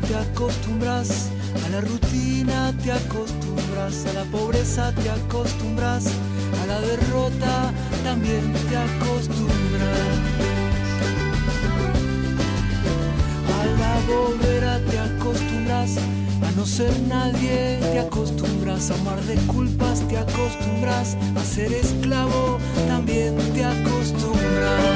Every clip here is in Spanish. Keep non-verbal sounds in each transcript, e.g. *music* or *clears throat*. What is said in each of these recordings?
te acostumbras, a la rutina te acostumbras, a la pobreza te acostumbras, a la derrota también te acostumbras. A la bobera te acostumbras, a no ser nadie te acostumbras, a amar de culpas te acostumbras, a ser esclavo también te acostumbras.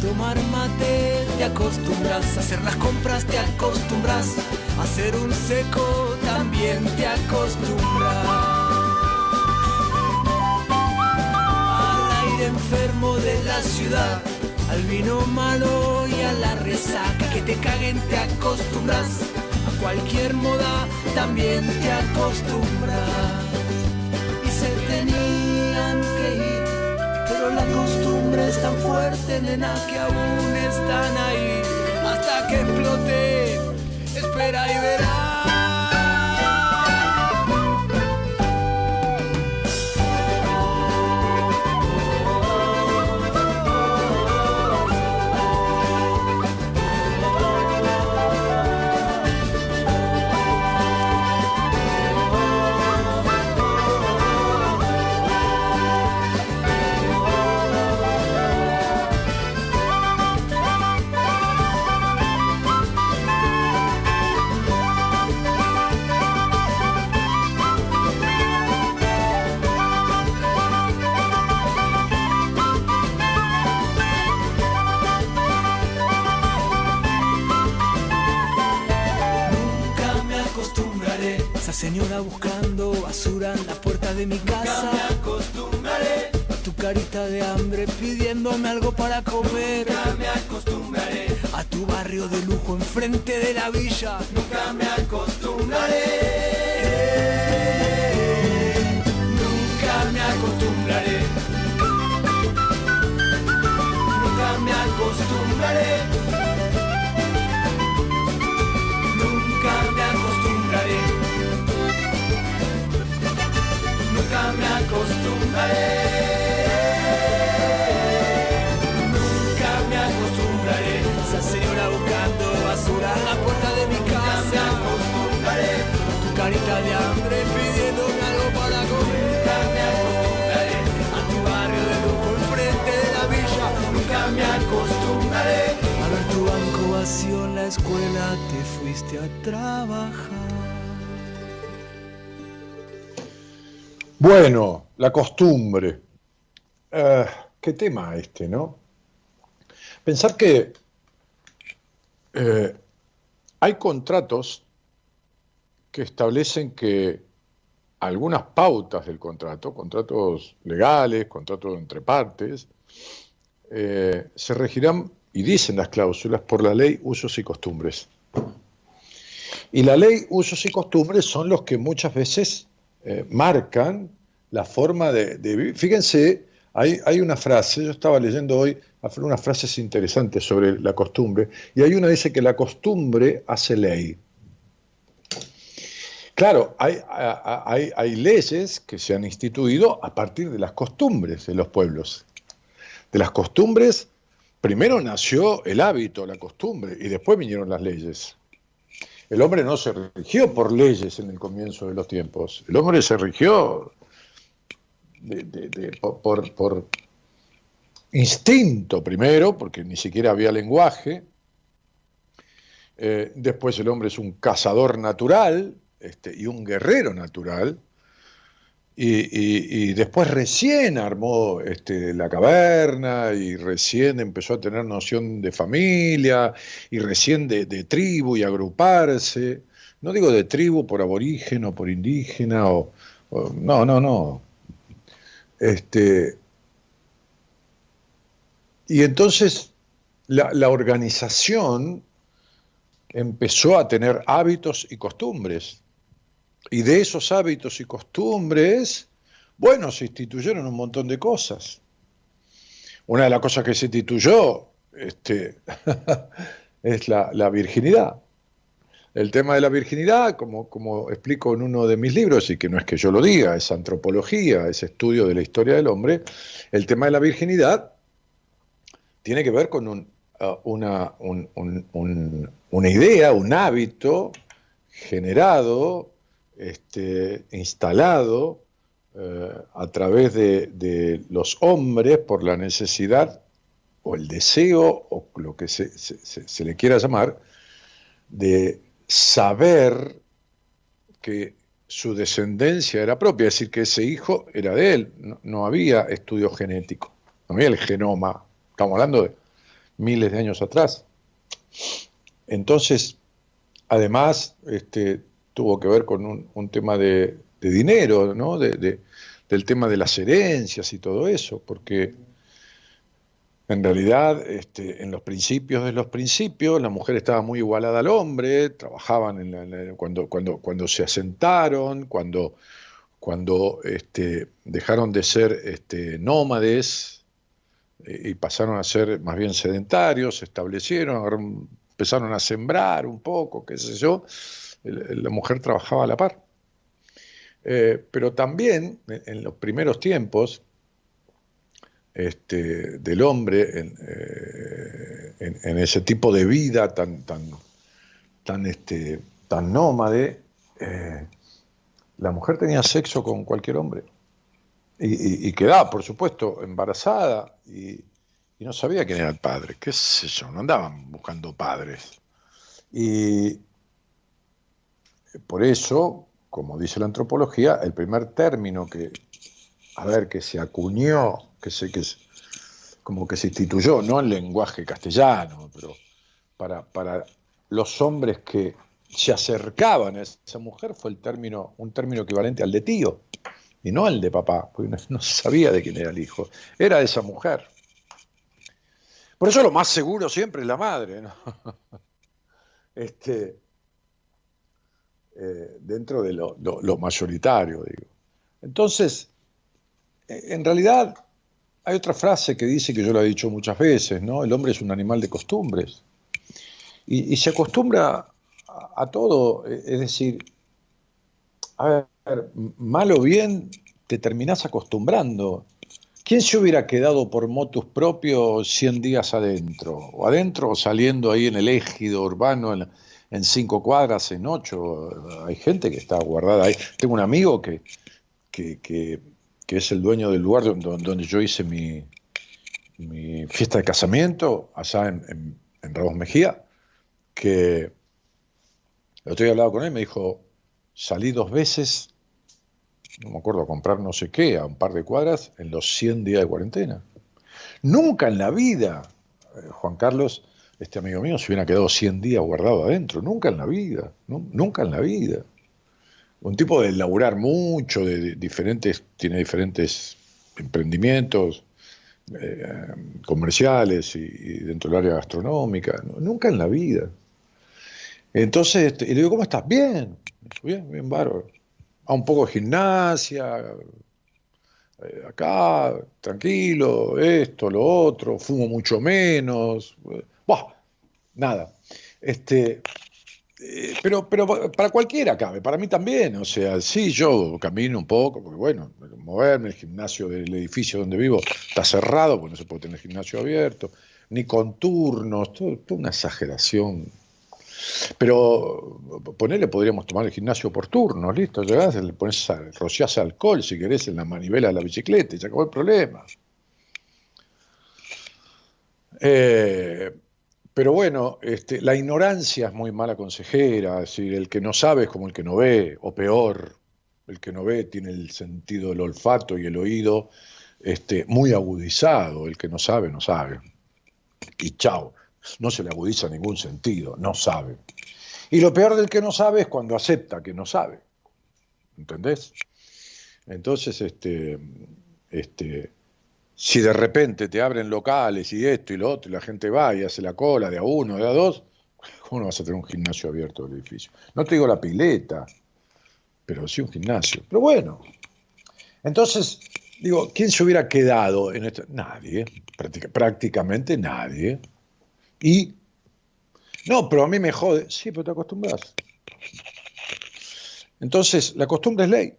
tomar mate te acostumbras, hacer las compras te acostumbras, a hacer un seco también te acostumbras. enfermo de la ciudad, al vino malo y a la resaca, que te caguen te acostumbras, a cualquier moda también te acostumbras. La costumbre es tan fuerte, nena, que aún están ahí, hasta que explote, espera y verás. Señora buscando basura en la puerta de mi casa. Nunca me acostumbraré a tu carita de hambre pidiéndome algo para comer. Nunca me acostumbraré a tu barrio de lujo enfrente de la villa. Nunca me acostumbraré. Nunca me acostumbraré. Nunca me acostumbraré. ya me acostumbraré. Nunca me acostumbraré. Esa señora buscando basura en la puerta de mi casa. Nunca me acostumbraré. Tu carita de hambre pidiéndome algo para comer. Nunca me acostumbraré. A tu barrio de lujo enfrente de la villa. Nunca me acostumbraré. A ver tu banco vacío en la escuela. Te fuiste a trabajar. Bueno, la costumbre. Eh, qué tema este, ¿no? Pensar que eh, hay contratos que establecen que algunas pautas del contrato, contratos legales, contratos entre partes, eh, se regirán, y dicen las cláusulas, por la ley usos y costumbres. Y la ley usos y costumbres son los que muchas veces eh, marcan la forma de, vivir. Fíjense, hay, hay, una frase, yo estaba leyendo hoy unas frases interesantes sobre la costumbre, y hay una que dice que la costumbre hace ley. Claro, hay, hay, leyes que se han instituido a partir de las costumbres de los pueblos. De las costumbres, primero nació el hábito, la costumbre, y después vinieron las leyes. El hombre no se rigió por leyes en el comienzo de los tiempos. El hombre se rigió por, instinto primero, porque ni siquiera había lenguaje. Eh, después el hombre es un cazador natural, este, y un guerrero natural, y, después recién armó este, la caverna y recién empezó a tener noción de familia y recién de, tribu y agruparse. No digo de tribu por aborigen o por indígena o, no, no, no. Este, y entonces la, la organización empezó a tener hábitos y costumbres y de esos hábitos y costumbres, bueno, se instituyeron un montón de cosas. Una de las cosas que se instituyó este, *laughs* es la, virginidad. El tema de la virginidad, como, como explico en uno de mis libros, y que no es que yo lo diga, es antropología, es estudio de la historia del hombre, el tema de la virginidad tiene que ver con uh, una, una idea, un hábito generado este, instalado eh, a través de, los hombres por la necesidad o el deseo o lo que se, le quiera llamar de saber que su descendencia era propia, es decir, que ese hijo era de él, no, había estudio genético, no había el genoma, estamos hablando de miles de años atrás. Entonces, además, este, tuvo que ver con un, tema de, dinero, ¿no? De, del tema de las herencias y todo eso, porque en realidad este, en los principios de los principios la mujer estaba muy igualada al hombre, trabajaban en cuando, cuando, cuando se asentaron, cuando, cuando este, dejaron de ser este, nómades eh, y pasaron a ser más bien sedentarios, se establecieron, empezaron a sembrar un poco, qué sé yo, la mujer trabajaba a la par. Eh, pero también en los primeros tiempos este, del hombre, en, eh, ese tipo de vida tan, tan, tan, este, tan nómade, eh, la mujer tenía sexo con cualquier hombre. Y, quedaba, por supuesto, embarazada y, y, no sabía quién era el padre, qué sé yo, no andaban buscando padres. Y, por eso, como dice la antropología, el primer término que, a ver, que se acuñó, que sé que es, como que se instituyó, no en lenguaje castellano, pero para, para los hombres que se acercaban a esa mujer fue el término, un término equivalente al de tío, y no al de papá, porque no, sabía de quién era el hijo, era esa mujer. Por eso lo más seguro siempre es la madre, ¿no? *laughs* Este, eh, dentro de lo, mayoritario, digo. Entonces, eh, en realidad hay otra frase que dice que yo la he dicho muchas veces, ¿no? El hombre es un animal de costumbres. Y, se acostumbra a, todo, eh, es decir, a ver, mal o bien te terminás acostumbrando. ¿Quién se hubiera quedado por motus propio 100 días adentro? O adentro o saliendo ahí en el égido urbano, en cinco cuadras, en ocho. Hay gente que está guardada ahí. Tengo un amigo que, que, es el dueño del lugar donde, yo hice mi, mi fiesta de casamiento allá en, en, Ramos Mejía, que el otro día hablado con él, me dijo, salí dos veces, no me acuerdo, a comprar no sé qué, a un par de cuadras, en los 100 días de cuarentena. Nunca en la vida, eh, Juan Carlos, este amigo mío, se hubiera quedado 100 días guardado adentro, nunca en la vida, nunca en la vida. Un tipo de laburar mucho, de, diferentes, tiene diferentes emprendimientos eh, comerciales y, dentro del área gastronómica, nunca en la vida. Entonces, este, y le digo, ¿cómo estás? Bien, bien, bien bárbaro. A un poco de gimnasia, eh, acá, tranquilo, esto, lo otro, fumo mucho menos. Bah, nada. Este, eh, pero, pero para cualquiera cabe, para mí también. O sea, sí, yo camino un poco, porque bueno, moverme, el gimnasio del edificio donde vivo está cerrado, porque no se puede tener gimnasio abierto, ni con turnos, todo, toda una exageración. Pero ponerle, podríamos tomar el gimnasio por turnos, listo, llegás, le pones, rociás alcohol si querés en la manivela de la bicicleta y se acabó el problema. Eh, pero bueno, este, la ignorancia es muy mala consejera, es decir, el que no sabe es como el que no ve, o peor, el que no ve tiene el sentido del olfato y el oído este, muy agudizado, el que no sabe, no sabe. Y chao, no se le agudiza ningún sentido, no sabe. Y lo peor del que no sabe es cuando acepta que no sabe. ¿Entendés? Entonces, este, este, si de repente te abren locales y esto y lo otro, y la gente va y hace la cola de a uno, de a dos, *laughs* ¿cómo no vas a tener un gimnasio abierto del edificio? No te digo la pileta, pero sí un gimnasio. Pero bueno, entonces, digo, ¿quién se hubiera quedado en esto? Nadie, prácticamente nadie. Y, no, pero a mí me jode. Sí, pero te acostumbras. Entonces, la costumbre es ley.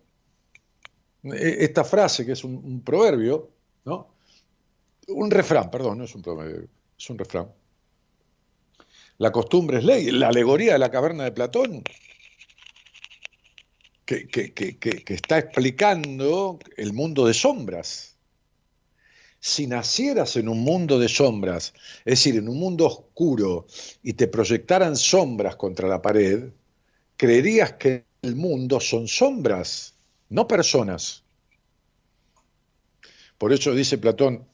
E, esta frase, que es un proverbio, ¿no? Un refrán, perdón, no es un promedio, es un refrán. La costumbre es ley, la alegoría de la caverna de Platón, que, que está explicando el mundo de sombras. Si nacieras en un mundo de sombras, es decir, en un mundo oscuro, y te proyectaran sombras contra la pared, creerías que el mundo son sombras, no personas. Por eso dice Platón,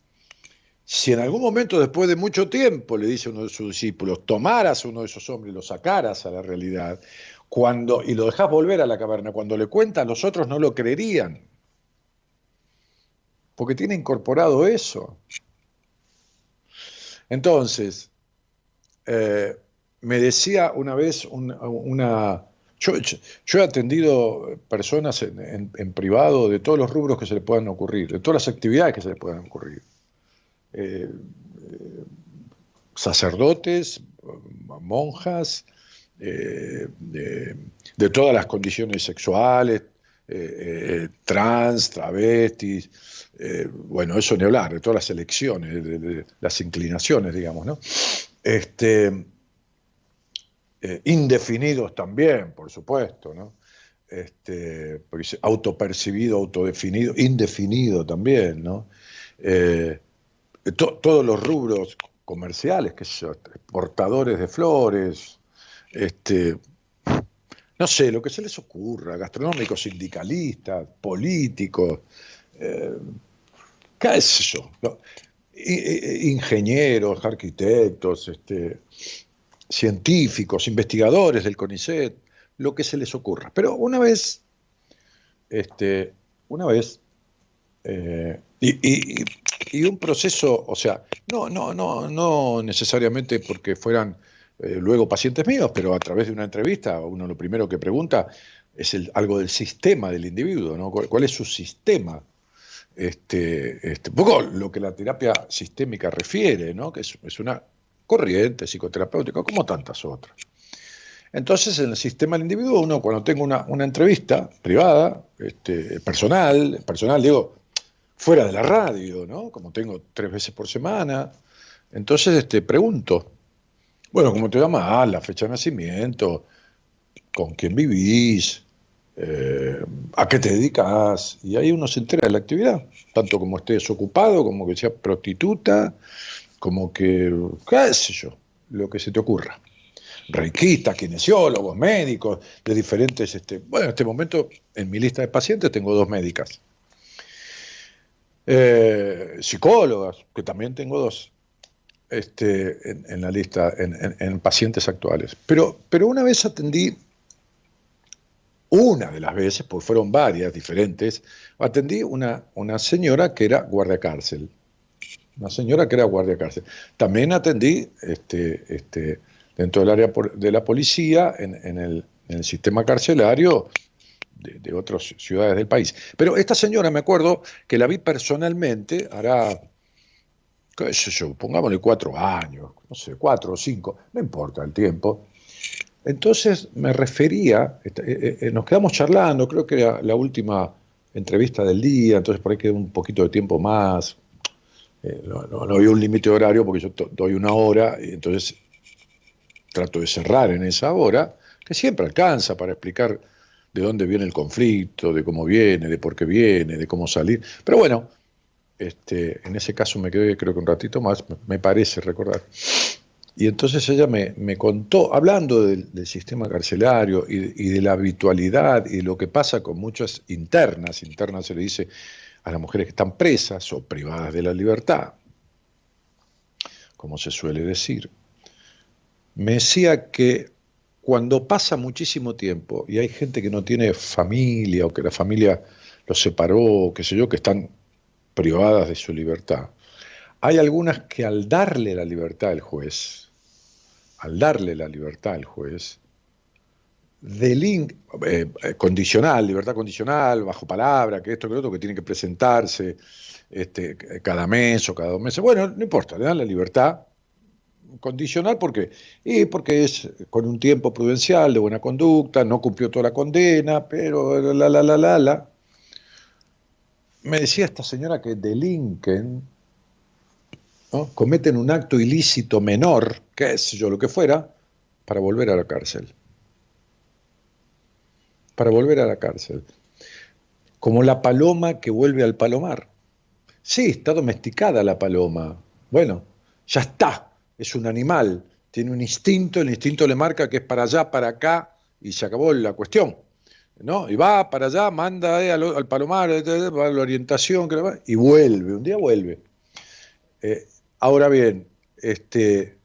si en algún momento después de mucho tiempo, le dice uno de sus discípulos, tomaras uno de esos hombres y lo sacaras a la realidad, cuando, y lo dejas volver a la caverna, cuando le cuentan, los otros no lo creerían. Porque tiene incorporado eso. Entonces, eh, me decía una vez una, yo, he atendido personas en, privado de todos los rubros que se le puedan ocurrir, de todas las actividades que se le puedan ocurrir. Eh, eh, sacerdotes, monjas, eh, de, todas las condiciones sexuales, trans, travestis, bueno, eso ni hablar, de todas las elecciones, de, las inclinaciones, digamos, ¿no? Este, eh, indefinidos también, por supuesto, ¿no? Este, autopercibido, autodefinido, indefinido también, ¿no? Eh, todos los rubros comerciales, que son portadores de flores, este, no sé, lo que se les ocurra, gastronómicos, sindicalistas, políticos, eh, qué es eso, ingenieros, arquitectos, este, científicos, investigadores del CONICET, lo que se les ocurra. Pero una vez, este, una vez, eh, y, un proceso, o sea, no, no, no, no necesariamente porque fueran eh, luego pacientes míos, pero a través de una entrevista, uno lo primero que pregunta es el, algo del sistema del individuo, ¿no? ¿Cuál, es su sistema? Este, este, poco lo que la terapia sistémica refiere, ¿no? que es, es una corriente psicoterapéutica, como tantas otras. Entonces, en el sistema del individuo, uno cuando tengo una, entrevista privada, este, personal, personal digo, fuera de la radio, ¿no? Como tengo tres veces por semana, entonces este, pregunto, bueno, ¿cómo te llamas? Ah, la fecha de nacimiento, con quién vivís, eh, ¿a qué te dedicas? Y ahí uno se entera de la actividad, tanto como estés ocupado, como que seas prostituta, como que, qué sé yo, lo que se te ocurra. Reikistas, kinesiólogos, médicos, de diferentes, este, bueno, en este momento en mi lista de pacientes tengo dos médicas. Eh, psicólogas, que también tengo dos este, en, la lista, en, pacientes actuales. Pero, pero una vez atendí, una de las veces, pues fueron varias diferentes, atendí una, una señora que era guardia cárcel. Una señora que era guardia cárcel. También atendí este, este, dentro del área de la policía, en, el, sistema carcelario de, de, otras ciudades del país. Pero esta señora, me acuerdo que la vi personalmente, hará qué sé yo, pongámosle cuatro años, no sé, cuatro o cinco, no importa el tiempo. Entonces me refería, eh, eh, eh, nos quedamos charlando, creo que era la última entrevista del día, entonces por ahí quedó un poquito de tiempo más. No, no, había un límite horario porque yo doy una hora, y entonces trato de cerrar en esa hora, que siempre alcanza para explicar de dónde viene el conflicto, de cómo viene, de por qué viene, de cómo salir. Pero bueno, este, en ese caso me quedé creo que un ratito más, me parece recordar. Y entonces ella me, contó, hablando del, sistema carcelario y, de la habitualidad y lo que pasa con muchas internas, internas se le dice a las mujeres que están presas o privadas de la libertad, como se suele decir, me decía que cuando pasa muchísimo tiempo y hay gente que no tiene familia o que la familia los separó, qué sé yo, que están privadas de su libertad. Hay algunas que al darle la libertad al juez, al darle la libertad al juez, de eh, condicional, libertad condicional, bajo palabra, que esto, que otro, que tiene que presentarse este, cada mes o cada dos meses. Bueno, no importa, le dan la libertad condicional porque y porque es con un tiempo prudencial de buena conducta, no cumplió toda la condena, pero la la la la la me decía esta señora que delinquen, cometen un acto ilícito menor, qué sé yo, lo que fuera, para volver a la cárcel. Para volver a la cárcel. Como la paloma que vuelve al palomar. Sí, está domesticada la paloma. Bueno, ya está, es un animal, tiene un instinto, el instinto le marca que es para allá, para acá, y se acabó la cuestión. ¿no? Y va para allá, manda eh, al, palomar, eh, eh, va a la orientación, y vuelve, un día vuelve. ahora bien, este,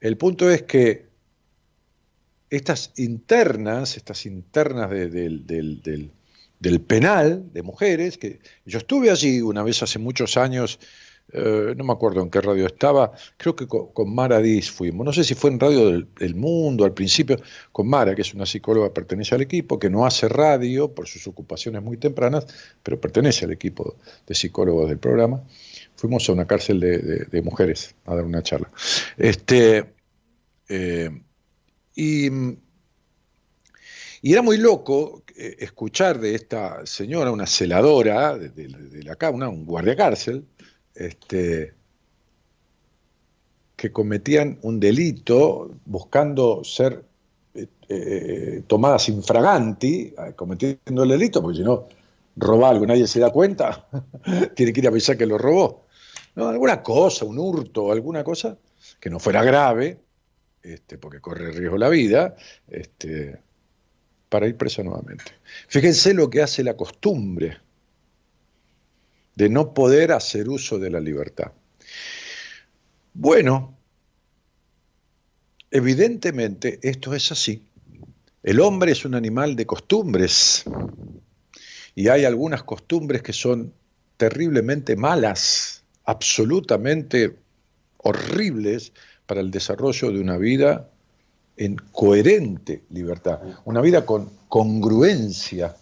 el punto es que estas internas, estas internas del, penal de mujeres, que yo estuve allí una vez hace muchos años eh, no me acuerdo en qué radio estaba, creo que con, Mara Diz fuimos, no sé si fue en Radio del, Mundo al principio, con Mara, que es una psicóloga, pertenece al equipo, que no hace radio por sus ocupaciones muy tempranas, pero pertenece al equipo de psicólogos del programa. Fuimos a una cárcel de, mujeres a dar una charla. Este, eh, y, era muy loco eh, escuchar de esta señora, una celadora de, la una, un guardia cárcel, este, que cometían un delito buscando ser eh, eh, tomadas infraganti, eh, cometiendo el delito, porque si no roba algo y nadie se da cuenta, *laughs* tiene que ir a avisar que lo robó. ¿No? Alguna cosa, un hurto, alguna cosa que no fuera grave, este, porque corre riesgo la vida, este, para ir preso nuevamente. Fíjense lo que hace la costumbre de no poder hacer uso de la libertad. Bueno, evidentemente esto es así. El hombre es un animal de costumbres y hay algunas costumbres que son terriblemente malas, absolutamente horribles para el desarrollo de una vida en coherente libertad, una vida con congruencia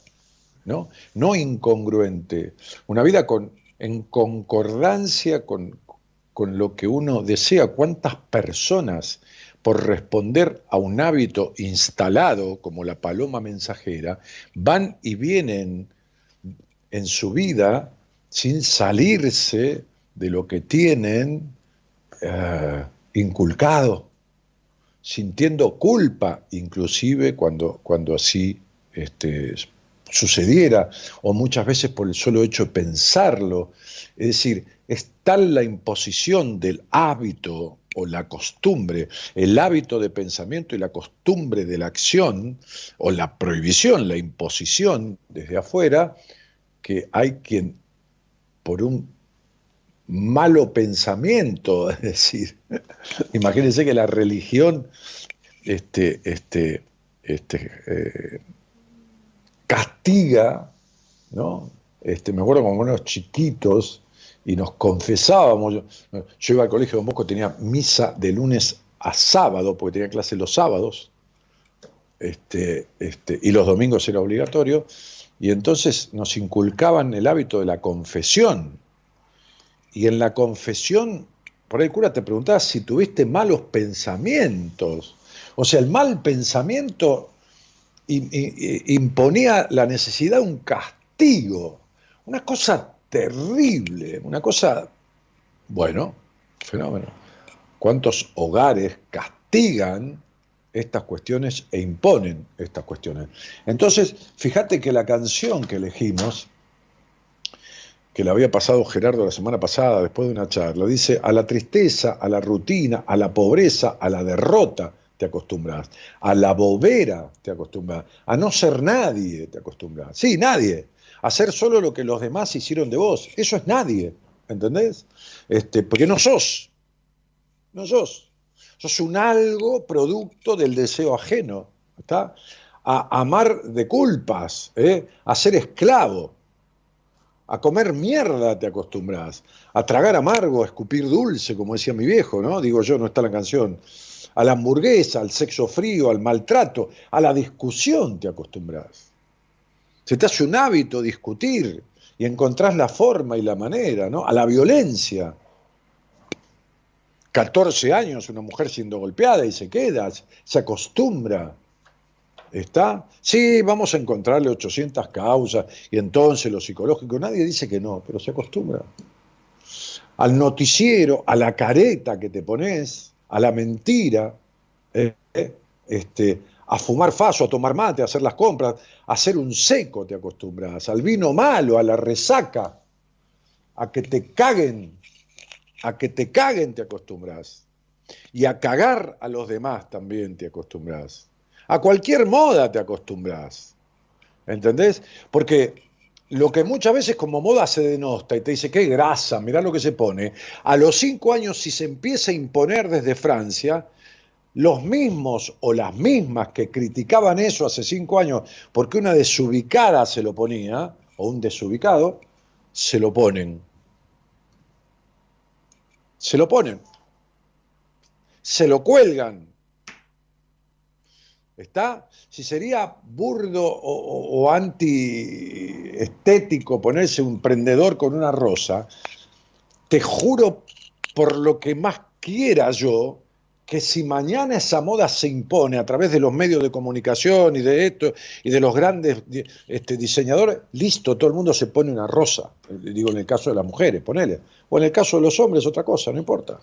¿no? No incongruente, una vida con, en concordancia con, con lo que uno desea. ¿Cuántas personas por responder a un hábito instalado como la paloma mensajera van y vienen en su vida sin salirse de lo que tienen eh, inculcado, sintiendo culpa inclusive cuando, cuando así este, sucediera, o muchas veces por el solo hecho de pensarlo. Es decir, es tal la imposición del hábito o la costumbre, el hábito de pensamiento y la costumbre de la acción, o la prohibición, la imposición desde afuera, que hay quien, por un malo pensamiento, *laughs* es decir, imagínense que la religión este, este, este, eh, castiga, ¿no? Este, me acuerdo cuando éramos chiquitos y nos confesábamos, yo, iba al colegio de Bosco, tenía misa de lunes a sábado, porque tenía clase los sábados, este, este, y los domingos era obligatorio, y entonces nos inculcaban el hábito de la confesión. Y en la confesión, por ahí el cura te preguntaba si tuviste malos pensamientos. O sea, el mal pensamiento imponía la necesidad de un castigo, una cosa terrible, una cosa, bueno, fenómeno. ¿Cuántos hogares castigan estas cuestiones e imponen estas cuestiones? Entonces, fíjate que la canción que elegimos, que la había pasado Gerardo la semana pasada después de una charla, dice, a la tristeza, a la rutina, a la pobreza, a la derrota, te acostumbras. A la bobera te acostumbras. A no ser nadie te acostumbras. Sí, nadie. A hacer solo lo que los demás hicieron de vos. Eso es nadie. ¿Entendés? Este, porque no sos. No sos. Sos un algo producto del deseo ajeno. ¿Está? A amar de culpas. ¿eh? A ser esclavo. A comer mierda te acostumbras. A tragar amargo, a escupir dulce, como decía mi viejo, ¿no? Digo yo, no está la canción a la hamburguesa, al sexo frío, al maltrato, a la discusión te acostumbras. Se te hace un hábito discutir y encontrás la forma y la manera, ¿no? A la violencia. 14 años una mujer siendo golpeada y se queda, se acostumbra. ¿Está? Sí, vamos a encontrarle 800 causas y entonces lo psicológico, nadie dice que no, pero se acostumbra. Al noticiero, a la careta que te pones, a la mentira, eh, este, a fumar faso, a tomar mate, a hacer las compras, a hacer un seco te acostumbras, al vino malo, a la resaca, a que te caguen, a que te caguen te acostumbras. Y a cagar a los demás también te acostumbras. A cualquier moda te acostumbras. ¿Entendés? Porque lo que muchas veces como moda se denosta y te dice, qué grasa, mirá lo que se pone, a los cinco años si se empieza a imponer desde Francia, los mismos o las mismas que criticaban eso hace cinco años porque una desubicada se lo ponía, o un desubicado, se lo ponen. Se lo ponen. Se lo cuelgan. ¿Está? Si sería burdo o, anti-estético ponerse un prendedor con una rosa, te juro por lo que más quiera yo, que si mañana esa moda se impone a través de los medios de comunicación y de esto y de los grandes este, diseñadores, listo, todo el mundo se pone una rosa. Digo en el caso de las mujeres, ponele. O en el caso de los hombres, otra cosa, no importa.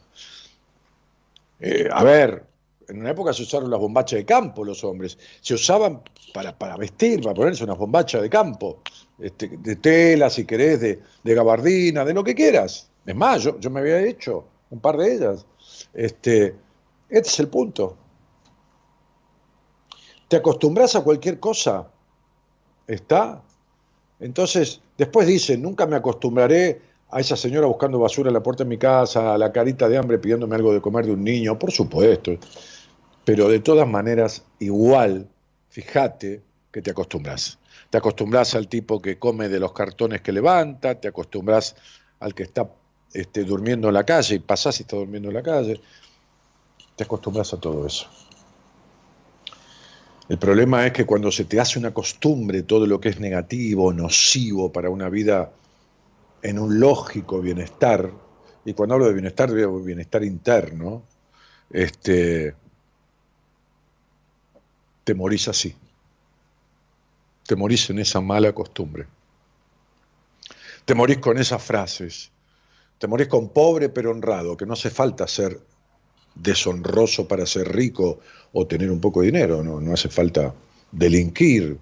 Eh, a ver, en una época se usaron las bombachas de campo los hombres, se usaban para, para vestir, para ponerse unas bombachas de campo, este, de tela, si querés, de, gabardina, de lo que quieras. Es más, yo, me había hecho un par de ellas. Este, este es el punto. Te acostumbras a cualquier cosa, ¿está? Entonces, después dicen, nunca me acostumbraré a esa señora buscando basura en la puerta de mi casa, a la carita de hambre pidiéndome algo de comer de un niño, por supuesto. Pero de todas maneras, igual, fíjate que te acostumbras. Te acostumbras al tipo que come de los cartones que levanta, te acostumbras al que está este, durmiendo en la calle y pasás y está durmiendo en la calle. Te acostumbras a todo eso. El problema es que cuando se te hace una costumbre todo lo que es negativo, nocivo para una vida en un lógico bienestar, y cuando hablo de bienestar, digo bienestar interno, este, te morís así. Te morís en esa mala costumbre. Te morís con esas frases. Te morís con pobre pero honrado, que no hace falta ser deshonroso para ser rico o tener un poco de dinero, no, no hace falta delinquir,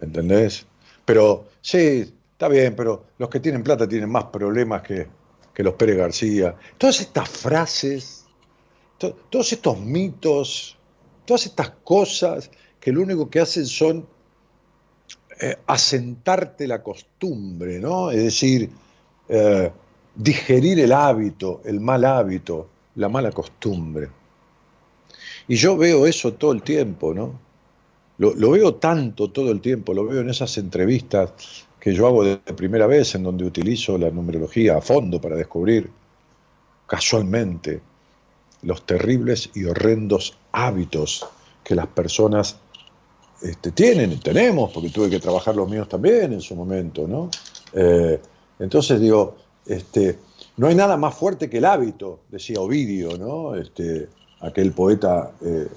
¿entendés? Pero sí, está bien, pero los que tienen plata tienen más problemas que, que los Pérez García. Todas estas frases, todos estos mitos, todas estas cosas que lo único que hacen son eh, asentarte la costumbre, ¿no? Es decir, eh, digerir el hábito, el mal hábito, la mala costumbre. Y yo veo eso todo el tiempo, ¿no? Lo, lo, veo tanto todo el tiempo, lo veo en esas entrevistas que yo hago de primera vez, en donde utilizo la numerología a fondo para descubrir casualmente los terribles y horrendos hábitos que las personas este, tienen tenemos, porque tuve que trabajar los míos también en su momento, ¿no? Eh, entonces digo, este, no hay nada más fuerte que el hábito, decía Ovidio, ¿no? Este, aquel poeta eh,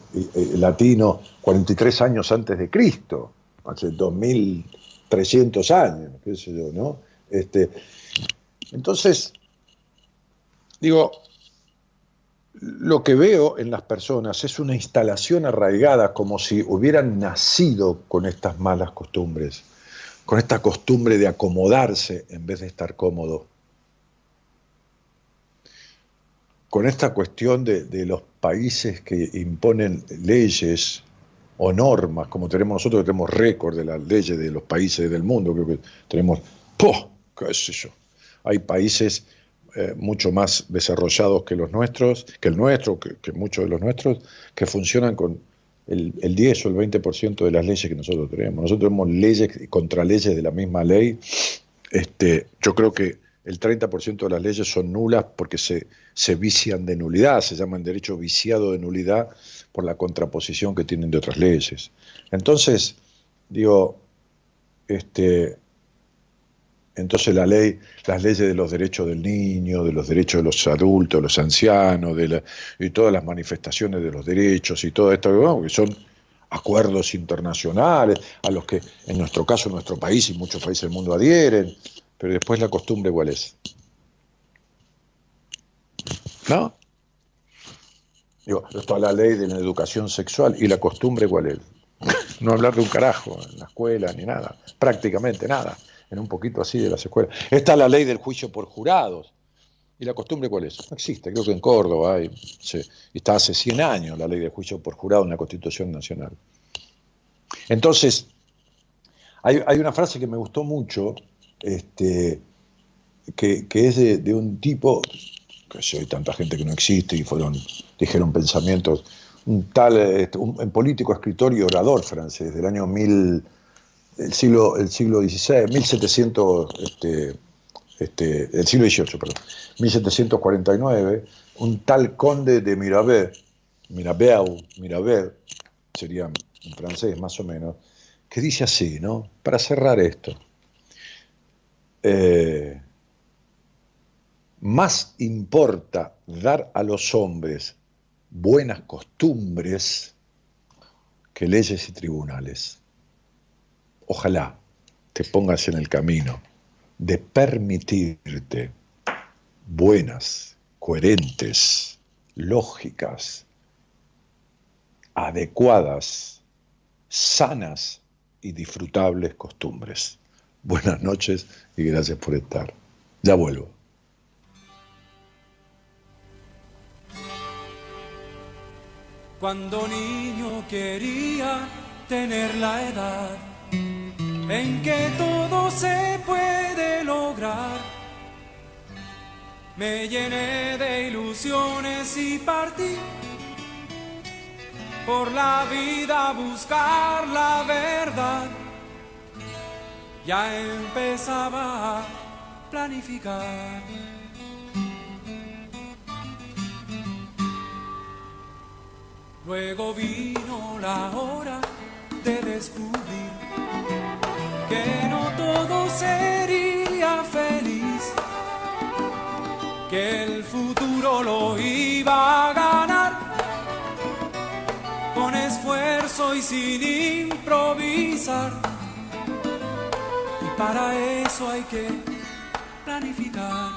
latino 43 años antes de Cristo, hace 2300 años, qué sé yo, ¿no? Este, entonces, digo, lo que veo en las personas es una instalación arraigada como si hubieran nacido con estas malas costumbres, con esta costumbre de acomodarse en vez de estar cómodo, con esta cuestión de, los países que imponen leyes o normas, como tenemos nosotros que tenemos récord de las leyes de los países del mundo, creo que tenemos, ¡poh! qué sé yo, hay países eh, mucho más desarrollados que los nuestros, que el nuestro, que, muchos de los nuestros, que funcionan con el, 10 o el 20% de las leyes que nosotros tenemos. Nosotros tenemos leyes contra leyes de la misma ley. Este, yo creo que el 30% de las leyes son nulas porque se, se vician de nulidad, se llaman derecho viciado de nulidad por la contraposición que tienen de otras leyes. Entonces, digo, este, entonces la ley, las leyes de los derechos del niño, de los derechos de los adultos, de los ancianos, de y todas las manifestaciones de los derechos y todo esto, que son acuerdos internacionales a los que en nuestro caso, en nuestro país y muchos países del mundo adhieren, pero después la costumbre igual es. ¿No? Digo, esto la ley de la educación sexual y la costumbre igual es. No hablar de un carajo en la escuela ni nada, prácticamente nada un poquito así de las escuelas. Está la ley del juicio por jurados. ¿Y la costumbre cuál es? No existe, creo que en Córdoba hay, está hace 100 años la ley del juicio por jurado en la Constitución Nacional. Entonces, hay, una frase que me gustó mucho, este, que, es de, un tipo, que sé, hay tanta gente que no existe y fueron, dijeron pensamientos, un tal, este, un, político, escritor y orador francés del año 1000 el siglo, el siglo XVI, 1700, este, este, el siglo XVIII, perdón, 1749, un tal conde de Mirabeau, Mirabeau, Mirabeau, sería en francés más o menos, que dice así, ¿no? Para cerrar esto, eh, más importa dar a los hombres buenas costumbres que leyes y tribunales ojalá te pongas en el camino de permitirte buenas, coherentes, lógicas, adecuadas, sanas y disfrutables costumbres. Buenas noches y gracias por estar. Ya vuelvo. Cuando niño quería tener la edad en que todo se puede lograr. Me llené de ilusiones y partí por la vida a buscar la verdad. Ya empezaba a planificar. Luego vino la hora de descubrir que no todo sería feliz, que el futuro lo iba a ganar con esfuerzo y sin improvisar. Y para eso hay que planificar.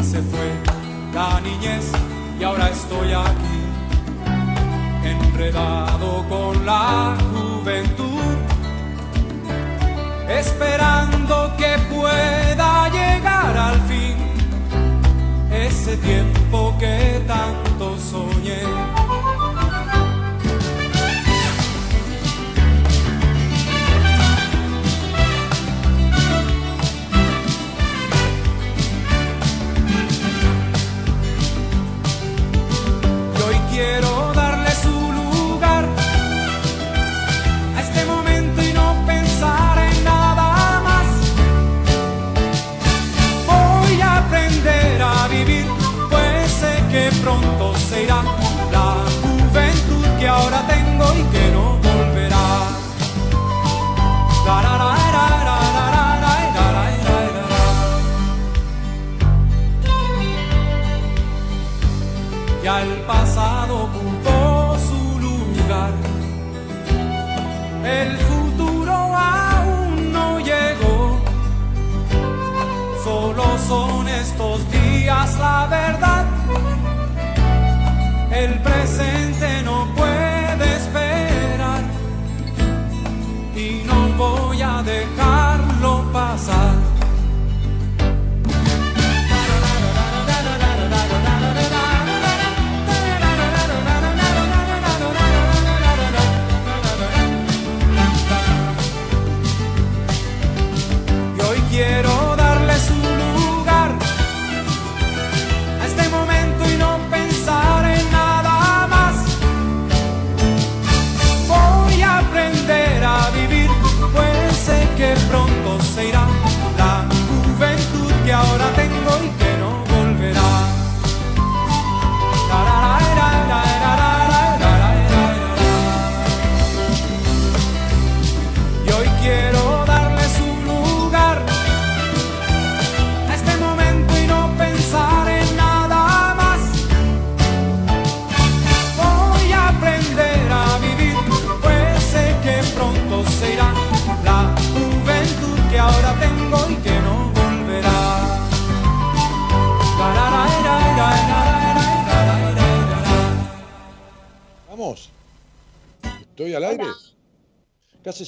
Y se fue la niñez y ahora estoy aquí, enredado con la juventud esperando que pueda llegar al fin ese tiempo que tanto soñé.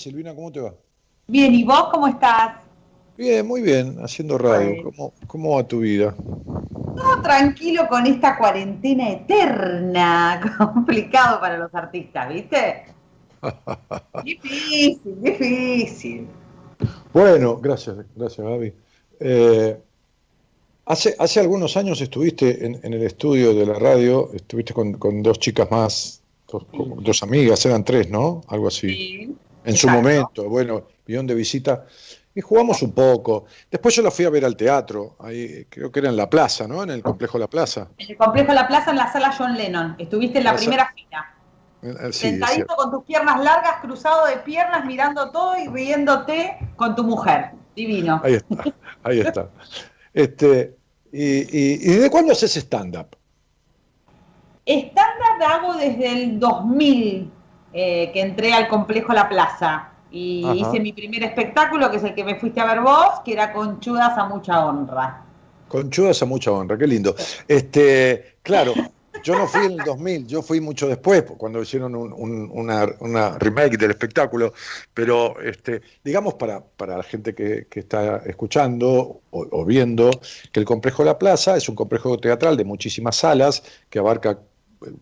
Silvina? ¿Cómo te va? Bien, ¿y vos cómo estás? Bien, muy bien, haciendo radio. ¿Cómo, va tu vida? Todo tranquilo con esta cuarentena eterna, *laughs* complicado para los artistas, ¿viste? *laughs* difícil, difícil. Bueno, gracias, gracias, Gaby. Eh, hace, hace algunos años estuviste en, el estudio de la radio, estuviste con dos chicas más dos, amigas, eran tres, ¿no? Algo así. En su momento, bueno, vieron de visita y jugamos un poco. Después yo la fui a ver al teatro, ahí creo que era en la plaza, ¿no? En el complejo La Plaza. En el complejo La Plaza, en la sala John Lennon. Estuviste en la, primera fila. Sentadito con tus piernas largas, cruzado de piernas, mirando todo y riéndote con tu mujer. Divino. Ahí está, ahí está. Este, y, ¿Y desde cuándo haces stand-up? Estándar hago desde el 2000 eh, que entré al complejo La Plaza y hice mi primer espectáculo, que es el que me fuiste a ver vos, que era Conchudas a mucha honra. Conchudas a mucha honra, qué lindo. Este, claro, yo no fui en el 2000, yo fui mucho después, cuando hicieron una, remake del espectáculo, pero este, digamos para, para la gente que, está escuchando o, o, viendo, que el complejo La Plaza es un complejo teatral de muchísimas salas que abarca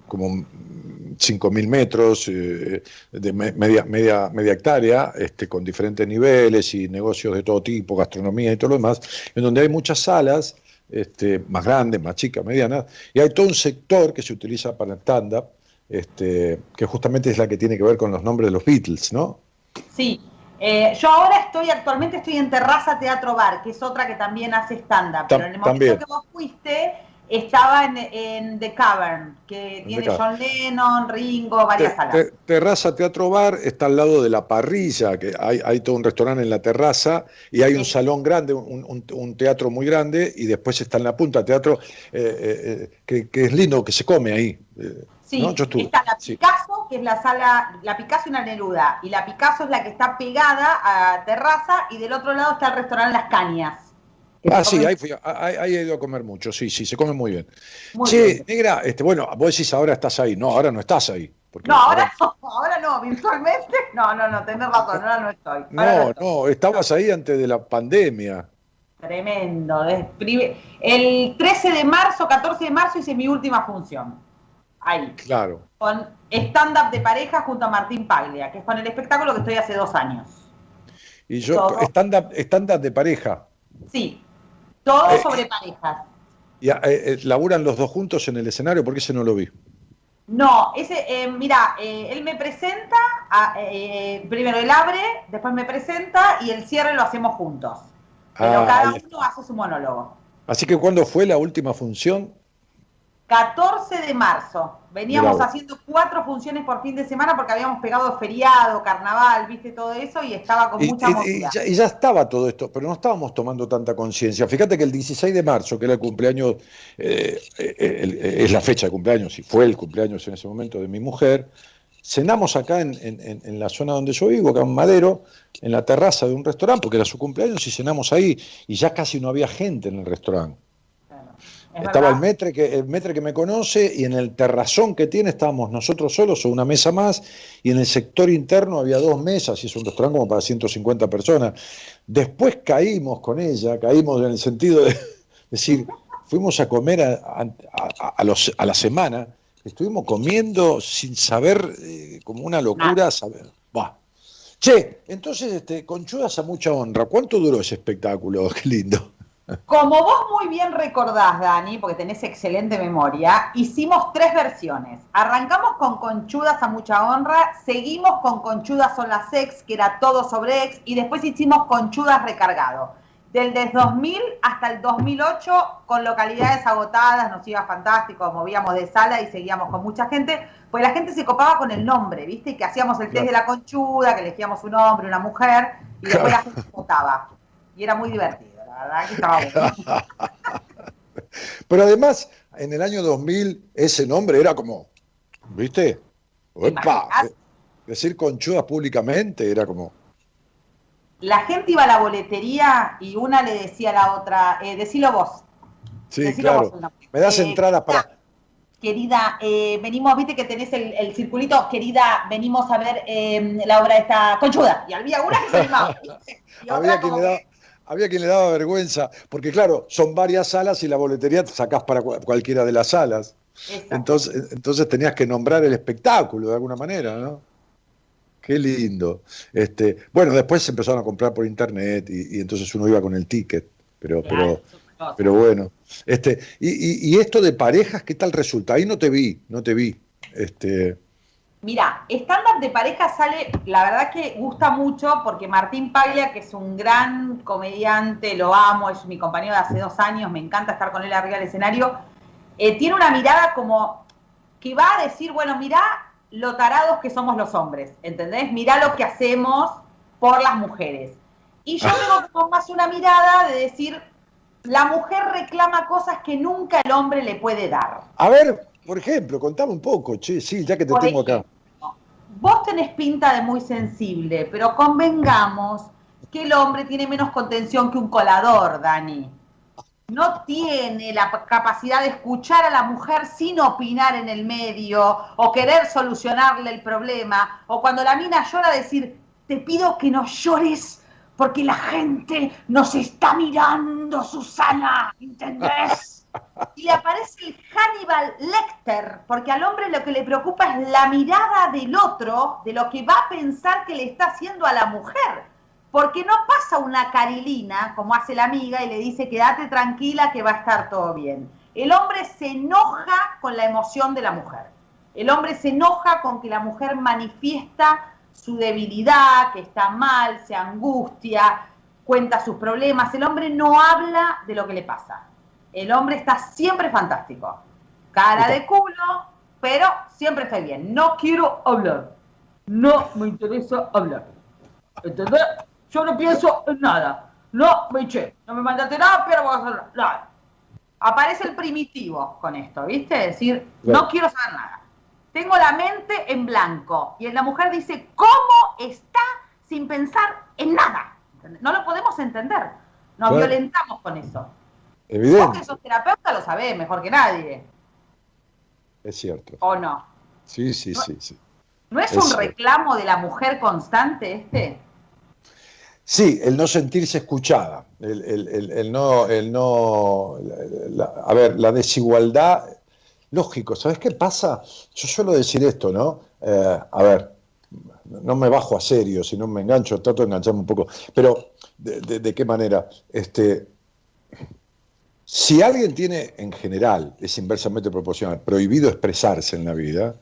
como 5.000 metros eh, de media, media, media hectárea, este, con diferentes niveles y negocios de todo tipo, gastronomía y todo lo demás, en donde hay muchas salas, este, más grandes, más chicas, medianas, y hay todo un sector que se utiliza para stand-up, este, que justamente es la que tiene que ver con los nombres de los Beatles, ¿no? Sí, eh, yo ahora estoy, actualmente estoy en Terraza Teatro Bar, que es otra que también hace stand-up, pero en el momento que vos fuiste estaba en, The Cavern, que tiene John Lennon, Ringo, varias salas. terraza Teatro Bar está al lado de la parrilla, que hay, todo un restaurante en la terraza y hay un salón grande, un, teatro muy grande y después está en la punta teatro eh, eh, eh, que, es lindo, que se come ahí. Sí, está la Picasso, que es la sala, la Picasso y una Neruda, y la Picasso es la que está pegada a terraza y del otro lado está el restaurante Las Cañas. Ah, sí, ahí, ahí, he ido a comer mucho, sí, sí, se come muy bien. sí, negra, este, bueno, vos decís ahora estás ahí, no, ahora no estás ahí. no, ahora, *laughs* no, ahora no, virtualmente. No, no, no, tenés razón, ahora no estoy. no, no, estabas ahí antes de la pandemia. Tremendo. El 13 de marzo, 14 de marzo hice mi última función. Ahí. Claro. Con stand-up de pareja junto a Martín Paglia, que es con el espectáculo que estoy hace dos años. Y yo, stand-up stand -up de pareja. Sí, todo eh, sobre parejas. ¿Y eh, eh, laburan los dos juntos en el escenario? Porque ese no lo vi. No, ese, eh, mira, él me presenta, primero él abre, después me presenta y el cierre lo hacemos juntos. Pero ah, cada uno hace su monólogo. Así que ¿cuándo fue la última función? 14 de marzo. Veníamos haciendo cuatro funciones por fin de semana porque habíamos pegado feriado, carnaval, viste todo eso y estaba con mucha y, y, ya, estaba todo esto, pero no estábamos tomando tanta conciencia. Fíjate que el 16 de marzo, que era el cumpleaños, eh, eh, es la fecha de cumpleaños, y fue el cumpleaños en ese momento de mi mujer, cenamos acá en, la zona donde yo vivo, acá en Madero, en la terraza de un restaurante, porque era su cumpleaños y cenamos ahí, y ya casi no había gente en el restaurante. Estaba el metre, que, el metre que me conoce y en el terrazón que tiene estábamos nosotros solos o una mesa más y en el sector interno había dos mesas y es un restaurante como para 150 personas. Después caímos con ella, caímos en el sentido de *laughs* decir, fuimos a comer a, los, a la semana, estuvimos comiendo sin saber, eh, como una locura, saber. Che, entonces, este, conchudas a mucha honra, ¿cuánto duró ese espectáculo? *laughs* Qué lindo. Como vos muy bien recordás, Dani, porque tenés excelente memoria, hicimos tres versiones. Arrancamos con Conchudas a mucha honra, seguimos con Conchudas son las ex, que era todo sobre ex, y después hicimos Conchudas recargado. Del 2000 hasta el 2008, con localidades agotadas, nos iba fantástico, movíamos de sala y seguíamos con mucha gente, pues la gente se copaba con el nombre, ¿viste? Que hacíamos el test de la conchuda, que elegíamos un hombre, una mujer, y después la gente votaba. Y era muy divertido. *laughs* Pero además, en el año 2000, ese nombre era como, ¿viste? decir conchudas públicamente era como... La gente iba a la boletería y una le decía a la otra, eh, decilo vos. Sí, claro. Me das eh, entradas para... Querida, eh, venimos, viste que tenés el, circulito, querida, venimos a ver em, la obra de esta conchuda. Y había una que se animaba. *laughs* había quien le daba había quien le daba vergüenza, porque claro, son varias salas y la boletería te sacás para cualquiera de las salas. Entonces, entonces tenías que nombrar el espectáculo de alguna manera, ¿no? Qué lindo. Este, bueno, después se empezaron a comprar por internet y, entonces uno iba con el ticket, pero, pero, pero bueno. Este, y, y, esto de parejas, ¿qué tal resulta? Ahí no te vi, no te vi. Este, Mira, stand-up de pareja sale, la verdad que gusta mucho porque Martín Paglia, que es un gran comediante, lo amo, es mi compañero de hace dos años, me encanta estar con él arriba del escenario, eh, tiene una mirada como que va a decir, bueno, mirá lo tarados que somos los hombres, ¿entendés? Mirá lo que hacemos por las mujeres. Y yo tengo más una mirada de decir, la mujer reclama cosas que nunca el hombre le puede dar. A ver, por ejemplo, contame un poco, che, sí, ya que te tengo acá. Vos tenés pinta de muy sensible, pero convengamos que el hombre tiene menos contención que un colador, Dani. No tiene la capacidad de escuchar a la mujer sin opinar en el medio o querer solucionarle el problema. O cuando la mina llora decir, te pido que no llores porque la gente nos está mirando, Susana, ¿entendés? *laughs* y aparece el Hannibal Lecter, porque al hombre lo que le preocupa es la mirada del otro, de lo que va a pensar que le está haciendo a la mujer. Porque no pasa una carilina, como hace la amiga, y le dice, quédate tranquila que va a estar todo bien. El hombre se enoja con la emoción de la mujer. El hombre se enoja con que la mujer manifiesta su debilidad, que está mal, se angustia, cuenta sus problemas. El hombre no habla de lo que le pasa el hombre está siempre fantástico. Cara de culo, pero siempre está bien. No quiero hablar. No me interesa hablar. ¿Entendés? Yo no pienso en nada. No me eché. No me mandaste nada, pero voy a hacer nada. Aparece el primitivo con esto, ¿viste? Es decir, no quiero saber nada. Tengo la mente en blanco. Y la mujer dice, ¿cómo está sin pensar en nada? No lo podemos entender. Nos violentamos con eso. Evidente. Vos que sos terapeuta lo sabés mejor que nadie. Es cierto. ¿O no? Sí, sí, sí, sí. ¿No es un reclamo de la mujer constante este? Sí, el no sentirse escuchada, el, no, el no, a ver, la desigualdad, lógico, ¿sabes qué pasa? Yo suelo decir esto, ¿no? Eh, a ver, no me bajo a serio, si no me engancho, trato de engancharme un poco, pero ¿de, qué manera? Este, si alguien tiene en general, es inversamente proporcional, prohibido expresarse en la vida,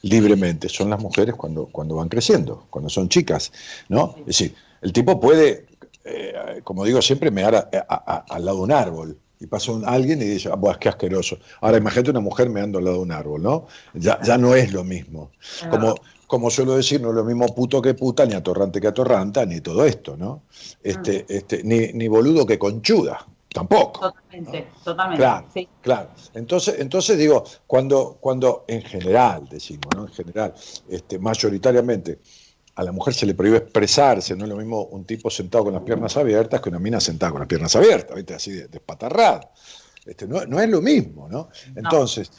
libremente son las mujeres cuando, cuando van creciendo, cuando son chicas, ¿no? Es decir, el tipo puede, eh, como digo siempre, mear al lado de un árbol, y pasa un, alguien y dice, ah, es que asqueroso. Ahora imagínate una mujer meando al lado de un árbol, ¿no? Ya, ya no es lo mismo. Como, como suelo decir, no es lo mismo puto que puta, ni atorrante que atorranta, ni todo esto, ¿no? Este, ah. este, ni, ni boludo que conchuda. Tampoco. Totalmente, totalmente. Claro, claro. Entonces, entonces digo, cuando, cuando en general, decimos, ¿no? En general, este, mayoritariamente, a la mujer se le prohíbe expresarse, no es lo mismo un tipo sentado con las piernas abiertas que una mina sentada con las piernas abiertas, ¿viste? Así de, despatarrado. Este, no, es lo mismo, ¿no? Entonces,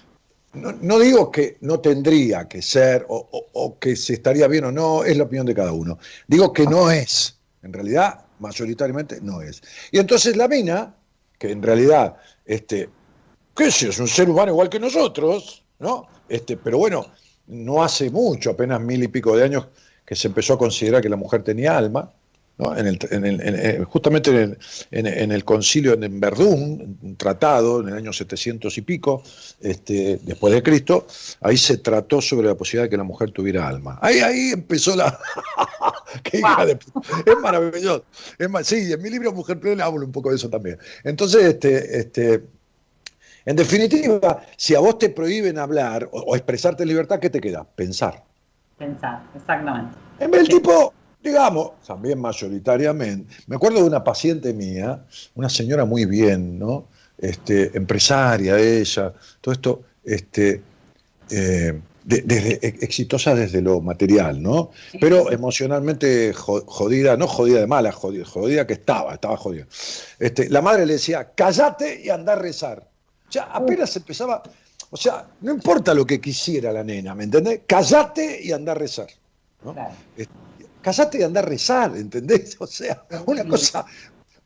no. digo que no tendría que ser o, o, que se estaría bien o no, es la opinión de cada uno. Digo que no es. En realidad, mayoritariamente no es. Y entonces la mina que en realidad, este, qué sé, es un ser humano igual que nosotros, ¿no? Este, pero bueno, no hace mucho, apenas mil y pico de años, que se empezó a considerar que la mujer tenía alma, en el, en justamente en el, concilio de Verdún, un tratado en el año 700 y pico, este, después de Cristo, ahí se trató sobre la posibilidad de que la mujer tuviera alma. Ahí, ahí empezó la... *laughs* ¡Qué hija de... Es maravilloso. Es Sí, en mi libro Mujer Plena hablo un poco de eso también. Entonces, este, este, en definitiva, si a vos te prohíben hablar o, expresarte en libertad, ¿qué te queda? Pensar. Pensar, exactamente. En vez del tipo digamos, también mayoritariamente. Me acuerdo de una paciente mía, una señora muy bien, ¿no? Este, empresaria ella, todo esto, este, eh, exitosa desde lo material, ¿no? Pero emocionalmente jodida, no jodida de mala, jodida, que estaba, estaba jodida. Este, la madre le decía, cállate y anda a rezar. O sea, apenas empezaba, o sea, no importa lo que quisiera la nena, ¿me entendés? Cállate y anda a rezar. ¿no? Este, casate y andar a rezar, ¿entendés? *laughs* O sea, una cosa...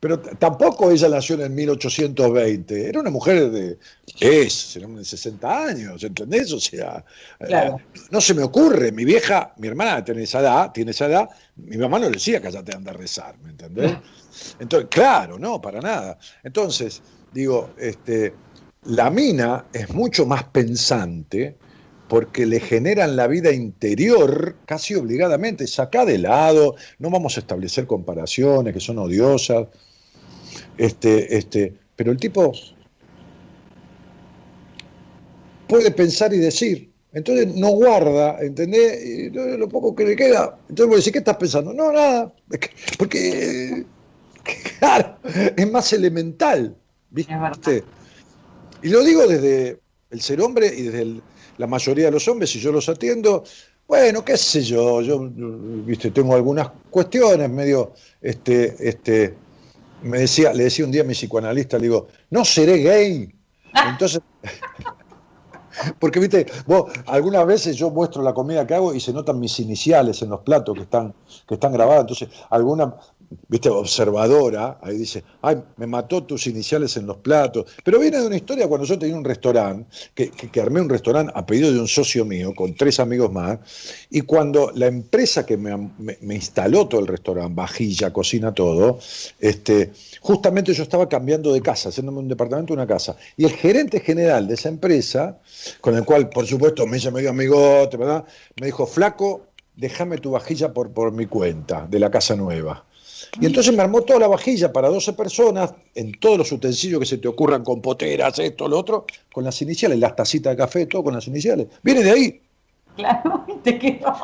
Pero tampoco ella nació en 1820, era una mujer de, es, de 60 años, ¿entendés? O sea, eh, no se me ocurre, mi vieja, mi hermana tiene esa edad, tiene esa edad, mi mamá no le decía cállate y andar a rezar, ¿me entendés? Entonces, claro, no, para nada. Entonces, digo, este, la mina es mucho más pensante, porque le generan la vida interior casi obligadamente. Saca de lado, no vamos a establecer comparaciones que son odiosas. Este, este, pero el tipo puede pensar y decir. Entonces no guarda, ¿entendés? Y lo poco que le queda. Entonces voy a decir, ¿qué estás pensando? No, nada. Porque, *laughs* claro, es más elemental. ¿viste? Y lo digo desde el ser hombre y desde el, la mayoría de los hombres, si yo los atiendo, bueno, qué sé yo, yo viste, tengo algunas cuestiones medio, este, este, me decía, le decía un día a mi psicoanalista, le digo, no seré gay. Entonces, *laughs* porque viste, vos, algunas veces yo muestro la comida que hago y se notan mis iniciales en los platos que están, que están grabados, entonces alguna viste, observadora, ahí dice, ay, me mató tus iniciales en los platos. Pero viene de una historia cuando yo tenía un restaurante, que, que, armé un restaurante a pedido de un socio mío, con tres amigos más, y cuando la empresa que me, instaló todo el restaurante, vajilla, cocina, todo, este, justamente yo estaba cambiando de casa, haciéndome un departamento, una casa, y el gerente general de esa empresa, con el cual, por supuesto, me hizo medio amigote, ¿verdad? Me dijo, flaco, déjame tu vajilla por, por mi cuenta, de la casa nueva. Y entonces me armó toda la vajilla para 12 personas, en todos los utensilios que se te ocurran, con poteras, esto, lo otro, con las iniciales, las tacitas de café, todo con las iniciales. Viene de ahí. Claro, *laughs* te quedó.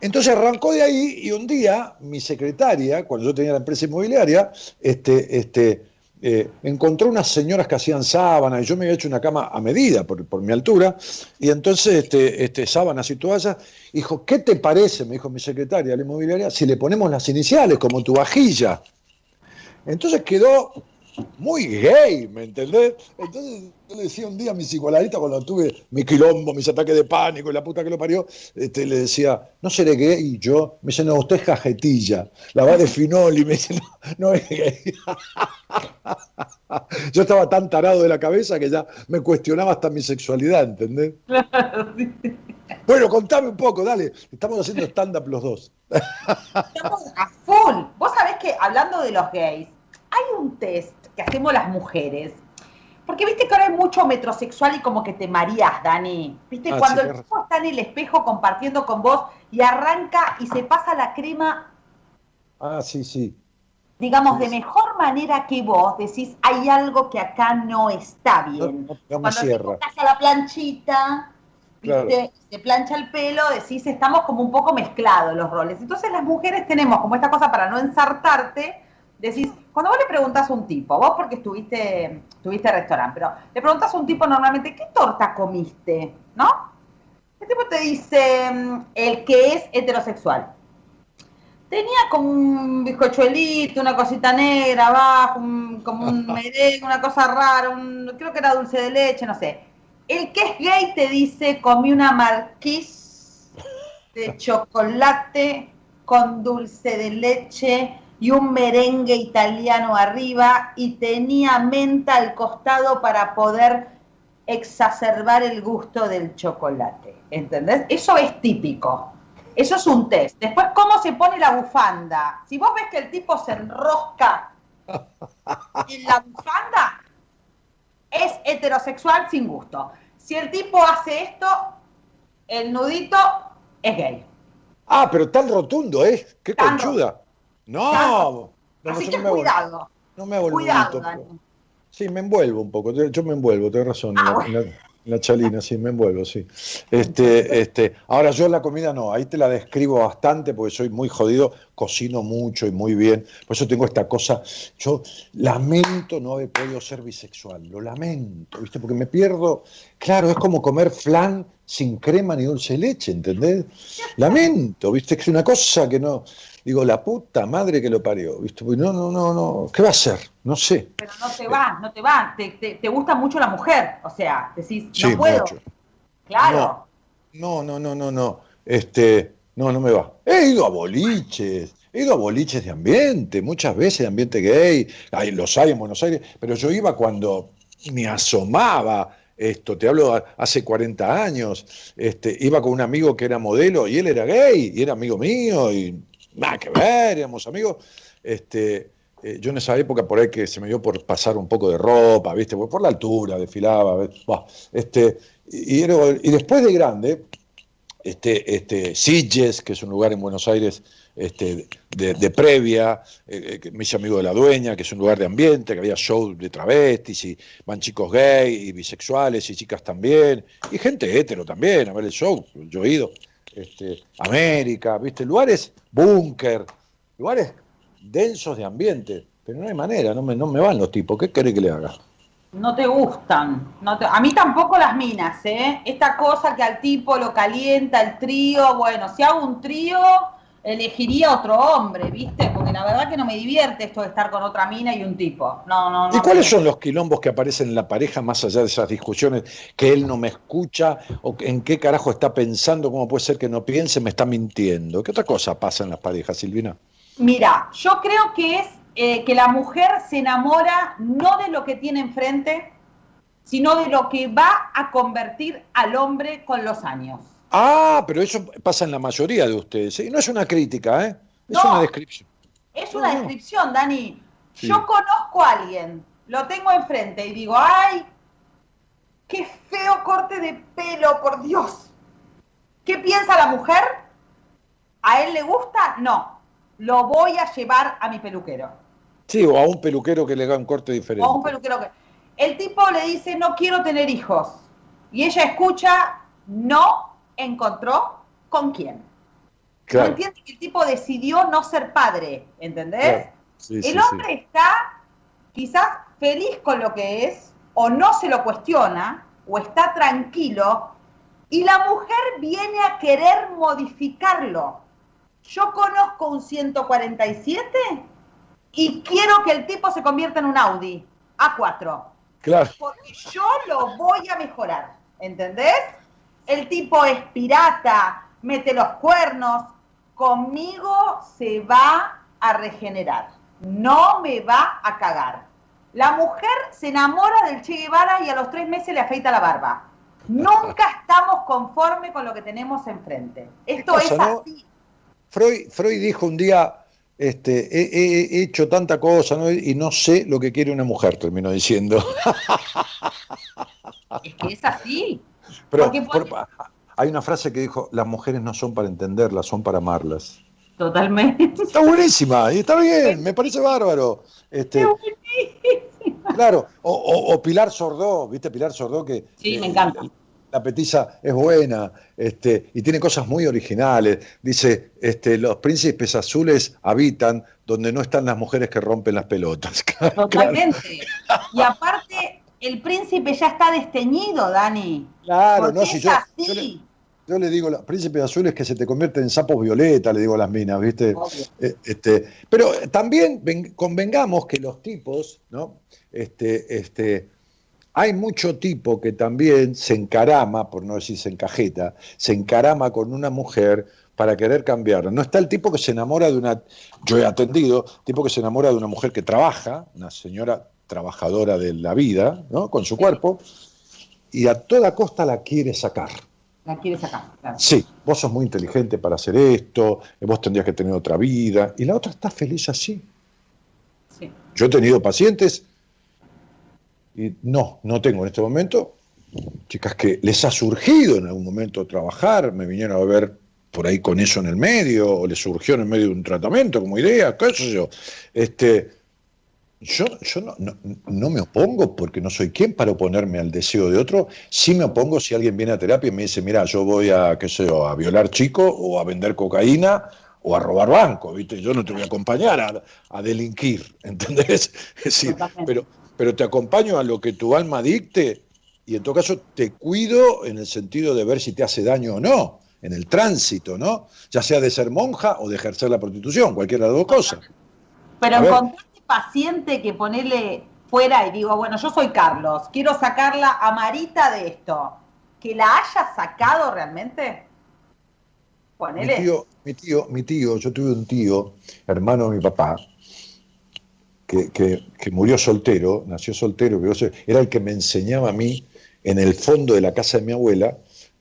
Entonces arrancó de ahí y un día mi secretaria, cuando yo tenía la empresa inmobiliaria, este, este, eh, encontró unas señoras que hacían sábanas, y yo me había hecho una cama a medida por, mi altura, y entonces este, este, sábanas y toallas, dijo, ¿qué te parece, me dijo mi secretaria de la inmobiliaria, si le ponemos las iniciales como tu vajilla? Entonces quedó muy gay, ¿me entendés? Entonces yo le decía un día a mi psicoanalista cuando tuve mi quilombo, mis ataques de pánico y la puta que lo parió, este, le decía, no seré gay, y yo, me dice, no, usted es cajetilla, la va de Finoli, *laughs* me dice, no, es gay. *laughs* yo estaba tan tarado de la cabeza que ya me cuestionaba hasta mi sexualidad, ¿entendés? *laughs* Bueno, contame un poco, dale, estamos haciendo stand-up los dos. Estamos a full. Vos sabés que hablando de los gays, hay un test que hacemos las mujeres. Porque viste que ahora hay mucho metrosexual y como que te marías, Dani. Viste, ah, cuando el tipo está en el espejo compartiendo con vos y arranca y se pasa la crema. Ah, sí, sí. Digamos, de mejor manera que vos decís, hay algo que acá no está bien. cuando cierra. te a la planchita, ¿viste? se plancha el pelo, decís, estamos como un poco mezclados los roles. Entonces las mujeres tenemos como esta cosa para no ensartarte, decís, cuando vos le preguntas a un tipo, vos porque estuviste, estuviste restaurante, pero le preguntas a un tipo normalmente, ¿qué torta comiste? ¿No? El tipo te dice, mm, el que es heterosexual. Tenía como un bizcochuelito, una cosita negra abajo, como un *laughs* merengue, una cosa rara, creo que era dulce de leche, no sé. El que es gay te dice, comí una marquís de *laughs* chocolate con dulce de leche y un merengue italiano arriba y tenía menta al costado para poder exacerbar el gusto del chocolate. ¿Entendés? Eso es típico. Eso es un test. Después, ¿cómo se pone la bufanda? Si vos ves que el tipo se enrosca *laughs* en la bufanda, es heterosexual sin gusto. Si el tipo hace esto, el nudito es gay. Ah, pero tan rotundo es. ¿eh? Qué conchuda. No, Así que cuidado. No me vuelvo cuidado, Sí, me envuelvo un poco. Yo me envuelvo, tenés razón. Ah, la chalina, sí, me envuelvo, sí. Este, este, ahora yo la comida no, ahí te la describo bastante porque soy muy jodido, cocino mucho y muy bien, por eso tengo esta cosa, yo lamento no haber podido ser bisexual, lo lamento, ¿viste? Porque me pierdo, claro, es como comer flan sin crema ni dulce de leche, ¿entendés? Lamento, ¿viste? Es una cosa que no, Digo, la puta madre que lo parió, ¿viste? no, no, no, no, ¿qué va a hacer? No sé. Pero no te va, no te va, te, te, gusta mucho la mujer, o sea, decís, no puedo. Claro. No, no, no, no, no, este, no, no me va. He ido a boliches, he ido a boliches de ambiente, muchas veces de ambiente gay, hay, los hay en Buenos Aires, pero yo iba cuando me asomaba esto, te hablo hace 40 años, este, iba con un amigo que era modelo y él era gay y era amigo mío y nada que ver, éramos amigos. Este, eh, yo en esa época por ahí que se me dio por pasar un poco de ropa, ¿viste? Por la altura, desfilaba, este, y, después de grande, este, este, Sitges, que es un lugar en Buenos Aires este, de, previa, eh, eh, me hice amigo de la dueña, que es un lugar de ambiente, que había shows de travestis, y van chicos gay y bisexuales y chicas también, y gente hetero también, a ver el show, yo he ido este, América, ¿viste? Lugares búnker, lugares densos de ambiente, pero no hay manera, no me, no me van los tipos, ¿qué quiere que le haga? No te gustan, no a mí tampoco las minas, ¿eh? Esta cosa que al tipo lo calienta, el trío, bueno, si hago un trío, elegiría otro hombre, ¿viste? Porque la verdad que no me divierte esto de estar con otra mina y un tipo. No, no, no. ¿Y cuáles son los quilombos que aparecen en la pareja más allá de esas discusiones que él no me escucha o en qué carajo está pensando, cómo puede ser que no piense, me está mintiendo? ¿Qué otra cosa pasa en las parejas, Silvina? Mira, yo creo que es eh, que la mujer se enamora no de lo que tiene enfrente, sino de lo que va a convertir al hombre con los años. Ah, pero eso pasa en la mayoría de ustedes. ¿eh? No es una crítica, ¿eh? Es una descripción. Es una descripción, Dani. Yo conozco a alguien, lo tengo enfrente y digo, ¡ay! ¡Qué feo corte de pelo, por Dios! ¿Qué piensa la mujer? ¿A él le gusta? No. Lo voy a llevar a mi peluquero. Sí, o a un peluquero que le haga un corte diferente. O a un peluquero que. El tipo le dice, no quiero tener hijos. Y ella escucha, no encontró con quién. No entiende que el tipo decidió no ser padre, ¿entendés? el hombre está quizás feliz con lo que es, o no se lo cuestiona, o está tranquilo, y la mujer viene a querer modificarlo. Yo conozco un 147 y quiero que el tipo se convierta en un Audi A4. Claro. Porque yo lo voy a mejorar, ¿entendés? El tipo es pirata, mete los cuernos, conmigo se va a regenerar, no me va a cagar. La mujer se enamora del Che Guevara y a los tres meses le afeita la barba. Nunca estamos conformes con lo que tenemos enfrente. Esto es así. Freud, Freud dijo un día, este, he, hecho tanta cosa y no sé lo que quiere una mujer, terminó diciendo. Es que es así. Pero hay una frase que dijo, las mujeres no son para entenderlas, son para amarlas. Totalmente. Está buenísima, y está bien, me parece bárbaro. Este, claro, o, Pilar Sordó, ¿viste Pilar Sordó que... Sí, me encanta la petiza es buena este, y tiene cosas muy originales. Dice, este, los príncipes azules habitan donde no están las mujeres que rompen las pelotas. *laughs* Totalmente. Y aparte, el príncipe ya está desteñido, Dani. Claro, no, si yo, yo, le, digo, los príncipes azules que se te convierten en sapos violeta, le digo a las minas, ¿viste? Eh, este, pero también convengamos que los tipos, ¿no? Este, este, hay mucho tipo que también se encarama, por no decir se encajeta, se encarama con una mujer para querer cambiarla. No está el tipo que se enamora de una, yo he atendido, tipo que se enamora de una mujer que trabaja, una señora trabajadora de la vida, ¿no? Con su cuerpo, y a toda costa la quiere sacar. La quiere sacar, claro. Sí, vos sos muy inteligente para hacer esto, vos tendrías que tener otra vida, y la otra está feliz así. Sí. Yo he tenido pacientes y no, no tengo en este momento chicas que les ha surgido en algún momento trabajar, me vinieron a ver por ahí con eso en el medio, o les surgió en el medio de un tratamiento como idea, qué sé yo. Este, yo, yo no, no, me opongo porque no soy quien para oponerme al deseo de otro. Sí me opongo si alguien viene a terapia y me dice, mira, yo voy a, qué sé yo, a violar chicos o a vender cocaína o a robar banco, ¿viste? Yo no te voy a acompañar a, a delinquir, *laughs* ¿entendés? Es decir, pero, pero te acompaño a lo que tu alma dicte y en todo caso te cuido en el sentido de ver si te hace daño o no, en el tránsito, ¿no? Ya sea de ser monja o de ejercer la prostitución, cualquiera de las dos cosas. Pero encontraste paciente que ponele fuera y digo, bueno, yo soy Carlos, quiero sacarla a Marita de esto, que la haya sacado realmente. Ponele. Mi tío, mi tío, mi tío, yo tuve un tío, hermano de mi papá, que, murió soltero, nació soltero, era el que me enseñaba a mí en el fondo de la casa de mi abuela,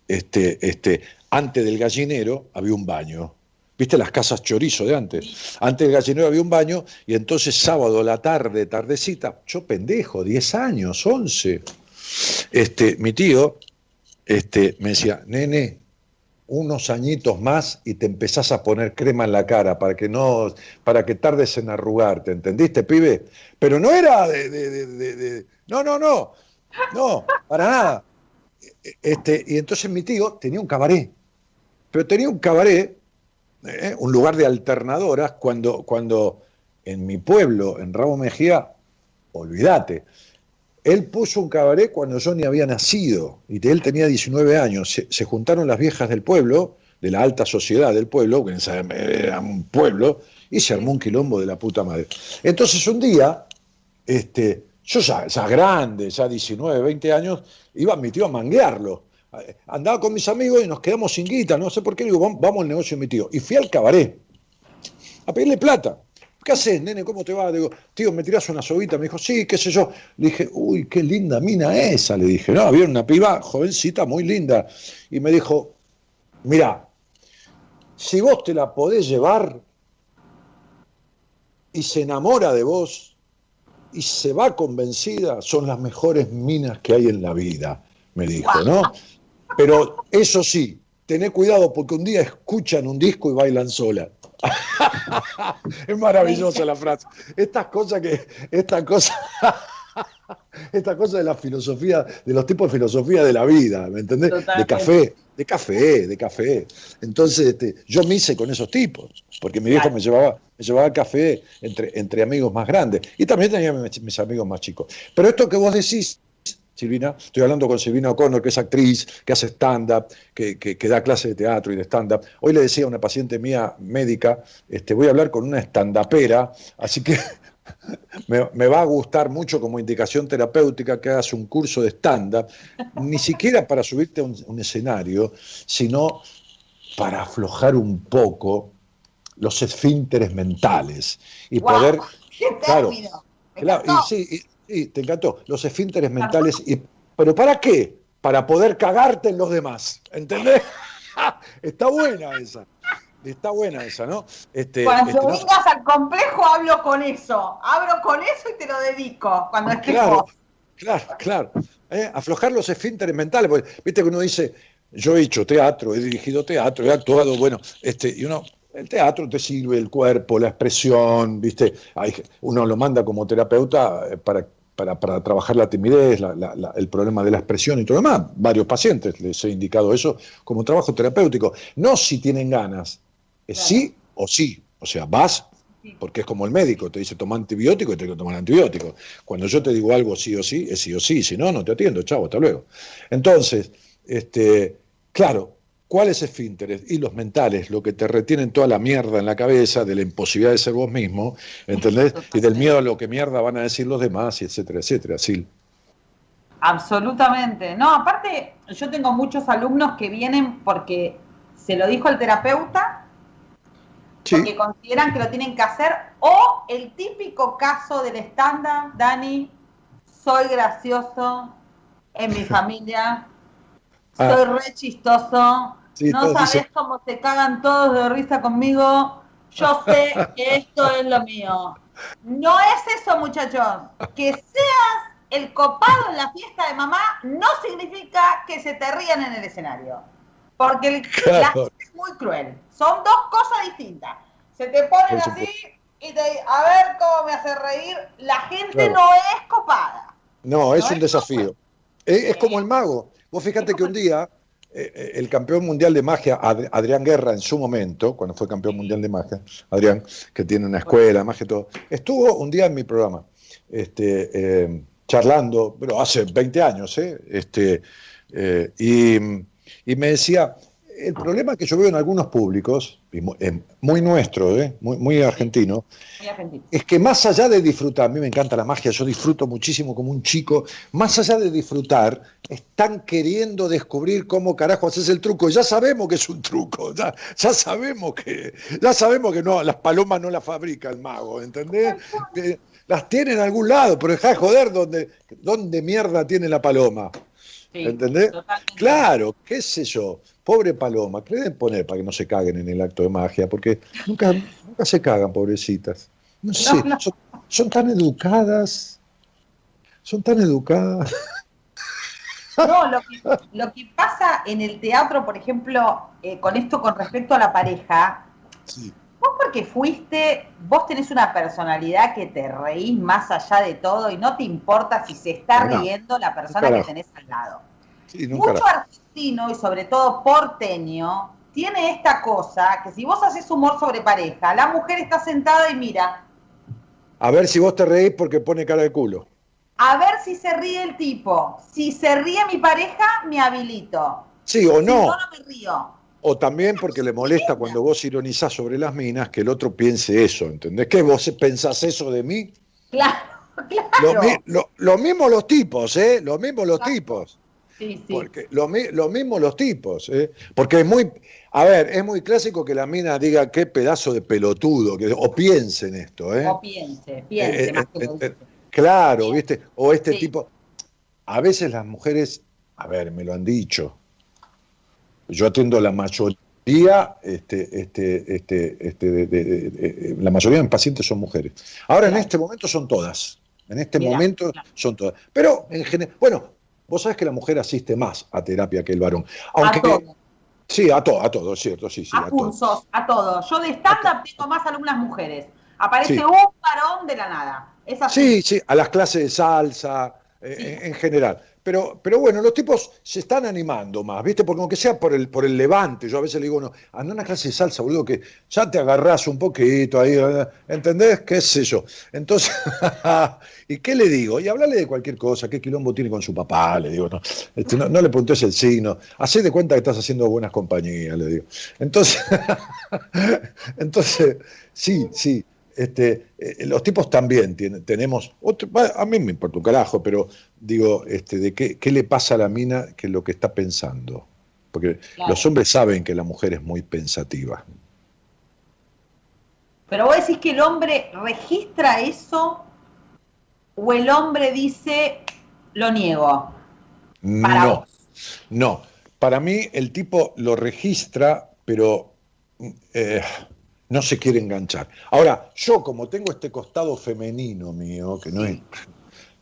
este, este, antes del gallinero había un baño. ¿Viste las casas chorizo de antes? Antes del gallinero había un baño y entonces sábado a la tarde, tardecita, yo pendejo, 10 años, 11. Este, mi tío este, me decía, nene, unos añitos más y te empezás a poner crema en la cara para que no, para que tardes en arrugarte, ¿entendiste, pibe? Pero no era de, no, no, no, no, para nada. Este, y entonces mi tío tenía un cabaret, pero tenía un cabaret, ¿eh? un lugar de alternadoras, cuando, cuando en mi pueblo, en Rabo Mejía, olvídate, él puso un cabaret cuando yo ni había nacido y él tenía 19 años. Se, juntaron las viejas del pueblo, de la alta sociedad del pueblo, que era un pueblo, y se armó un quilombo de la puta madre. Entonces un día, este, yo ya, ya grande, ya 19, 20 años, iba mi tío a manguearlo. Andaba con mis amigos y nos quedamos sin guita, no sé por qué, digo, vamos al negocio de mi tío. Y fui al cabaret a pedirle plata. ¿Qué haces, nene? ¿Cómo te va? Digo, tío, ¿me tirás una sobita? Me dijo, sí, qué sé yo. Le dije, uy, qué linda mina esa. Le dije, no, había una piba jovencita, muy linda. Y me dijo, mira, si vos te la podés llevar y se enamora de vos y se va convencida, son las mejores minas que hay en la vida, me dijo, ¿no? Pero eso sí, tené cuidado porque un día escuchan un disco y bailan sola. *laughs* es maravillosa la frase. Estas cosas que, estas cosas, *laughs* esta cosa de la filosofía, de los tipos de filosofía de la vida, ¿me entendés? De café, de café, de café. Entonces, este, yo me hice con esos tipos, porque mi viejo me llevaba, me llevaba café entre, entre amigos más grandes. Y también tenía mis amigos más chicos. Pero esto que vos decís Silvina. Estoy hablando con Silvina O'Connor, que es actriz, que hace stand-up, que, da clases de teatro y de stand-up. Hoy le decía a una paciente mía médica, este, voy a hablar con una stand-upera, así que *laughs* me, va a gustar mucho como indicación terapéutica que hagas un curso de stand-up, ni siquiera para subirte a un, escenario, sino para aflojar un poco los esfínteres mentales y poder... claro, claro y sí, y, te encantó, los esfínteres mentales, y, pero ¿para qué? Para poder cagarte en los demás, ¿entendés? *laughs* Está buena esa. Está buena esa, ¿no? Este, cuando este, vengas al complejo hablo con eso. Hablo con eso y te lo dedico. Cuando estés Claro, claro, claro. ¿Eh? Aflojar los esfínteres mentales. Porque, Viste que uno dice, yo he hecho teatro, he dirigido teatro, he actuado, bueno, este, y uno, el teatro te sirve el cuerpo, la expresión, ¿viste? uno lo manda como terapeuta eh, para para, trabajar la timidez, el problema de la expresión y todo lo demás. Varios pacientes les he indicado eso como trabajo terapéutico. No si tienen ganas, es sí o sí. O sea, vas porque es como el médico, te dice toma antibiótico y te que tomar antibiótico. Cuando yo te digo algo sí o sí, es sí o sí, si no, no te atiendo, chavo, hasta luego. Entonces, este, claro, ¿cuáles esfínteres? Y los mentales, lo que te retienen toda la mierda en la cabeza de la imposibilidad de ser vos mismo, ¿entendés? *laughs* Y del miedo a lo que mierda van a decir los demás, y etcétera, etcétera, Sil. Absolutamente. No, aparte, yo tengo muchos alumnos que vienen porque se lo dijo el terapeuta porque consideran que lo tienen que hacer, o el típico caso del estándar, Dani, soy gracioso en mi *laughs* familia, ah. soy re chistoso, no sabes cómo se cagan todos de risa conmigo, yo sé que esto es lo mío. No es eso, muchachos, que seas el copado en la fiesta de mamá no significa que se te rían en el escenario. Porque el, la gente es muy cruel. Son dos cosas distintas. Se te ponen así y te a ver cómo me hace reír. La gente no es copada. No, es un desafío. Es, como el mago. Vos fíjate que un día el campeón mundial de magia, Adrián Guerra, en su momento, cuando fue campeón mundial de magia, Adrián, que tiene una escuela, magia, todo, estuvo un día en mi programa, este, eh, charlando, pero hace 20 años, ¿eh? Este, y, y me decía, el problema que yo veo en algunos públicos, eh, muy nuestro, ¿eh? muy, argentino, es que más allá de disfrutar, a mí me encanta la magia, yo disfruto muchísimo como un chico, más allá de disfrutar, están queriendo descubrir cómo carajo haces el truco. Ya sabemos que es un truco, ya, sabemos que, ya sabemos que no, las palomas no las fabrica el mago, ¿entendés? las tiene en algún lado, pero deja de joder donde, dónde mierda tiene la paloma. ¿Entendés? Claro, qué sé yo. Pobre paloma, ¿qué deben poner para que no se caguen en el acto de magia? Porque nunca, nunca se cagan, pobrecitas. No sé, Son, tan educadas. Son tan educadas. No, lo que, pasa en el teatro, por ejemplo, eh, con esto con respecto a la pareja, vos porque fuiste, vos tenés una personalidad que te reís más allá de todo y no te importa si se está riendo la persona que tenés al lado. Mucho argentino y sobre todo porteño tiene esta cosa que si vos haces humor sobre pareja, la mujer está sentada y mira. A ver si vos te reís porque pone cara de culo. A ver si se ríe el tipo. Si se ríe mi pareja, me habilito. Sí o no. no, me río. O también porque le molesta cuando vos ironizás sobre las minas que el otro piense eso, ¿entendés? ¿Qué vos pensás eso de mí? Claro, *laughs* claro. Lo, mismo los tipos, ¿eh? Lo mismo los tipos. Porque lo, mismo los tipos, ¿eh? porque es muy, a ver, es muy clásico que la mina diga qué pedazo de pelotudo, que, o piense en esto, ¿eh? O piense, piense eh, más que Claro, ¿viste? O este tipo. A veces las mujeres, a ver, me lo han dicho. Yo atiendo la mayoría, este, este, este, este, la mayoría de mis pacientes son mujeres. Ahora en este momento son todas. En este momento son todas. Pero en general, bueno, Vos sabés que la mujer asiste más a terapia que el varón. Aunque, a todo. Sí, a todo, a todo, cierto, sí, sí. A, cursos, a todo. Yo de stand-up tengo más alumnas mujeres. Aparece un varón de la nada. Es así. Sí, sí, a las clases de salsa, eh, en general. Pero, pero bueno, los tipos se están animando más, ¿viste? Porque aunque sea por el, por el levante, yo a veces le digo, no, anda una clase de salsa, boludo, que ya te agarrás un poquito ahí, ¿entendés? ¿Qué sé yo? Entonces, *laughs* ¿y qué le digo? Y hablarle de cualquier cosa, qué quilombo tiene con su papá, le digo, no, este, no, le preguntes el signo, hacé de cuenta que estás haciendo buenas compañías, le digo. Entonces, *laughs* entonces sí, sí, este, eh, los tipos también tienen, tenemos, a mí me importa un carajo, pero digo, este, de qué, qué le pasa a la mina que lo que está pensando. Porque los hombres saben que la mujer es muy pensativa. Pero vos decís que el hombre registra eso o el hombre dice, lo niego. no, no. Para mí el tipo lo registra, pero eh, no se quiere enganchar. Ahora, yo como tengo este costado femenino mío, que no es,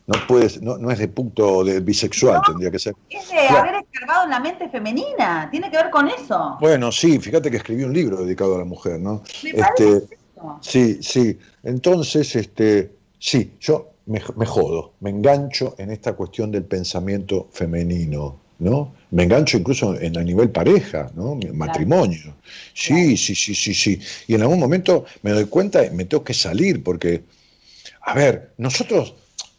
no puedes, no, es de punto de bisexual, tendría que ser. Es de haber escarbado en la mente femenina, tiene que ver con eso. Bueno, sí, fíjate que escribí un libro dedicado a la mujer, ¿no? este, sí, sí. Entonces, este, sí, yo me, jodo, me engancho en esta cuestión del pensamiento femenino, ¿no? Me engancho incluso en a nivel pareja, ¿no? Matrimonio. Sí, sí, sí, sí, sí. Y en algún momento me doy cuenta y me tengo que salir porque, a ver, nosotros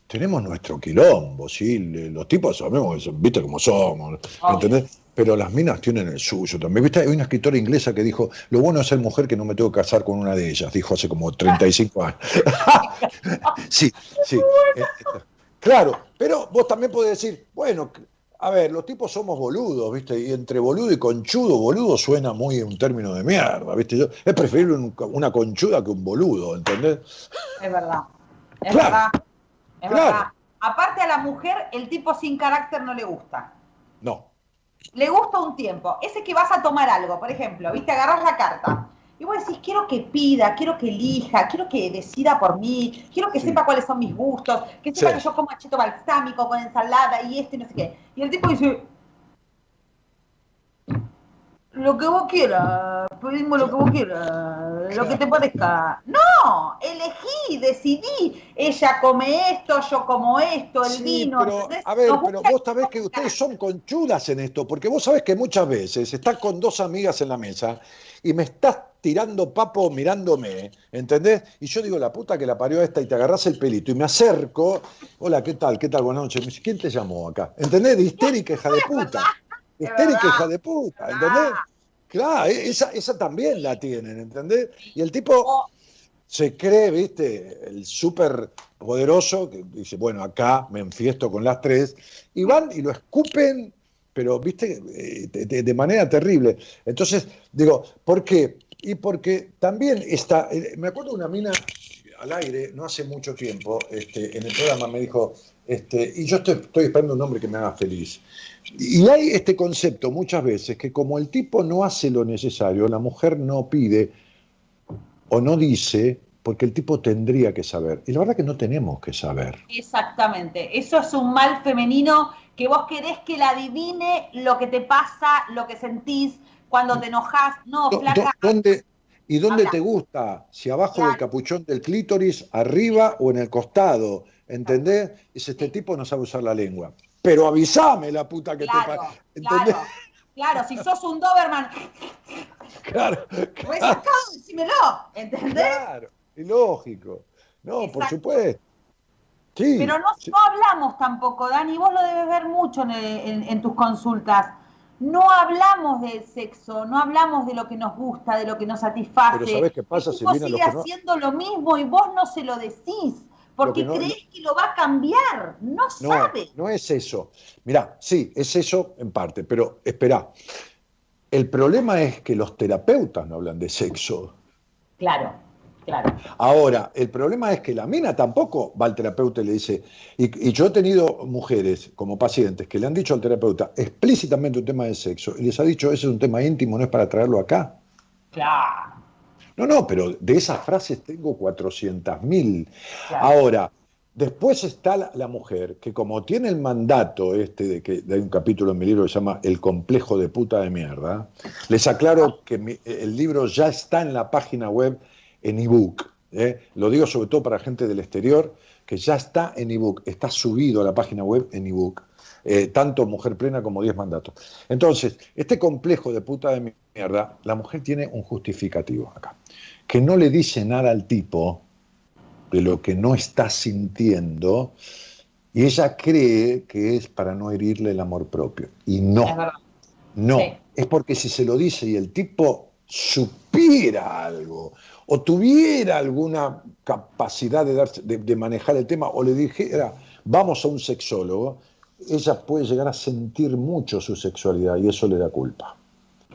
tenemos nuestro quilombo, ¿sí? Los tipos sabemos, viste cómo somos, ¿entendés? Pero las minas tienen el suyo también. ¿Viste? Hay una escritora inglesa que dijo, lo bueno es ser mujer que no me tengo que casar con una de ellas, dijo hace como 35 años. *laughs* sí, sí. Eh, claro, pero vos también podés decir, bueno, a ver, los tipos somos boludos, ¿viste? Y entre boludo y conchudo, boludo suena muy un término de mierda, ¿viste? Yo, es preferible una conchuda que un boludo, ¿entendés? Es verdad. Es verdad. Es verdad. Aparte a la mujer, el tipo sin carácter no le gusta. No. Le gusta un tiempo. Ese que vas a tomar algo, por ejemplo, viste, agarras la carta. Y vos decís, quiero que pida, quiero que elija, quiero que decida por mí, quiero que sepa cuáles son mis gustos, que sepa que yo como achito balsámico con ensalada y este y no sé qué. Y el tipo dice, lo que vos quieras, pedimos lo que vos quieras, lo que te parezca. No, elegí, decidí. Ella come esto, yo como esto, el vino. Pero, a ver, pero vos sabés que ustedes son conchudas en esto, porque vos sabés que muchas veces estás con dos amigas en la mesa y me estás tirando papo mirándome, ¿entendés? Y yo digo, la puta que la parió esta y te agarras el pelito y me acerco, hola, ¿qué tal? ¿Qué tal? Buenas noches. ¿Quién te llamó acá? ¿Entendés? De histérica hija de puta. Histérica hija de puta, ¿entendés? Claro, e-, esa, esa también la tienen, ¿entendés? Y el tipo se cree, viste, el súper poderoso, que dice, bueno, acá me enfiesto con las tres, y van y lo escupen, pero, viste, eh, de, manera terrible. Entonces, digo, ¿por qué? Y porque también está, eh, me acuerdo de una mina al aire, no hace mucho tiempo, este, en el programa me dijo, este, y yo estoy, esperando un hombre que me haga feliz. Y hay este concepto muchas veces que como el tipo no hace lo necesario, la mujer no pide o no dice, porque el tipo tendría que saber. Y la verdad que no tenemos que saber. Exactamente. Eso es un mal femenino que vos querés que la adivine lo que te pasa, lo que sentís cuando te enojas. No, flaca. ¿Dónde, ¿Y dónde te gusta? Si abajo del capuchón del clítoris, arriba o en el costado. ¿Entendés? Dice, este tipo no sabe usar la lengua. Pero avísame la puta que te pasa. Claro, claro, si sos un Doberman. Claro. claro. decímelo, ¿entendés? Claro, y lógico. No, por supuesto. Sí, Pero no, hablamos tampoco, Dani, vos lo debes ver mucho en, tus consultas. No hablamos del sexo, no hablamos de lo que nos gusta, de lo que nos satisface. Pero ¿sabés qué pasa? El sigue haciendo lo mismo y vos no se lo decís. Porque crees que lo va a cambiar, no, sabe. No es eso. Mirá, sí, es eso en parte, pero espera. El problema es que los terapeutas no hablan de sexo. Claro, claro. Ahora, el problema es que la mina tampoco va al terapeuta y le dice, y, yo he tenido mujeres como pacientes que le han dicho al terapeuta explícitamente un tema de sexo y les ha dicho, ese es un tema íntimo, no es para traerlo acá. Claro. No, no, pero de esas frases tengo 400.000. Ahora, después está la, mujer, que como tiene el mandato este de que hay un capítulo en mi libro que se llama El complejo de puta de mierda, les aclaro que el libro ya está en la página web en ebook. ¿eh? Lo digo sobre todo para gente del exterior, que ya está en ebook, está subido a la página web en ebook. Eh, tanto Mujer Plena como Diez Mandatos. Entonces, este complejo de puta de mierda, la mujer tiene un justificativo acá que no le dice nada al tipo de lo que no está sintiendo y ella cree que es para no herirle el amor propio. Y no, no, es porque si se lo dice y el tipo supiera algo, o tuviera alguna capacidad de, de, manejar el tema, o le dijera, vamos a un sexólogo, ella puede llegar a sentir mucho su sexualidad y eso le da culpa.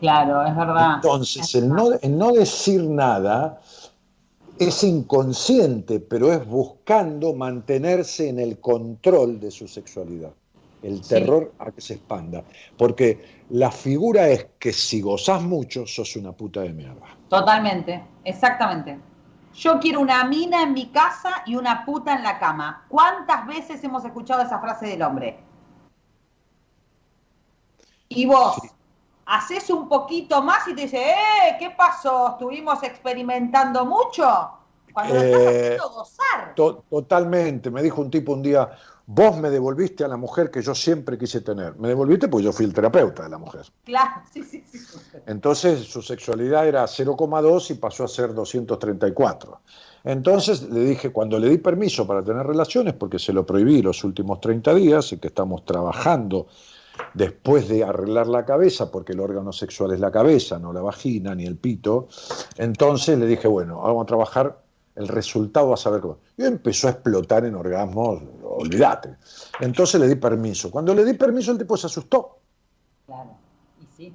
Claro, es verdad. Entonces, el, no, el no decir nada es inconsciente, pero es buscando mantenerse en el control de su sexualidad. El terror a que se expanda. Porque la figura es que si gozás mucho, sos una puta de mierda. Totalmente, exactamente. Yo quiero una mina en mi casa y una puta en la cama. ¿Cuántas veces hemos escuchado esa frase del hombre? Y vos, haces un poquito más y te dice, ¡eh! ¿Qué pasó? ¿Estuvimos experimentando mucho? Cuando lo estás eh, haciendo gozar. totalmente. Me dijo un tipo un día, vos me devolviste a la mujer que yo siempre quise tener. Me devolviste porque yo fui el terapeuta de la mujer. Claro, sí, sí, sí. Entonces su sexualidad era 0,2 y pasó a ser 234. Entonces le dije, cuando le di permiso para tener relaciones, porque se lo prohibí los últimos 30 días y que estamos trabajando después de arreglar la cabeza, porque el órgano sexual es la cabeza, no la vagina ni el pito, entonces le dije, bueno, vamos a trabajar, el resultado va a saber cómo. Y empezó a explotar en orgasmos, olvídate. Entonces le di permiso. Cuando le di permiso, el tipo se asustó. Claro, y sí,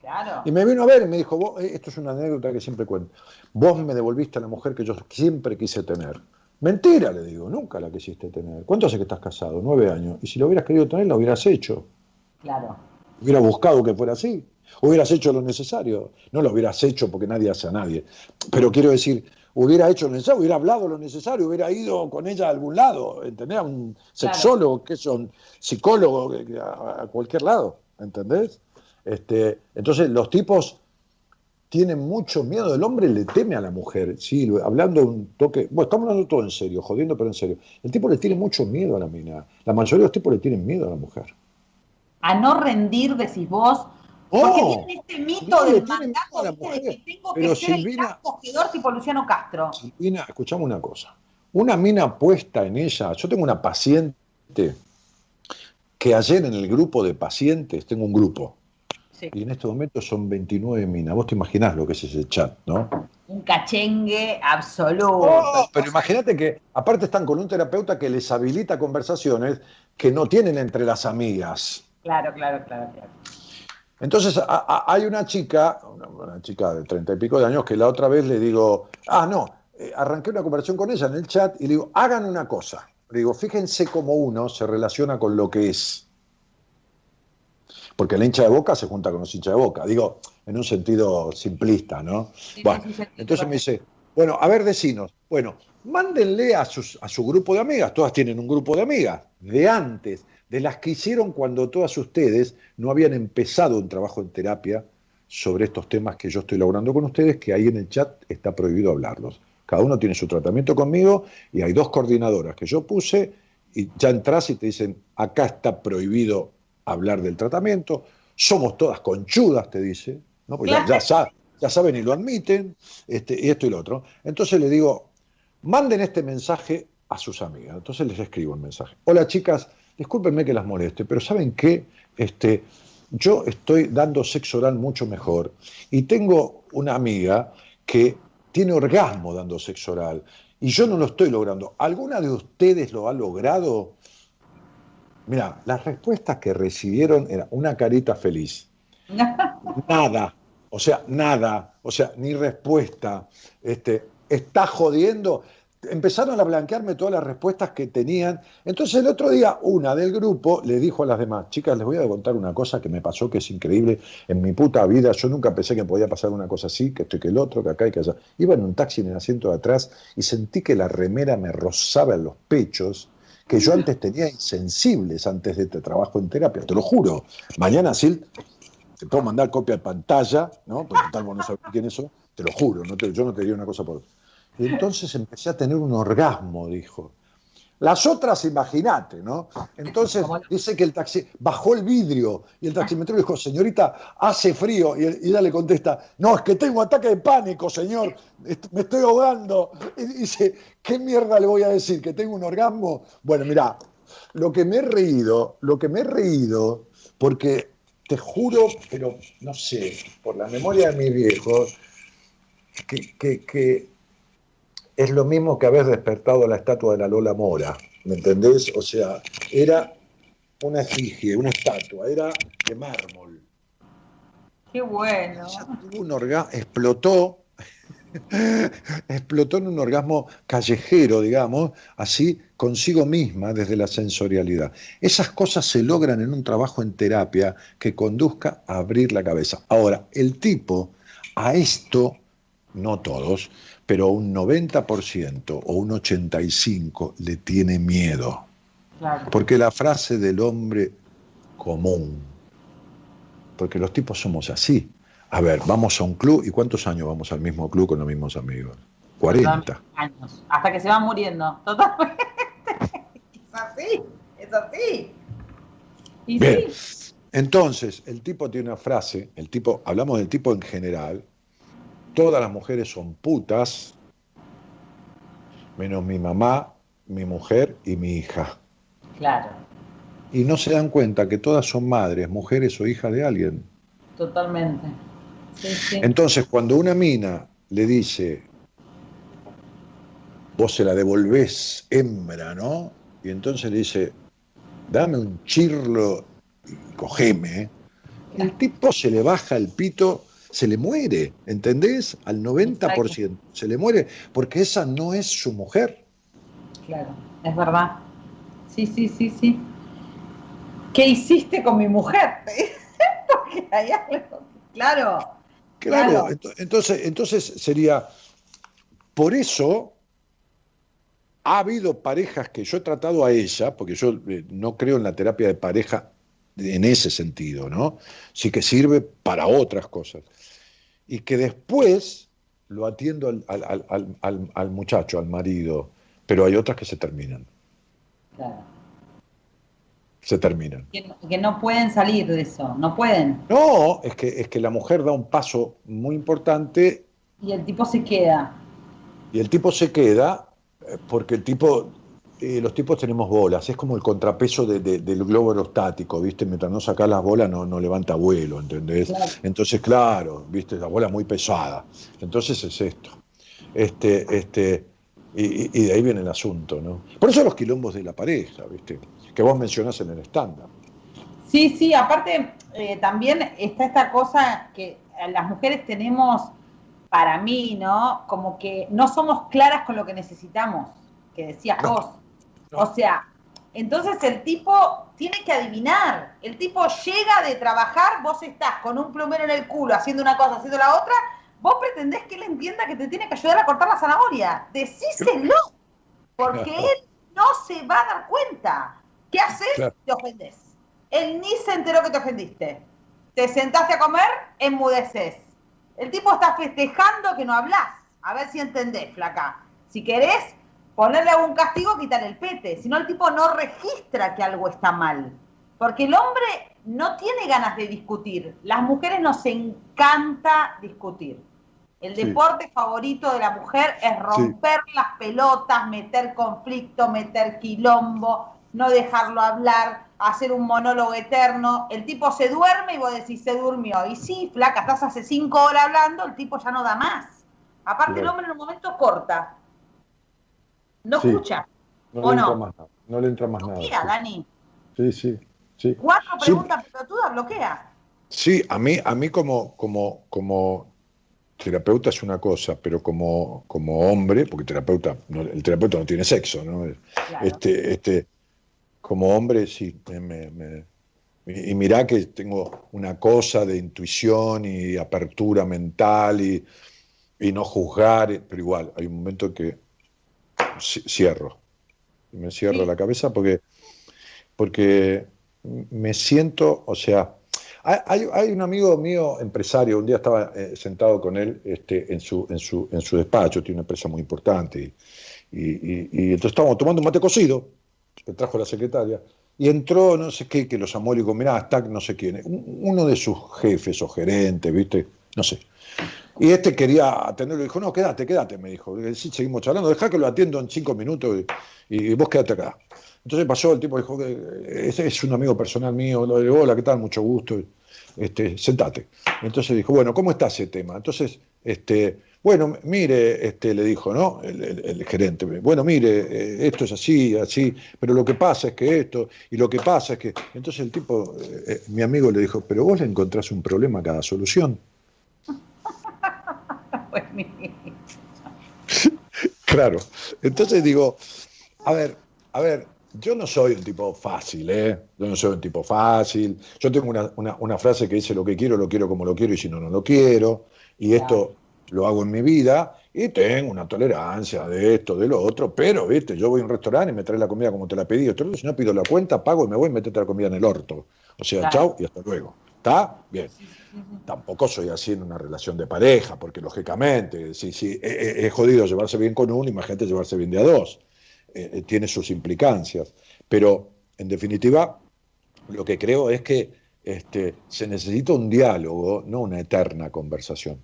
claro. Y me vino a ver y me dijo, eh, esto es una anécdota que siempre cuento, vos me devolviste a la mujer que yo siempre quise tener. Mentira, le digo, nunca la quisiste tener. ¿Cuánto hace que estás casado? Nueve años. Y si lo hubieras querido tener, lo hubieras hecho. Claro. Hubiera buscado que fuera así. Hubieras hecho lo necesario. No lo hubieras hecho porque nadie hace a nadie. Pero quiero decir, hubiera hecho lo necesario, hubiera hablado lo necesario, hubiera ido con ella a algún lado, ¿entendés? A un sexólogo, que son psicólogo, a, cualquier lado, ¿entendés? Este, entonces los tipos tienen mucho miedo, el hombre le teme a la mujer, sí, hablando un toque, bueno, estamos hablando todo en serio, jodiendo pero en serio. El tipo le tiene mucho miedo a la mina, la mayoría de los tipos le tienen miedo a la mujer a no rendir, decís vos, porque tiene este mito del mandato de que tengo que ser el cogedor tipo Luciano Castro. Silvina, escuchamos una cosa. Una mina puesta en ella, yo tengo una paciente que ayer en el grupo de pacientes, tengo un grupo, y en este momento son 29 minas. Vos te imaginás lo que es ese chat, ¿no? Un cachengue absoluto. Oh, pero imagínate que aparte están con un terapeuta que les habilita conversaciones que no tienen entre las amigas. Claro, claro, claro, claro. Entonces, hay una chica, una, chica de treinta y pico de años, que la otra vez le digo, ah, no, eh, arranqué una conversación con ella en el chat y le digo, hagan una cosa. Le digo, fíjense cómo uno se relaciona con lo que es. Porque la hincha de boca se junta con los hinchas de boca. Digo, en un sentido simplista, ¿no? bueno, entonces me dice, bueno, a ver, decinos. Bueno, mándenle a, a su grupo de amigas, todas tienen un grupo de amigas, de antes de las que hicieron cuando todas ustedes no habían empezado un trabajo en terapia sobre estos temas que yo estoy logrando con ustedes, que ahí en el chat está prohibido hablarlos. Cada uno tiene su tratamiento conmigo y hay dos coordinadoras que yo puse y ya entras y te dicen, acá está prohibido hablar del tratamiento, somos todas conchudas, te dice, ¿no? Pues ya, ya, saben y lo admiten, este, y esto y lo otro. Entonces le digo, manden este mensaje a sus amigas. Entonces les escribo un mensaje. Hola chicas, discúlpenme que las moleste, pero ¿saben qué? Este, yo estoy dando sexo oral mucho mejor y tengo una amiga que tiene orgasmo dando sexo oral y yo no lo estoy logrando. ¿Alguna de ustedes lo ha logrado? Mira, las respuestas que recibieron era una carita feliz. *laughs* Nada, o sea, nada, o sea, ni respuesta. Este, está jodiendo empezaron a blanquearme todas las respuestas que tenían. Entonces el otro día una del grupo le dijo a las demás, chicas, les voy a contar una cosa que me pasó que es increíble en mi puta vida. Yo nunca pensé que podía pasar una cosa así, que estoy que el otro, que acá y que allá. Iba en un taxi en el asiento de atrás y sentí que la remera me rozaba en los pechos que yo antes tenía insensibles antes de este trabajo en terapia, te lo juro. Mañana, Sil, te puedo mandar copia de pantalla, ¿no? Porque tal vos no sabes quién es eso, te lo juro, no yo no te diría una cosa por y entonces empecé a tener un orgasmo, dijo. Las otras, imagínate, ¿no? Entonces dice que el taxi bajó el vidrio y el taximetro dijo, señorita, hace frío. Y, ella le contesta, no, es que tengo ataque de pánico, señor, me estoy ahogando. Y dice, ¿qué mierda le voy a decir? ¿Que tengo un orgasmo? Bueno, mira, lo que me he reído, lo que me he reído, porque te juro, pero no sé, por la memoria de mis viejos, que, es lo mismo que haber despertado la estatua de la Lola Mora, ¿me entendés? O sea, era una efigie, una estatua, era de mármol. Qué bueno. tuvo un orgasmo, explotó, *laughs* explotó en un orgasmo callejero, digamos, así consigo misma desde la sensorialidad. Esas cosas se logran en un trabajo en terapia que conduzca a abrir la cabeza. Ahora, el tipo a esto, no todos, pero un 90% o un 85% le tiene miedo. Porque la frase del hombre común, porque los tipos somos así. A ver, vamos a un club y ¿cuántos años vamos al mismo club con los mismos amigos? 40. Años, hasta que se van muriendo, totalmente. *laughs* es así, es así. Bien. Entonces, el tipo tiene una frase, el tipo, hablamos del tipo en general, todas las mujeres son putas, menos mi mamá, mi mujer y mi hija. Claro. Y no se dan cuenta que todas son madres, mujeres o hijas de alguien. Totalmente. Entonces, cuando una mina le dice, vos se la devolvés hembra, ¿no? Y entonces le dice, dame un chirlo y cogeme. El tipo se le baja el pito, se le muere, ¿entendés? Al 90% se le muere, porque esa no es su mujer. Claro, es verdad. Sí, sí, sí, sí. ¿Qué hiciste con mi mujer? *laughs* porque hay algo, claro. Claro, Entonces, entonces sería, por eso ha habido parejas que yo he tratado a ella, porque yo eh, no creo en la terapia de pareja en ese sentido, ¿no? Sí que sirve para otras cosas. Y que después lo atiendo al, muchacho, al marido, pero hay otras que se terminan. Claro. Se terminan. Que, no pueden salir de eso, no pueden. No, es que, es que la mujer da un paso muy importante. Y el tipo se queda. Y el tipo se queda eh, porque el tipo eh, los tipos tenemos bolas, es como el contrapeso del globo aerostático, ¿viste? Mientras no sacas las bolas no, levanta vuelo, ¿entendés? Entonces, claro, ¿viste? La bola muy pesada. Entonces es esto. Este, este, y, de ahí viene el asunto, ¿no? Por eso los quilombos de la pareja, ¿viste? Que vos mencionás en el estándar. Sí, sí, aparte eh, también está esta cosa que las mujeres tenemos, para mí, ¿no? Como que no somos claras con lo que necesitamos, que decías vos. O sea, entonces el tipo tiene que adivinar. El tipo llega de trabajar, vos estás con un plumero en el culo haciendo una cosa, haciendo la otra, vos pretendés que él entienda que te tiene que ayudar a cortar la zanahoria. Decíselo, porque él no se va a dar cuenta. ¿Qué haces? Te ofendes. Él ni se enteró que te ofendiste. Te sentaste a comer, enmudeces. El tipo está festejando que no hablas. A ver si entendés, flaca. Si querés, ponerle algún castigo, quitar el pete. Si no, el tipo no registra que algo está mal. Porque el hombre no tiene ganas de discutir. Las mujeres nos encanta discutir. El deporte favorito de la mujer es romper las pelotas, meter conflicto, meter quilombo, no dejarlo hablar, hacer un monólogo eterno. El tipo se duerme y vos decís, se durmió. Y sí, flaca, estás hace cinco horas hablando, el tipo ya no da más. Aparte, el hombre en un momento corta no escucha. No ¿O le no? Entra más nada. No le entra más nada. Bloquea, Dani. Sí, sí, sí. Cuatro preguntas pelotudas, bloquea. Sí, a mí, a mí como, como, como terapeuta es una cosa, pero como, como hombre, porque terapeuta, el terapeuta no tiene sexo, ¿no? Este, este, como hombre sí, me, y mirá que tengo una cosa de intuición y apertura mental y, y no juzgar, pero igual, hay un momento que cierro. Me cierro la cabeza porque, porque me siento, o sea, hay, hay, un amigo mío, empresario, un día estaba eh, sentado con él este, en, su, en, su, en su despacho, tiene una empresa muy importante, y, y, entonces estábamos tomando un mate cocido, que trajo la secretaria, y entró, no sé qué, que los amó y dijo, mirá, está no sé quién, uno de sus jefes o gerentes, ¿viste? No sé. Y este quería atenderlo dijo, no, quédate, quédate, me dijo. Sí, seguimos charlando, deja que lo atiendo en cinco minutos y, vos quédate acá. Entonces pasó, el tipo dijo, ese es un amigo personal mío, le digo, hola, ¿qué tal? Mucho gusto. Este, sentate. Entonces dijo, bueno, ¿cómo está ese tema? Entonces, este, Bueno, mire, este, le dijo, ¿no? El, gerente, bueno, mire, eh, esto es así, así, pero lo que pasa es que esto, y lo que pasa es que. Entonces el tipo, eh, eh, mi amigo le dijo, pero vos le encontrás un problema a cada solución. *laughs* claro. Entonces digo, a ver, a ver, yo no soy un tipo fácil, ¿eh? Yo no soy un tipo fácil. Yo tengo una, frase que dice lo que quiero, lo quiero como lo quiero y si no, no lo quiero. Y esto lo hago en mi vida y tengo una tolerancia de esto, de lo otro, pero, viste, yo voy a un restaurante y me trae la comida como te la pedí, otro, si no pido la cuenta, pago y me voy y metete la comida en el orto. O sea, chao y hasta luego. ¿Está? Bien. Tampoco soy así en una relación de pareja, porque lógicamente, si, si es, jodido llevarse bien con uno, imagínate llevarse bien de a dos. Eh, eh, tiene sus implicancias. Pero, en definitiva, lo que creo es que este, se necesita un diálogo, no una eterna conversación.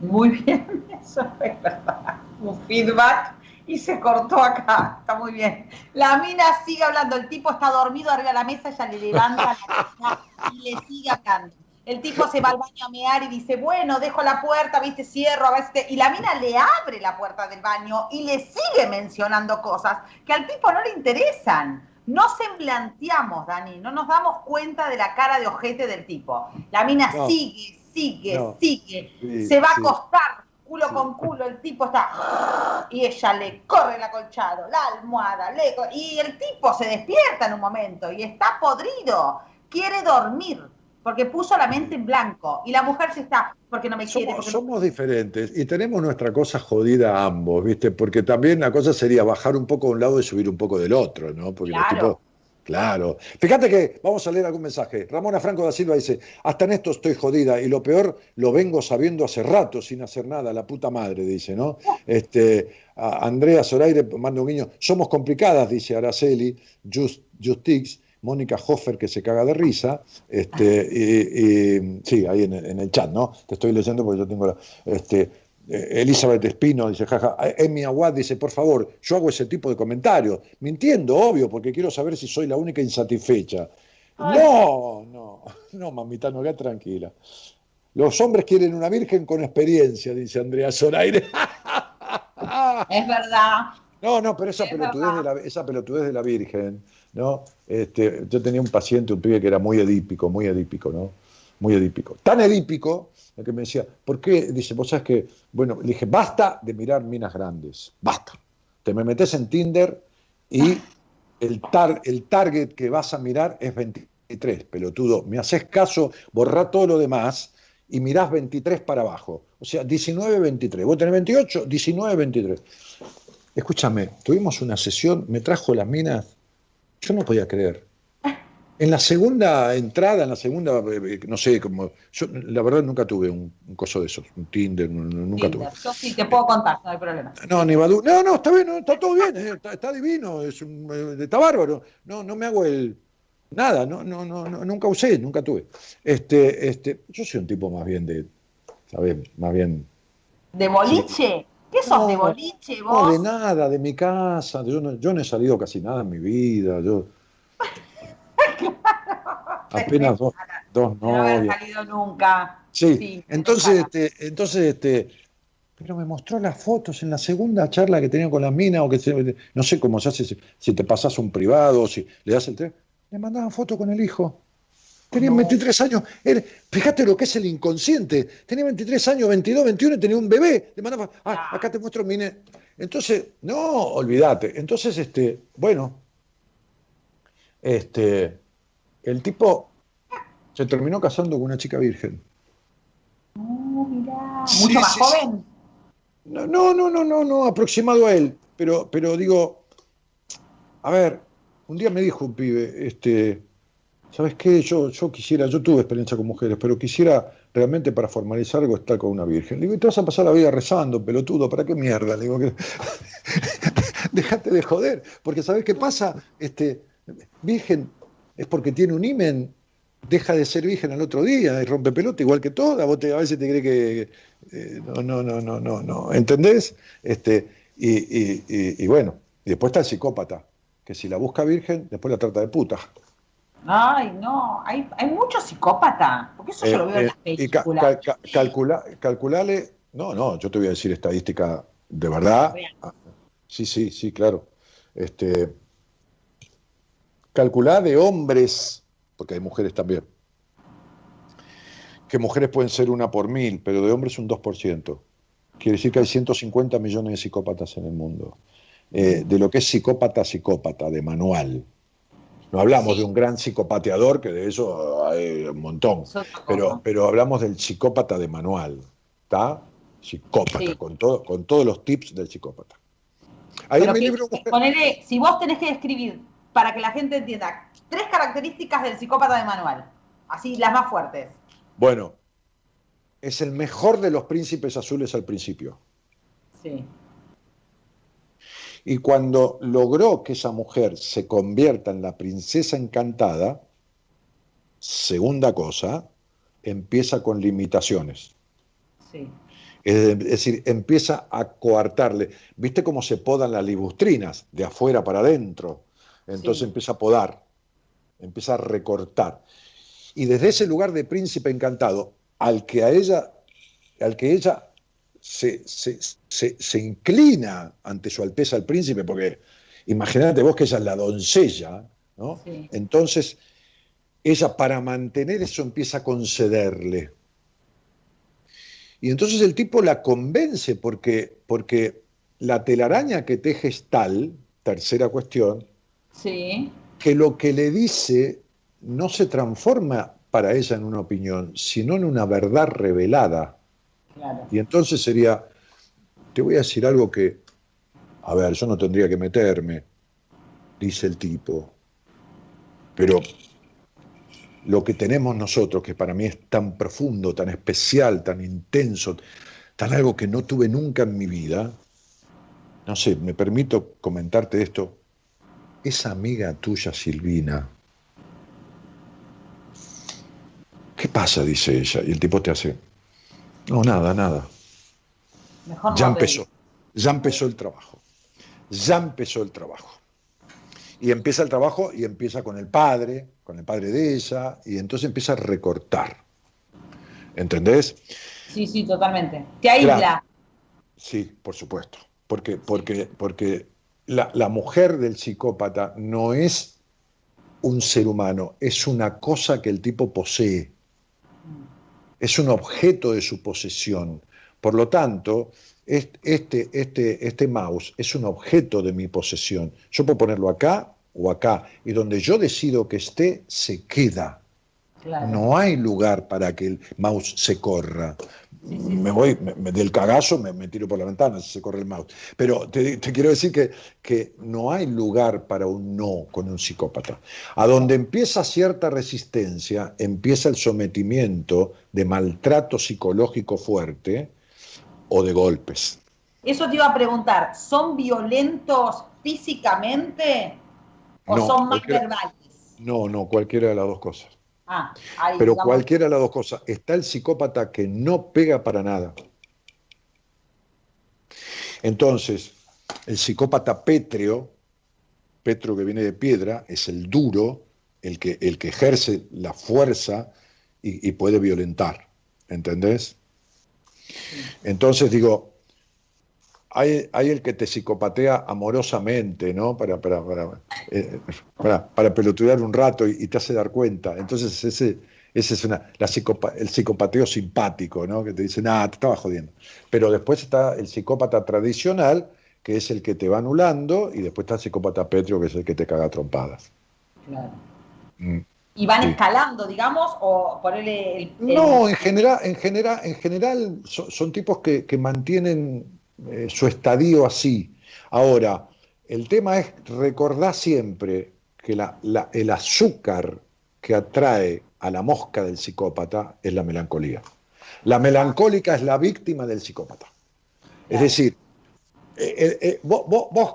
Muy bien, *laughs* eso es verdad. Un feedback y se cortó acá. Está muy bien. La mina sigue hablando. El tipo está dormido arriba de la mesa, ella le levanta la y le sigue hablando. El tipo se va al baño a mear y dice, bueno, dejo la puerta, viste, cierro, a veces. Y la mina le abre la puerta del baño y le sigue mencionando cosas que al tipo no le interesan. No semblanteamos, Dani, no nos damos cuenta de la cara de ojete del tipo. La mina sigue, sigue, sigue, se va a acostar culo con culo, el tipo está y ella le corre el acolchado, la almohada, le, y el tipo se despierta en un momento y está podrido, quiere dormir porque puso la mente en blanco y la mujer se está porque no me quiere. Somos, diferentes y tenemos nuestra cosa jodida ambos, ¿viste? Porque también la cosa sería bajar un poco de un lado y subir un poco del otro, ¿no? Porque los tipos Claro. Fíjate que vamos a leer algún mensaje. Ramona Franco da Silva dice, hasta en esto estoy jodida y lo peor lo vengo sabiendo hace rato sin hacer nada, la puta madre, dice, ¿no? Este, Andrea Zoraire manda un guiño, somos complicadas, dice Araceli, Just, Justix, Mónica Hoffer que se caga de risa, este, sí, ahí en, el chat, ¿no? Te estoy leyendo porque yo tengo la, este, Elizabeth Espino dice, jaja, Emi Aguad dice, por favor, yo hago ese tipo de comentarios, mintiendo, obvio, porque quiero saber si soy la única insatisfecha. No, no, no, mamita, no, queda tranquila. Los hombres quieren una virgen con experiencia, dice Andrea Zoraire. *laughs* Es verdad. No, no, pero esa, pelotudez de, la, esa pelotudez de la virgen, ¿no? Este, yo tenía un paciente, un pibe que era muy edípico, muy edípico, ¿no? Muy edípico. Tan edípico que me decía, ¿por qué? Dice, vos sabes que, bueno, le dije, basta de mirar minas grandes, basta. Te me metes en Tinder y *laughs* el, tar, el target que vas a mirar es 23, pelotudo. Me haces caso, borra todo lo demás y mirás 23 para abajo. O sea, 19, 23. Vos tenés 28, 19, 23. Escúchame, tuvimos una sesión, me trajo las minas, yo no podía creer. En la segunda entrada, en la segunda, eh, eh, no sé, como yo la verdad nunca tuve un, coso de esos, un Tinder, nunca tuve. Yo sí te puedo contar, no hay problema. No, ni Badu, no, no, está bien, está todo bien, eh, está, divino, es está bárbaro. No, no me hago el nada, no, no, no, nunca usé, nunca tuve. Este, este, yo soy un tipo más bien de, ¿sabes? Más bien. ¿De boliche? ¿Qué sos de boliche vos? No, de nada, de mi casa. Yo no, yo no he salido casi nada en mi vida. Yo *laughs* Apenas dos, dos no haber salido nunca. Sí, entonces, este, entonces este, pero me mostró las fotos en la segunda charla que tenía con las minas, o que no sé cómo se hace, si, te pasas un privado, si le das el tren, le mandaban foto con el hijo. Tenía 23 años. fíjate lo que es el inconsciente. Tenía 23 años, 22, 21 y tenía un bebé. Le mandaba, ah, acá te muestro mi. Entonces, no, olvídate. Entonces, este, bueno, este, el tipo se terminó casando con una chica virgen. Oh, mirá. ¿Mucho más joven? No, no, no, no, no, aproximado a él. Pero, pero digo, a ver, un día me dijo un pibe, este, ¿sabes qué? Yo, yo quisiera, yo tuve experiencia con mujeres, pero quisiera realmente para formalizar algo estar con una virgen. Le digo, y te vas a pasar la vida rezando, pelotudo, ¿para qué mierda? Le digo, que... *laughs* déjate de joder, porque ¿sabes qué pasa? Este, virgen es porque tiene un imen, deja de ser virgen al otro día y rompe pelota igual que toda. Vos a veces te crees que. Eh, no, no, no, no, no, no. ¿Entendés? Este, y, bueno, y después está el psicópata, que si la busca virgen, después la trata de puta. Ay, no, hay, hay mucho psicópata, porque eso yo lo veo en eh, las películas. calculale No, no, yo te voy a decir estadística de verdad. Sí, sí, sí, claro. Este, calculá de hombres, porque hay mujeres también, que mujeres pueden ser una por mil, pero de hombres un 2%. Quiere decir que hay 150 millones de psicópatas en el mundo. Eh, de lo que es psicópata, psicópata, de manual. No hablamos de un gran psicopateador, que de eso hay un montón, pero, pero hablamos del psicópata de manual, ¿está? Psicópata, con, todo, con todos los tips del psicópata. Ahí en mi libro... si vos tenés que describir, para que la gente entienda, tres características del psicópata de manual, así las más fuertes. Bueno, es el mejor de los príncipes azules al principio. Sí. Y cuando logró que esa mujer se convierta en la princesa encantada, segunda cosa, empieza con limitaciones. Sí. Es decir, empieza a coartarle. ¿Viste cómo se podan las libustrinas? De afuera para adentro. Entonces empieza a podar, empieza a recortar. Y desde ese lugar de príncipe encantado, al que a ella, al que ella se, se, inclina ante su alteza el príncipe, porque imagínate vos que ella es la doncella, ¿no? Entonces, ella para mantener eso empieza a concederle. Y entonces el tipo la convence porque, porque la telaraña que teje es tal, tercera cuestión, que lo que le dice no se transforma para ella en una opinión, sino en una verdad revelada. Y entonces sería, te voy a decir algo que, a ver, yo no tendría que meterme, dice el tipo, pero lo que tenemos nosotros, que para mí es tan profundo, tan especial, tan intenso, tan algo que no tuve nunca en mi vida, no sé, me permito comentarte esto, esa amiga tuya, Silvina, ¿qué pasa? dice ella, y el tipo te hace, no, nada, nada. ya empezó, ya empezó el trabajo, ya empezó el trabajo. Y empieza el trabajo y empieza con el padre, con el padre de ella, y entonces empieza a recortar. ¿Entendés? Sí, sí, totalmente. Te aísla. Sí, por supuesto. Porque, porque, porque la, la mujer del psicópata no es un ser humano, es una cosa que el tipo posee es un objeto de su posesión. Por lo tanto, este, este, este mouse es un objeto de mi posesión. Yo puedo ponerlo acá o acá, y donde yo decido que esté, se queda. No hay lugar para que el mouse se corra me voy del cagazo, me, tiro por la ventana se corre el mouse. Pero te, quiero decir que, que, no hay lugar para un no con un psicópata. A donde empieza cierta resistencia, empieza el sometimiento de maltrato psicológico fuerte o de golpes. Eso te iba a preguntar, ¿son violentos físicamente o son más verbales? No, no, cualquiera de las dos cosas. Ah, Pero cualquiera de las dos cosas. Está el psicópata que no pega para nada. Entonces, el psicópata pétreo, Petro que viene de piedra, es el duro, el que, el que ejerce la fuerza y, y puede violentar. ¿Entendés? Entonces digo, hay, el que te psicopatea amorosamente, ¿no? Para, para, para, eh, para, pelotudear un rato y, te hace dar cuenta. Entonces ese, ese es una, la el psicopateo simpático, ¿no? Que te dice, nada, te estaba jodiendo. Pero después está el psicópata tradicional, que es el que te va anulando, y después está el psicópata petrio, que es el que te caga trompadas. Claro. Mm. ¿Y van escalando, digamos, o ponerle el, No, en general, en general, en general son, tipos que, que mantienen eh, su estadio así. Ahora, el tema es recordar siempre que el azúcar que atrae a la mosca del psicópata es la melancolía. La melancólica es la víctima del psicópata. Es decir, eh, eh, vos, vos,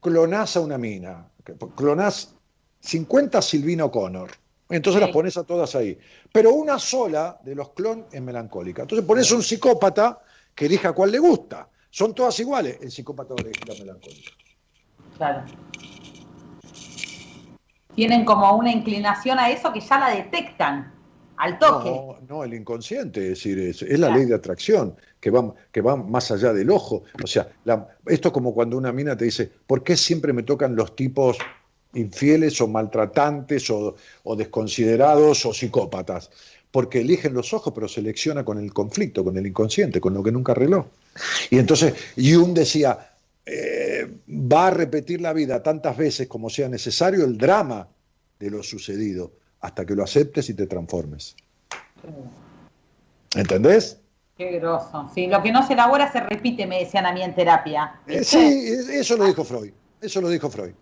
clonás a una mina, clonás 50 Silvino Connor, entonces las pones a todas ahí. Pero una sola de los clones es melancólica. Entonces pones un psicópata que elija cuál le gusta. Son todas iguales, el psicópata de la melancólica. Claro. Tienen como una inclinación a eso que ya la detectan. al toque. No, no, el inconsciente, es decir, es, la ley de atracción que va, que va más allá del ojo. O sea, esto es como cuando una mina te dice, ¿por qué siempre me tocan los tipos infieles o maltratantes o, desconsiderados o psicópatas? Porque eligen los ojos, pero selecciona con el conflicto, con el inconsciente, con lo que nunca arregló. Y entonces Jung decía, eh, va a repetir la vida tantas veces como sea necesario el drama de lo sucedido hasta que lo aceptes y te transformes. ¿Entendés? Qué groso. Sí, lo que no se elabora se repite, me decían a mí en terapia. Eh, sí, eso lo dijo Freud. Eso lo dijo Freud.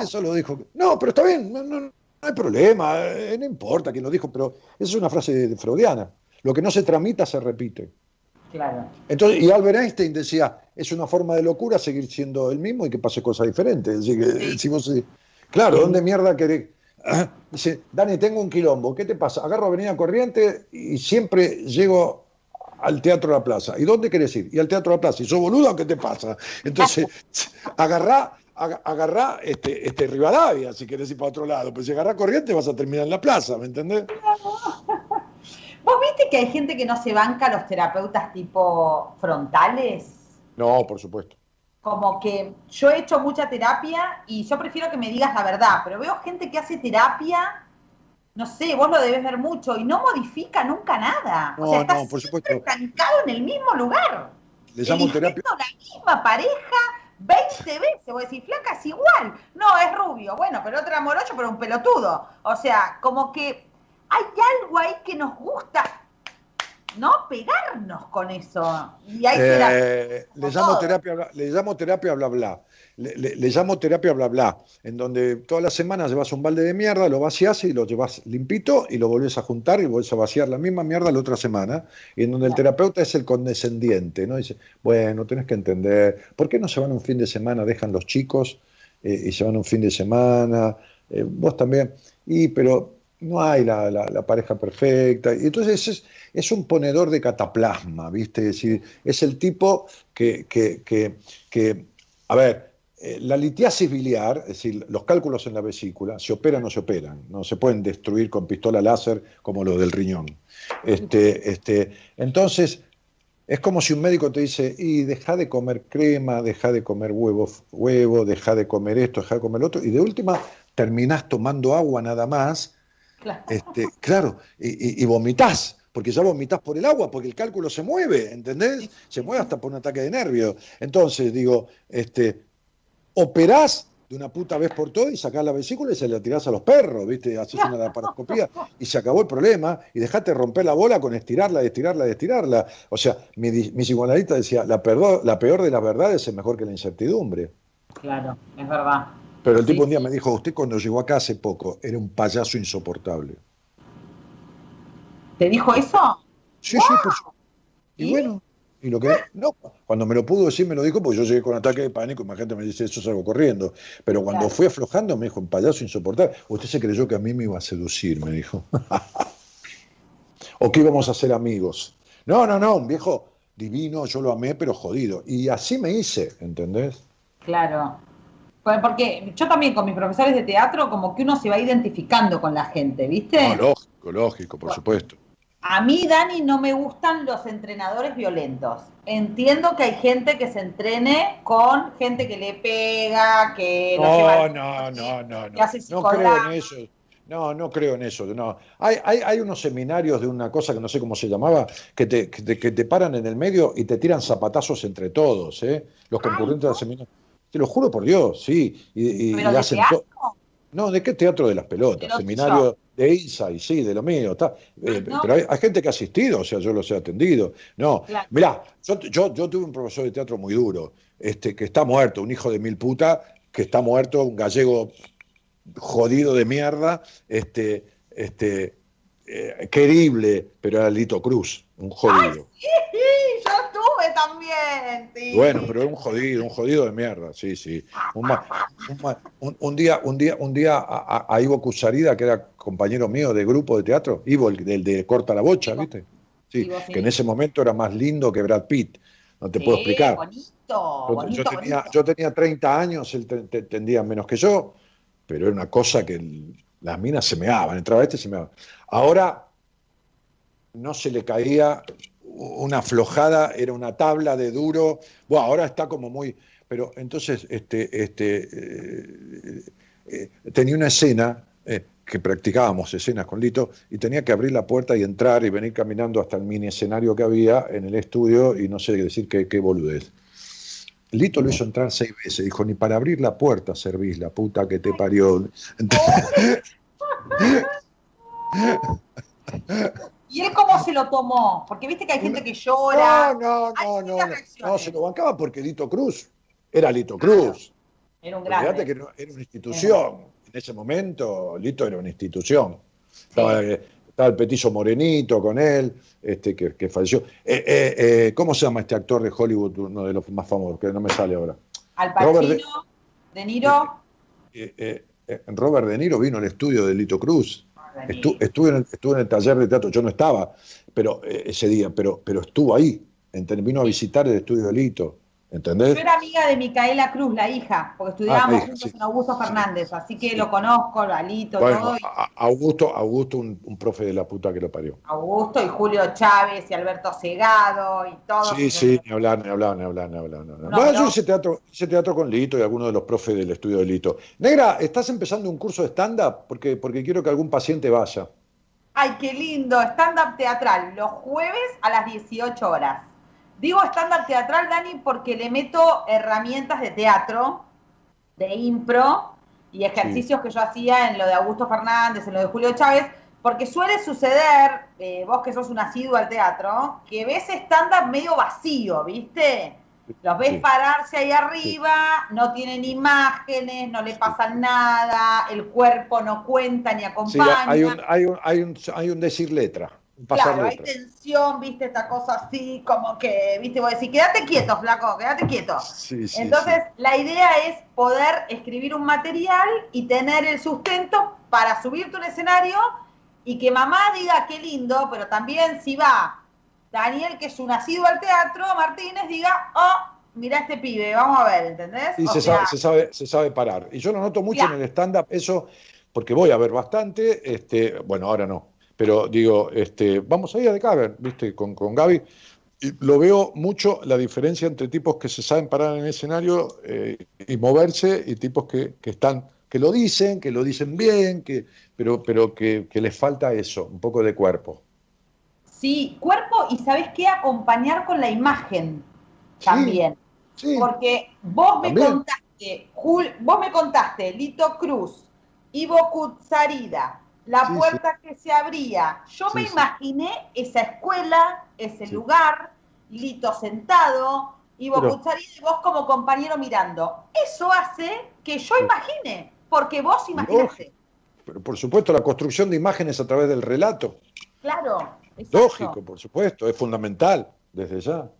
Eso, lo dijo. No, pero está bien, no, hay problema, eh, no importa quién lo dijo, pero esa es una frase freudiana. Lo que no se tramita se repite. Claro. Entonces, y Albert Einstein decía, es una forma de locura seguir siendo el mismo y que pase cosas diferentes. Así que, si vos, claro, ¿dónde mierda querés? *clears throat* Dice, Dani, tengo un quilombo, ¿qué te pasa? Agarro Avenida Corriente y siempre llego al Teatro de la Plaza. ¿Y dónde querés ir? Y al Teatro de la Plaza. ¿Y sos boludo qué te pasa? Entonces, *laughs* agarrá, agarrá este, este Rivadavia si querés ir para otro lado. Pues si agarrá Corriente vas a terminar en la plaza, ¿me entendés? *laughs* ¿Vos viste que hay gente que no se banca a los terapeutas tipo frontales? No, por supuesto como que yo he hecho mucha terapia y yo prefiero que me digas la verdad, pero veo gente que hace terapia, no sé, vos lo debes ver mucho y no modifica nunca nada. o sea, está por supuesto. estancado en el mismo lugar. Le llamo terapia. la misma pareja 20 veces. Vos decís, flaca es igual. No, es rubio. Bueno, pero otro amoroso, pero un pelotudo. O sea, como que hay algo ahí que nos gusta ¿no? Pegarnos con eso. Y hay eh, le, llamo terapia, le llamo terapia bla bla. Le, llamo terapia bla bla, en donde todas las semanas llevas un balde de mierda, lo vacías y lo llevas limpito y lo volvés a juntar y volvés a vaciar la misma mierda la otra semana, y en donde el terapeuta es el condescendiente, ¿no? Dice, bueno, tenés que entender, ¿por qué no se van un fin de semana, dejan los chicos eh, y se van un fin de semana? Eh, vos también, y pero no hay la, pareja perfecta. Y entonces es, es, un ponedor de cataplasma, ¿viste? Es decir, es el tipo que, que, a ver, eh, la litiasis biliar, es decir, los cálculos en la vesícula, se operan o no se operan, no se pueden destruir con pistola láser como los del riñón. Este, este, entonces, es como si un médico te dice, y deja de comer crema, deja de comer huevo, huevo, deja de comer esto, deja de comer lo otro, y de última terminás tomando agua nada más, Claro, este, claro y, vomitas porque ya vomitas por el agua, porque el cálculo se mueve, ¿entendés? Se mueve hasta por un ataque de nervio. Entonces, digo, este, operás de una puta vez por todas y sacás la vesícula y se la tirás a los perros, ¿viste? Haces una *laughs* laparoscopía y se acabó el problema y dejate romper la bola con estirarla, estirarla, estirarla. O sea, mi, mi psicoanalista decía, la, la peor de las verdades es mejor que la incertidumbre. Claro, es verdad. Pero el tipo un día me dijo, usted cuando llegó acá hace poco era un payaso insoportable. ¿Te dijo eso? Sí, sí, por supuesto. Y, bueno, y lo que no, cuando me lo pudo decir me lo dijo porque yo llegué con ataque de pánico, imagínate me dice eso salgo corriendo. Pero cuando fui aflojando me dijo, un payaso insoportable. Usted se creyó que a mí me iba a seducir, me dijo. *laughs* o que íbamos a ser amigos. No, no, no, un viejo divino, yo lo amé, pero jodido. Y así me hice, ¿entendés? Claro. Porque yo también con mis profesores de teatro, como que uno se va identificando con la gente, ¿viste? lógico, lógico, por supuesto. A mí, Dani, no me gustan los entrenadores violentos. Entiendo que hay gente que se entrene con gente que le pega, que no, no, no, no, no. no creo en eso. No, no creo en eso. No. Hay, hay, hay, unos seminarios de una cosa que no sé cómo se llamaba, que te, que te, paran en el medio y te tiran zapatazos entre todos, ¿eh? Los concurrentes del seminario. Te lo juro por Dios, sí. Y, ¿Pero de teatro? No, ¿de qué teatro de las pelotas? Seminario de ISA sí, de lo mío. Está. Eh, pero hay, gente que ha asistido, o sea, yo los he atendido. No, mirá, yo, yo, tuve un profesor de teatro muy duro, este, que está muerto, un hijo de mil puta, que está muerto, un gallego jodido de mierda, este, este, eh, querible, pero era Lito Cruz, un jodido. sí, yo tuve también. Bueno, pero era un jodido, un jodido de mierda, sí, sí. Un, día, un día, un día a, Ivo Cusarida, que era compañero mío de grupo de teatro, Ivo, el, de Corta la Bocha, ¿viste? Sí, que en ese momento era más lindo que Brad Pitt. No te puedo explicar. Bonito, yo, tenía, yo tenía 30 años, él tendría menos que yo, pero era una cosa que Las minas se meaban, entraba este y se meaban. Ahora no se le caía una aflojada, era una tabla de duro. Bueno, ahora está como muy. Pero entonces, este, este, eh, eh, tenía una escena eh, que practicábamos escenas con Lito y tenía que abrir la puerta y entrar y venir caminando hasta el mini escenario que había en el estudio y no sé decir qué, qué boludez. Lito lo hizo entrar seis veces, dijo, ni para abrir la puerta servís, la puta que te parió. *laughs* *laughs* *laughs* ¿Y él cómo se lo tomó? Porque viste que hay gente que llora. No, no, no, no, no, se lo bancaba porque Lito Cruz era Lito Cruz. Era un gran. Fíjate que era una institución. En ese momento, Lito era una institución. Estaba, el petizo morenito con él, este, que, falleció. Eh, eh, eh, ¿Cómo se llama este actor de Hollywood, uno de los más famosos, que no me sale ahora? Al Pacino, de, Niro. Robert De Niro vino al estudio de Lito Cruz estuve, en el, en el taller de teatro, yo no estaba pero, ese día, pero, pero estuvo ahí, vino a visitar el estudio de Lito. ¿Entendés? Yo era amiga de Micaela Cruz, la hija, porque estudiábamos ah, juntos en Augusto Fernández, así que lo conozco, alito, todo. Augusto, Augusto un, profe de la puta que lo parió. Augusto y Julio Chávez y Alberto Segado y todo. Sí, sí, ni hablar, ni hablar, ni hablar, ni hablar. bueno, yo hice teatro, hice teatro con Lito y algunos de los profes del estudio de Lito. Negra, ¿estás empezando un curso de stand-up? Porque, porque quiero que algún paciente vaya. Ay, qué lindo, stand-up teatral, los jueves a las 18 horas. Digo estándar teatral, Dani, porque le meto herramientas de teatro, de impro y ejercicios que yo hacía en lo de Augusto Fernández, en lo de Julio Chávez, porque suele suceder, eh, vos que sos un asiduo al teatro, que ves estándar medio vacío, ¿viste? Los ves pararse ahí arriba, no tienen imágenes, no le pasan nada, el cuerpo no cuenta ni acompaña. hay, un, hay, un, hay, un, hay un decir letra claro, hay tensión, viste, esta cosa así, como que, viste, vos decís, quédate quieto, flaco, quédate quieto. Entonces, la idea es poder escribir un material y tener el sustento para subirte un escenario y que mamá diga qué lindo, pero también si va Daniel, que es un nacido al teatro, Martínez, diga, oh, mira este pibe, vamos a ver, ¿entendés? Y se, sabe, se, sabe, parar. Y yo lo noto mucho en el stand-up, eso, porque voy a ver bastante, este, bueno, ahora no pero digo, este, vamos a ir a The Cavern, ¿viste? Con, con Gaby. Y lo veo mucho la diferencia entre tipos que se saben parar en el escenario eh, y moverse y tipos que, están, que lo dicen, que lo dicen bien, que, pero, pero que, les falta eso, un poco de cuerpo. Sí, cuerpo y sabes qué, acompañar con la imagen también. Porque vos me contaste, vos me contaste, Lito Cruz, Ivo Kutsarida, la puerta que se abría. Yo me imaginé esa escuela, ese lugar, Lito sentado, y vos y vos como compañero mirando. Eso hace que yo imagine, porque vos imaginaste. Pero por supuesto, la construcción de imágenes a través del relato. Claro. Lógico, por supuesto, es fundamental desde ya.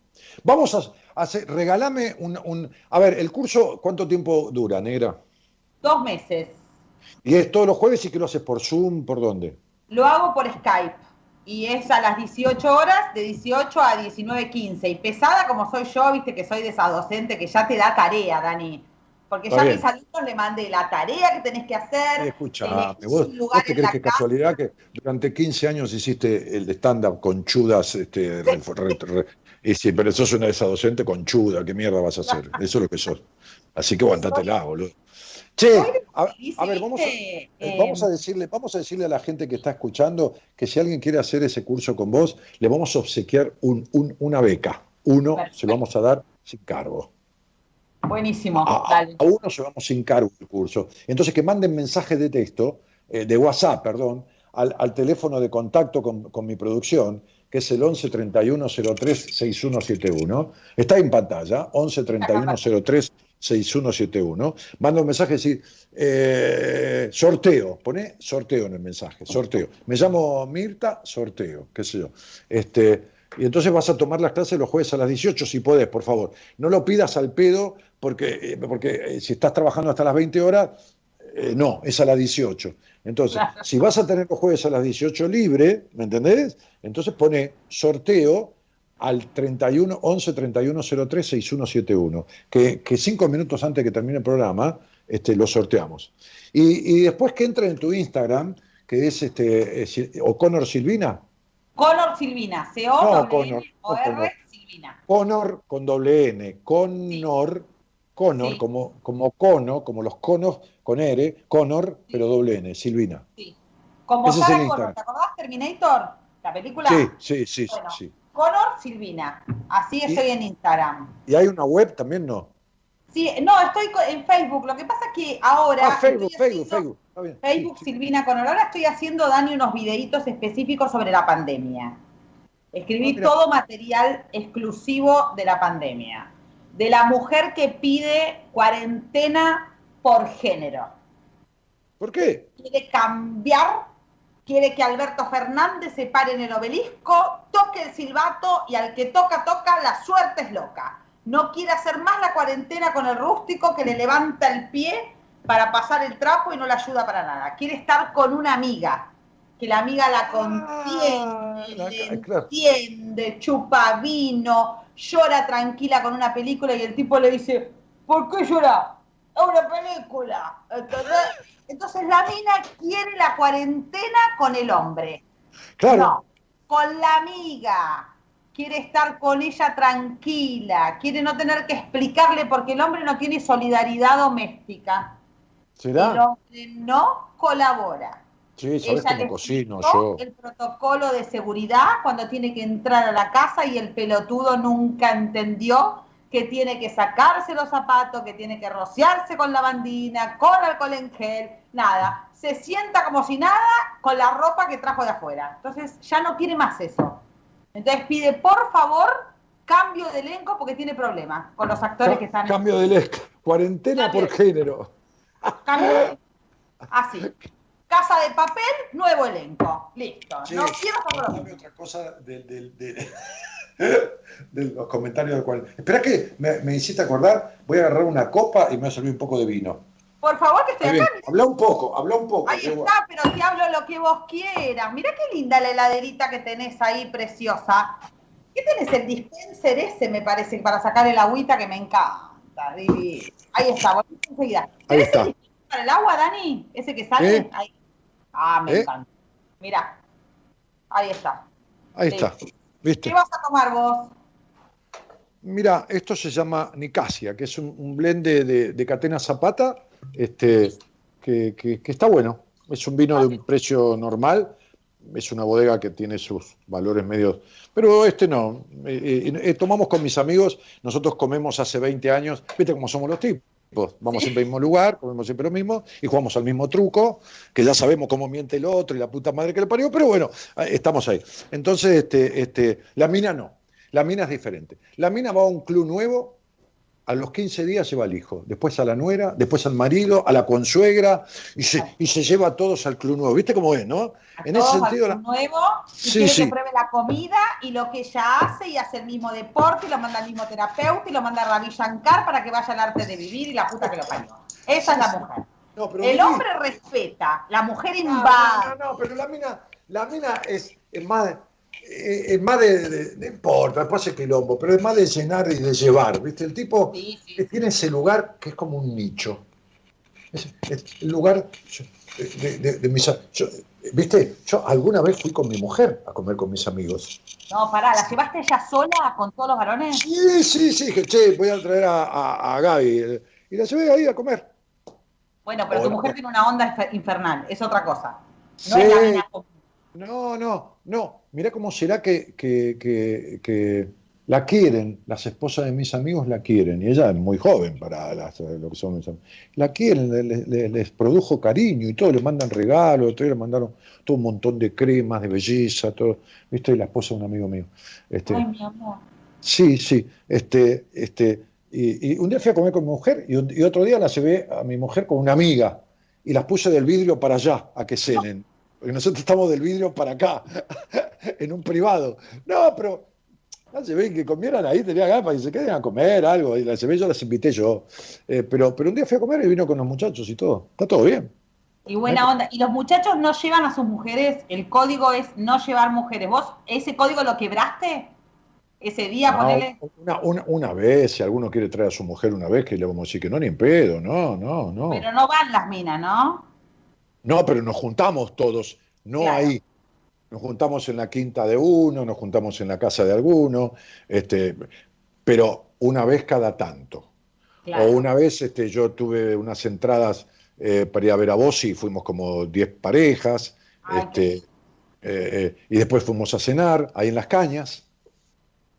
Vamos a hacer, regálame un, un, A ver, el curso, ¿cuánto tiempo dura, negra? Dos meses. ¿Y es todos los jueves y que lo haces por Zoom? ¿Por dónde? Lo hago por Skype. Y es a las 18 horas, de 18 a 19.15. Y pesada como soy yo, viste que soy de esa docente que ya te da tarea, Dani. Porque ya a mis alumnos le mandé la tarea que tenés que hacer. Escucha, vos, ¿vos te crees que casualidad que durante 15 años hiciste el stand-up con chudas? Este, y sí, pero sos una de esas docentes con chuda, ¿qué mierda vas a hacer? *laughs* Eso es lo que sos. Así que aguantatela, boludo. Che, a, ver, vamos a, eh, vamos a, decirle, vamos a decirle a la gente que está escuchando que si alguien quiere hacer ese curso con vos, le vamos a obsequiar una beca. Uno se lo vamos a dar sin cargo. Buenísimo. A, uno se vamos sin cargo el curso. Entonces que manden mensajes de texto, eh, de WhatsApp, perdón, al, teléfono de contacto con, con, mi producción, que es el 11 31 03 6171. Está en pantalla, 11 31 03 6171, manda un mensaje y decir, eh, sorteo, pone sorteo en el mensaje, sorteo. Me llamo Mirta, sorteo, qué sé yo. Este, y entonces vas a tomar las clases los jueves a las 18, si podés, por favor. No lo pidas al pedo, porque, eh, porque eh, si estás trabajando hasta las 20 horas, no, es a las 18. Entonces, si vas a tener los jueves a las 18 libre, ¿me entendés? Entonces pone sorteo al 31 11 31 03 6171, que, que cinco minutos antes que termine el programa, este, lo sorteamos. Y, después que entra en tu Instagram, que es este, O'Connor Silvina. Connor Silvina, C-O-N-O-R Silvina. Connor con doble N, Connor, Connor, como, como cono, como los conos con R, Connor, pero doble N, Silvina. Sí. Como Sarah Connor, ¿te acordás? Terminator, la película. Sí, sí, sí, sí. Connor Silvina, así estoy en Instagram. ¿Y hay una web también, no? Sí, no, estoy en Facebook. Lo que pasa es que ahora. Ah, Facebook, Facebook, Facebook. Facebook Silvina Connor. Ahora estoy haciendo, Dani, unos videitos específicos sobre la pandemia. Escribí ah, todo material exclusivo de la pandemia. De la mujer que pide cuarentena por género. ¿Por qué? Quiere cambiar, quiere que Alberto Fernández se pare en el obelisco, toque el silbato y al que toca, toca, la suerte es loca no quiere hacer más la cuarentena con el rústico que le levanta el pie para pasar el trapo y no le ayuda para nada. Quiere estar con una amiga, que la amiga la contiene, ah, le entiende, chupa vino, llora tranquila con una película y el tipo le dice, ¿por qué llora? Es una película. Entonces la mina quiere la cuarentena con el hombre. Claro. No, con la amiga quiere estar con ella tranquila, quiere no tener que explicarle porque el hombre no tiene solidaridad doméstica. ¿Será? El hombre no colabora. Sí, sabes cómo cocino yo. El protocolo de seguridad cuando tiene que entrar a la casa y el pelotudo nunca entendió que tiene que sacarse los zapatos, que tiene que rociarse con lavandina, con alcohol en gel, nada. Se sienta como si nada con la ropa que trajo de afuera. Entonces ya no quiere más eso. Entonces pide, por favor, cambio de elenco porque tiene problemas con los actores que están. Cambio de elenco. Cuarentena por género. Cambio Así. Casa de papel, nuevo elenco. Listo. no quiero otra cosa de, *laughs* los comentarios del cual. Espera que me, me, hiciste acordar. Voy a agarrar una copa y me voy a servir un poco de vino. Por favor, que estoy acá. Habla un poco, habla un poco. Ahí está, pero te hablo lo que vos quieras. Mira qué linda la heladerita que tenés ahí, preciosa. ¿Qué tenés? El dispenser ese, me parece, para sacar el agüita que me encanta. Ahí está, volvemos enseguida. Ahí está. El para el agua, Dani? Ese que sale. ¿Eh? Ahí. Ah, me ¿Eh? encanta. Mira. Ahí está. Ahí está. ¿Viste? ¿Qué vas a tomar vos? Mira, esto se llama Nicasia, que es un, blend de, de catena zapata este, que, está bueno. Es un vino de un precio normal, es una bodega que tiene sus valores medios, pero este no. Eh, eh, eh, tomamos con mis amigos, nosotros comemos hace 20 años, viste cómo somos los tipos. Vamos siempre al mismo lugar, comemos siempre lo mismo y jugamos al mismo truco, que ya sabemos cómo miente el otro y la puta madre que le parió, pero bueno, estamos ahí. Entonces, este, este, la mina no, la mina es diferente. La mina va a un club nuevo a los 15 días lleva al hijo, después a la nuera, después al marido, a la consuegra, y se, y se lleva a todos al club nuevo. ¿Viste cómo es, no? en ese sentido. Al club nuevo, y que pruebe la comida y lo que ella hace, y hace el mismo deporte, y lo manda al mismo terapeuta, y lo manda a Ravi Shankar para que vaya al arte de vivir y la puta que lo parió. Esa es la mujer. el hombre respeta, la mujer invade. No, no, no, pero la mina, la mina es, es más es más de, no importa, después hace quilombo, pero es más de llenar y de llevar, ¿viste? El tipo tiene ese lugar que es como un nicho. Es, el lugar de, mis... ¿Viste? Yo alguna vez fui con mi mujer a comer con mis amigos. No, pará, ¿la llevaste ella sola con todos los varones? Sí, sí, sí, dije, che, voy a traer a, a, Gaby. Y la llevé ahí a comer. Bueno, pero tu mujer tiene una onda infernal, es otra cosa. No es la mina no, no, no. Mira cómo será que, que, la quieren, las esposas de mis amigos la quieren, y ella es muy joven para lo que son mis amigos. La quieren, les, produjo cariño y todo, le mandan regalos, le mandaron todo un montón de cremas de belleza, todo, ¿viste? Y la esposa de un amigo mío. Este, Ay, mi amor. Sí, sí. Este, este, y, un día fui a comer con mi mujer y, y, otro día la llevé a mi mujer con una amiga y las puse del vidrio para allá a que cenen porque nosotros estamos del vidrio para acá, *laughs* en un privado. No, pero la llevé que comieran ahí, tenía ganas y se queden a comer algo, y la llevé, yo las invité yo. Eh, pero, pero un día fui a comer y vino con los muchachos y todo. Está todo bien. Y buena onda. Y los muchachos no llevan a sus mujeres, el código es no llevar mujeres. ¿Vos ese código lo quebraste? ese día, ponele. Una, una, vez, si alguno quiere traer a su mujer una vez, que le vamos a decir que no, ni en pedo, no, no, no. Pero no van las minas, ¿no? No, pero nos juntamos todos, no ahí. Nos juntamos en la quinta de uno, nos juntamos en la casa de alguno, este, pero una vez cada tanto. O una vez este, yo tuve unas entradas eh, para ir a ver a vos y fuimos como 10 parejas, este, eh, eh, y después fuimos a cenar ahí en las cañas.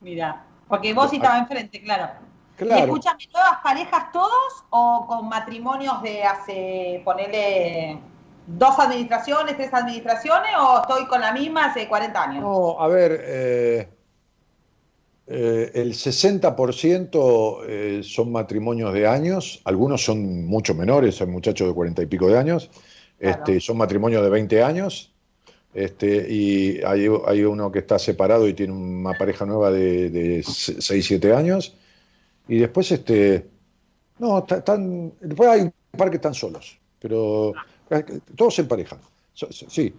Mira, porque vos estaba enfrente, claro. claro. ¿Y escuchan nuevas parejas todos o con matrimonios de hace, ponele, dos administraciones, tres administraciones o estoy con la misma hace 40 años? No, a ver, eh, eh, el 60% eh, son matrimonios de años, algunos son mucho menores, hay muchachos de 40 y pico de años, este, son matrimonios de 20 años, este, y hay, hay, uno que está separado y tiene una pareja nueva de, de 6, 7 años. Y después, este, no, están, después hay un par que están solos, pero todos en pareja. Sí,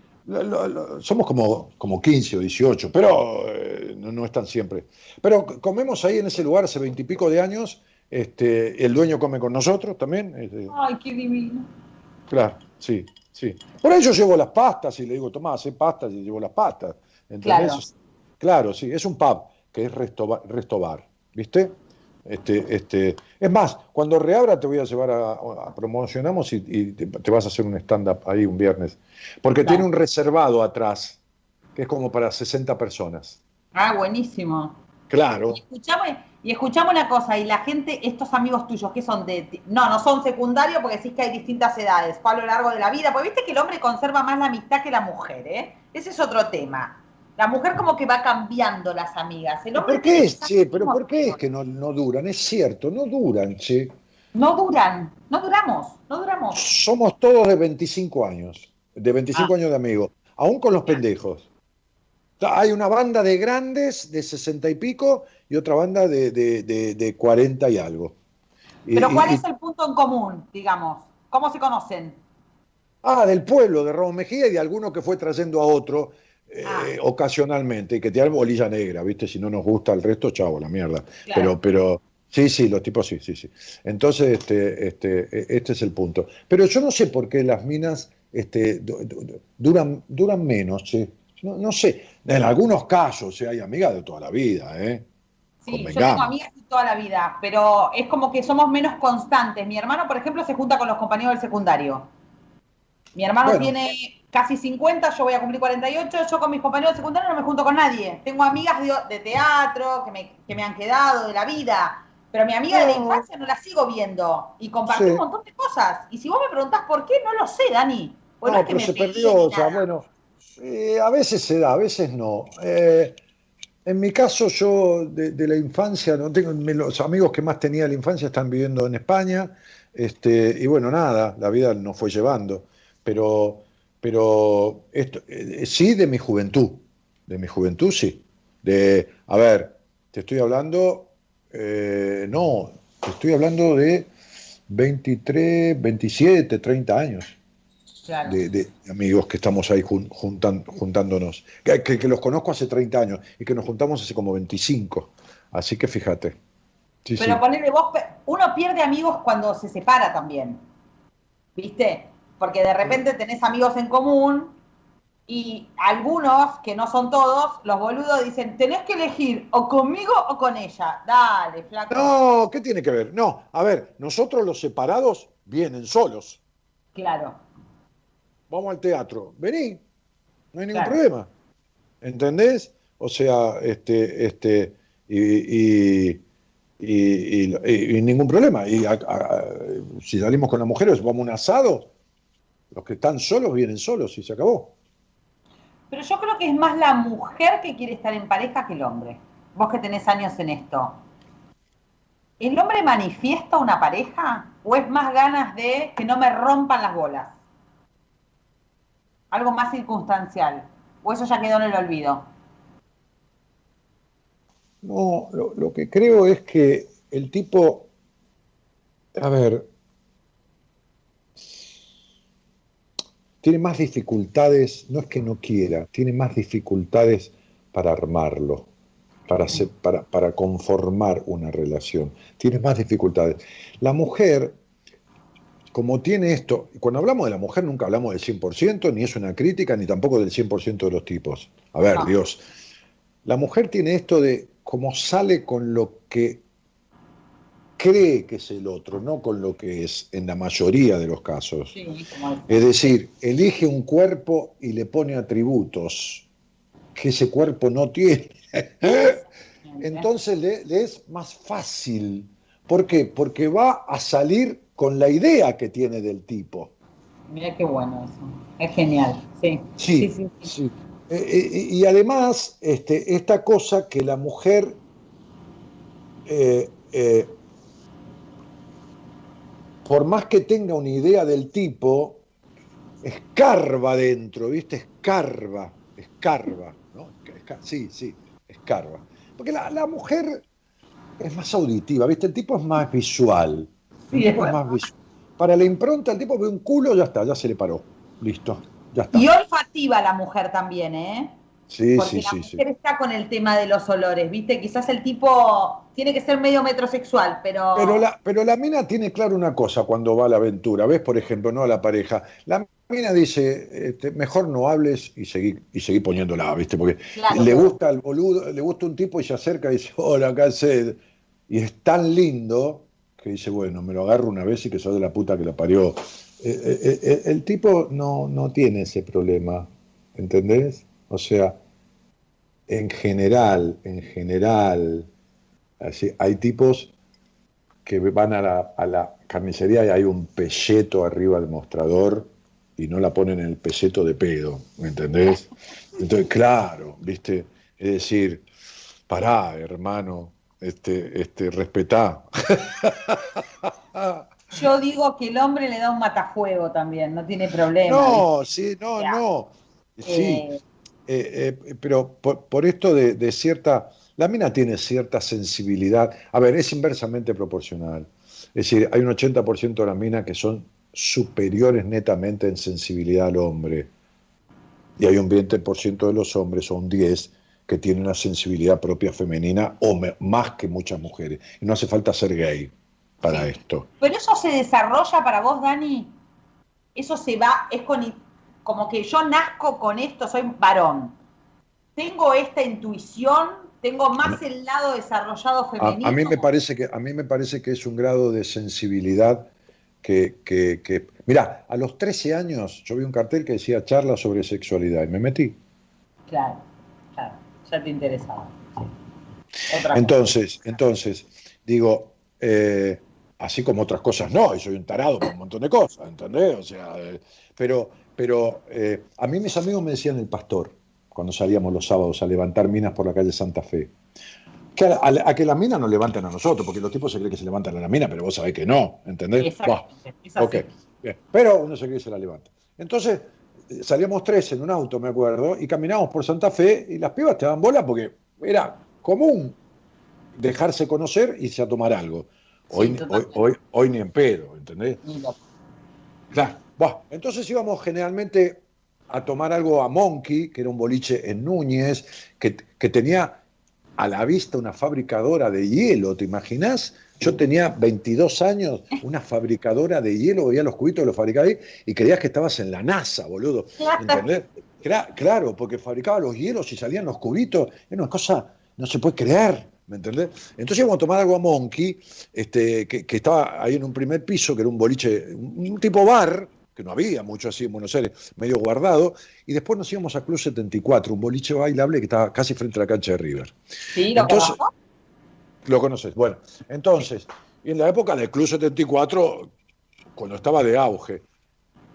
somos como, como 15 o 18, pero eh, no, están siempre. Pero comemos ahí en ese lugar hace veintipico de años. Este, el dueño come con nosotros también. Este. Ay, qué divino. Claro, sí. Sí. Por ahí yo llevo las pastas y le digo, tomá, hace pastas y llevo las pastas. Claro. claro, sí, es un pub que es resto, resto bar, ¿viste? Este, este, es más, cuando reabra te voy a llevar a, promocionamos y, te, vas a hacer un stand-up ahí un viernes. Porque tiene un reservado atrás, que es como para 60 personas. Ah, buenísimo. Claro. Y escuchamos, una cosa, y la gente, estos amigos tuyos, que son de. No, no son secundarios porque decís que hay distintas edades, a lo largo de la vida. Porque viste que el hombre conserva más la amistad que la mujer, ¿eh? Ese es otro tema. La mujer como que va cambiando las amigas. ¿Por qué es, che? ¿Pero por qué es que no, duran? Es cierto, no duran, che. No duran, no duramos, no duramos. Somos todos de 25 años, de 25 ah. años de amigos, aún con los pendejos. Hay una banda de grandes de 60 y pico y otra banda de, de, 40 y algo. Pero ¿cuál es el punto en común, digamos? ¿Cómo se conocen? Ah, del pueblo de Ramón Mejía y de alguno que fue trayendo a otro eh, ah. ocasionalmente, y que tiene bolilla negra, ¿viste? Si no nos gusta el resto, chavo, la mierda. Pero, pero, sí, sí, los tipos sí, sí, sí. Entonces, este, este, este es el punto. Pero yo no sé por qué las minas este, duran, duran menos, ¿sí? No, sé, en algunos casos hay amigas de toda la vida, ¿eh? Sí, yo tengo amigas de toda la vida, pero es como que somos menos constantes. Mi hermano, por ejemplo, se junta con los compañeros del secundario. Mi hermano tiene casi 50, yo voy a cumplir 48, yo con mis compañeros del secundario no me junto con nadie. Tengo amigas de, teatro que me, que me, han quedado, de la vida, pero mi amiga de la infancia no la sigo viendo y compartí un montón de cosas. Y si vos me preguntás por qué, no lo sé, Dani. Bueno, no, pero se perdió, o sea, bueno, a veces se da, a veces no. Eh, en mi caso, yo de, la infancia, no tengo los amigos que más tenía de la infancia están viviendo en España, este, y bueno, nada, la vida nos fue llevando. Pero, pero esto, eh, sí de mi juventud, de mi juventud sí. De, a ver, te estoy hablando, eh, no, te estoy hablando de 23, 27, 30 años de, amigos que estamos ahí juntándonos, que, los conozco hace 30 años y que nos juntamos hace como 25. Así que fíjate. Pero ponele vos, uno pierde amigos cuando se separa también. ¿Viste? Porque de repente tenés amigos en común y algunos, que no son todos, los boludos dicen, tenés que elegir o conmigo o con ella. Dale, flaco. No, ¿qué tiene que ver? No, a ver, nosotros los separados vienen solos. Claro vamos al teatro, vení, no hay ningún problema. ¿Entendés? O sea, este, este, y, y, ningún problema. Y si salimos con las mujeres, vamos a un asado, los que están solos vienen solos y se acabó. Pero yo creo que es más la mujer que quiere estar en pareja que el hombre. Vos que tenés años en esto. ¿El hombre manifiesta una pareja o es más ganas de que no me rompan las bolas? algo más circunstancial? ¿O eso ya quedó en el olvido? No, lo, que creo es que el tipo, a ver, tiene más dificultades, no es que no quiera, tiene más dificultades para armarlo. para, para, para conformar una relación. Tienes más dificultades. La mujer, como tiene esto, cuando hablamos de la mujer nunca hablamos del 100%, ni es una crítica, ni tampoco del 100% de los tipos. A ver, Dios, la mujer tiene esto de cómo sale con lo que cree que es el otro, no con lo que es en la mayoría de los casos. es decir, elige un cuerpo y le pone atributos que ese cuerpo no tiene. *laughs* Entonces le, es más fácil. ¿Por qué? Porque va a salir con la idea que tiene del tipo. Mira qué bueno eso. Es genial. Sí. Sí, sí. Eh, eh, y además, este, esta cosa que la mujer eh, por más que tenga una idea del tipo, escarba dentro, ¿viste? Escarba, escarba, ¿no? Sí, sí, escarba. Porque la, mujer es más auditiva, ¿viste? El tipo es más visual. Sí, es más visual. Para la impronta, el tipo ve un culo, ya está, ya se le paró. Listo, ya está. Y olfativa la mujer también, ¿eh? Sí, Porque sí, la sí, mujer está con el tema de los olores, ¿viste? Quizás el tipo tiene que ser medio metrosexual, pero... Pero la, pero la mina tiene claro una cosa cuando va a la aventura, ¿ves? Por ejemplo, no a la pareja. La mina dice, este, mejor no hables y seguí, y seguí poniéndola, ¿viste? Porque le gusta al boludo, le gusta un tipo y se acerca y dice, hola, acá sed. Y es tan lindo que dice, bueno, me lo agarro una vez y que soy de la puta que lo parió. Eh, eh, eh, el tipo no, no tiene ese problema, ¿entendés? O sea, en general, en general, así, hay tipos que van a la, a carnicería y hay un pelleto arriba del mostrador y no la ponen en el pelleto de pedo, ¿me entendés? Entonces, claro, ¿viste? Es decir, pará, hermano, este, este, respetá. *laughs* Yo digo que el hombre le da un matafuego también, no tiene problema. No, sí, no, no. Sí, eh, eh, eh, pero por, esto de, cierta, la mina tiene cierta sensibilidad, a ver, es inversamente proporcional. Es decir, hay un 80% de las minas que son superiores netamente en sensibilidad al hombre. Y hay un 20% de los hombres, o un 10%, que tienen una sensibilidad propia femenina o más que muchas mujeres. Y no hace falta ser gay para esto. Pero eso se desarrolla para vos, Dani. Eso se va, es con como que yo nazco con esto, soy varón. Tengo esta intuición, tengo más el lado desarrollado femenino. A, mí me parece que, a mí me parece que es un grado de sensibilidad que, que, Mirá, a los 13 años yo vi un cartel que decía charla sobre sexualidad y me metí. Claro, claro, ya te interesaba. entonces, entonces, digo, eh, así como otras cosas no, y soy un tarado con un montón de cosas, ¿entendés? O sea, eh, pero pero eh, a mí mis amigos me decían el pastor, cuando salíamos los sábados a levantar minas por la calle Santa Fe. Que a, que las minas nos levanten a nosotros, porque los tipos se creen que se levantan a la mina, pero vos sabés que no, ¿entendés? Pero uno se cree que se la levanta. Entonces, eh, salíamos tres en un auto, me acuerdo, y caminábamos por Santa Fe y las pibas te daban bola porque era común dejarse conocer y irse a tomar algo. Hoy, hoy, hoy, ni en pedo, ¿entendés? Claro entonces íbamos generalmente a tomar algo a Monkey, que era un boliche en Núñez, que, tenía a la vista una fabricadora de hielo, ¿te imaginas? Yo tenía 22 años, una fabricadora de hielo, veía los cubitos, los fabricaba y creías que estabas en la NASA, boludo. ¿Entendés? Claro, porque fabricaba los hielos y salían los cubitos, era una cosa, no se puede creer. ¿Me entendés? Entonces íbamos a tomar algo a Monkey, este, que, estaba ahí en un primer piso, que era un boliche, un tipo bar, que no había mucho así en Buenos Aires, medio guardado, y después nos íbamos a Club 74, un boliche bailable que estaba casi frente a la cancha de River. Sí, ¿lo entonces, Lo conoces. Bueno, entonces, en la época del Club 74, cuando estaba de auge,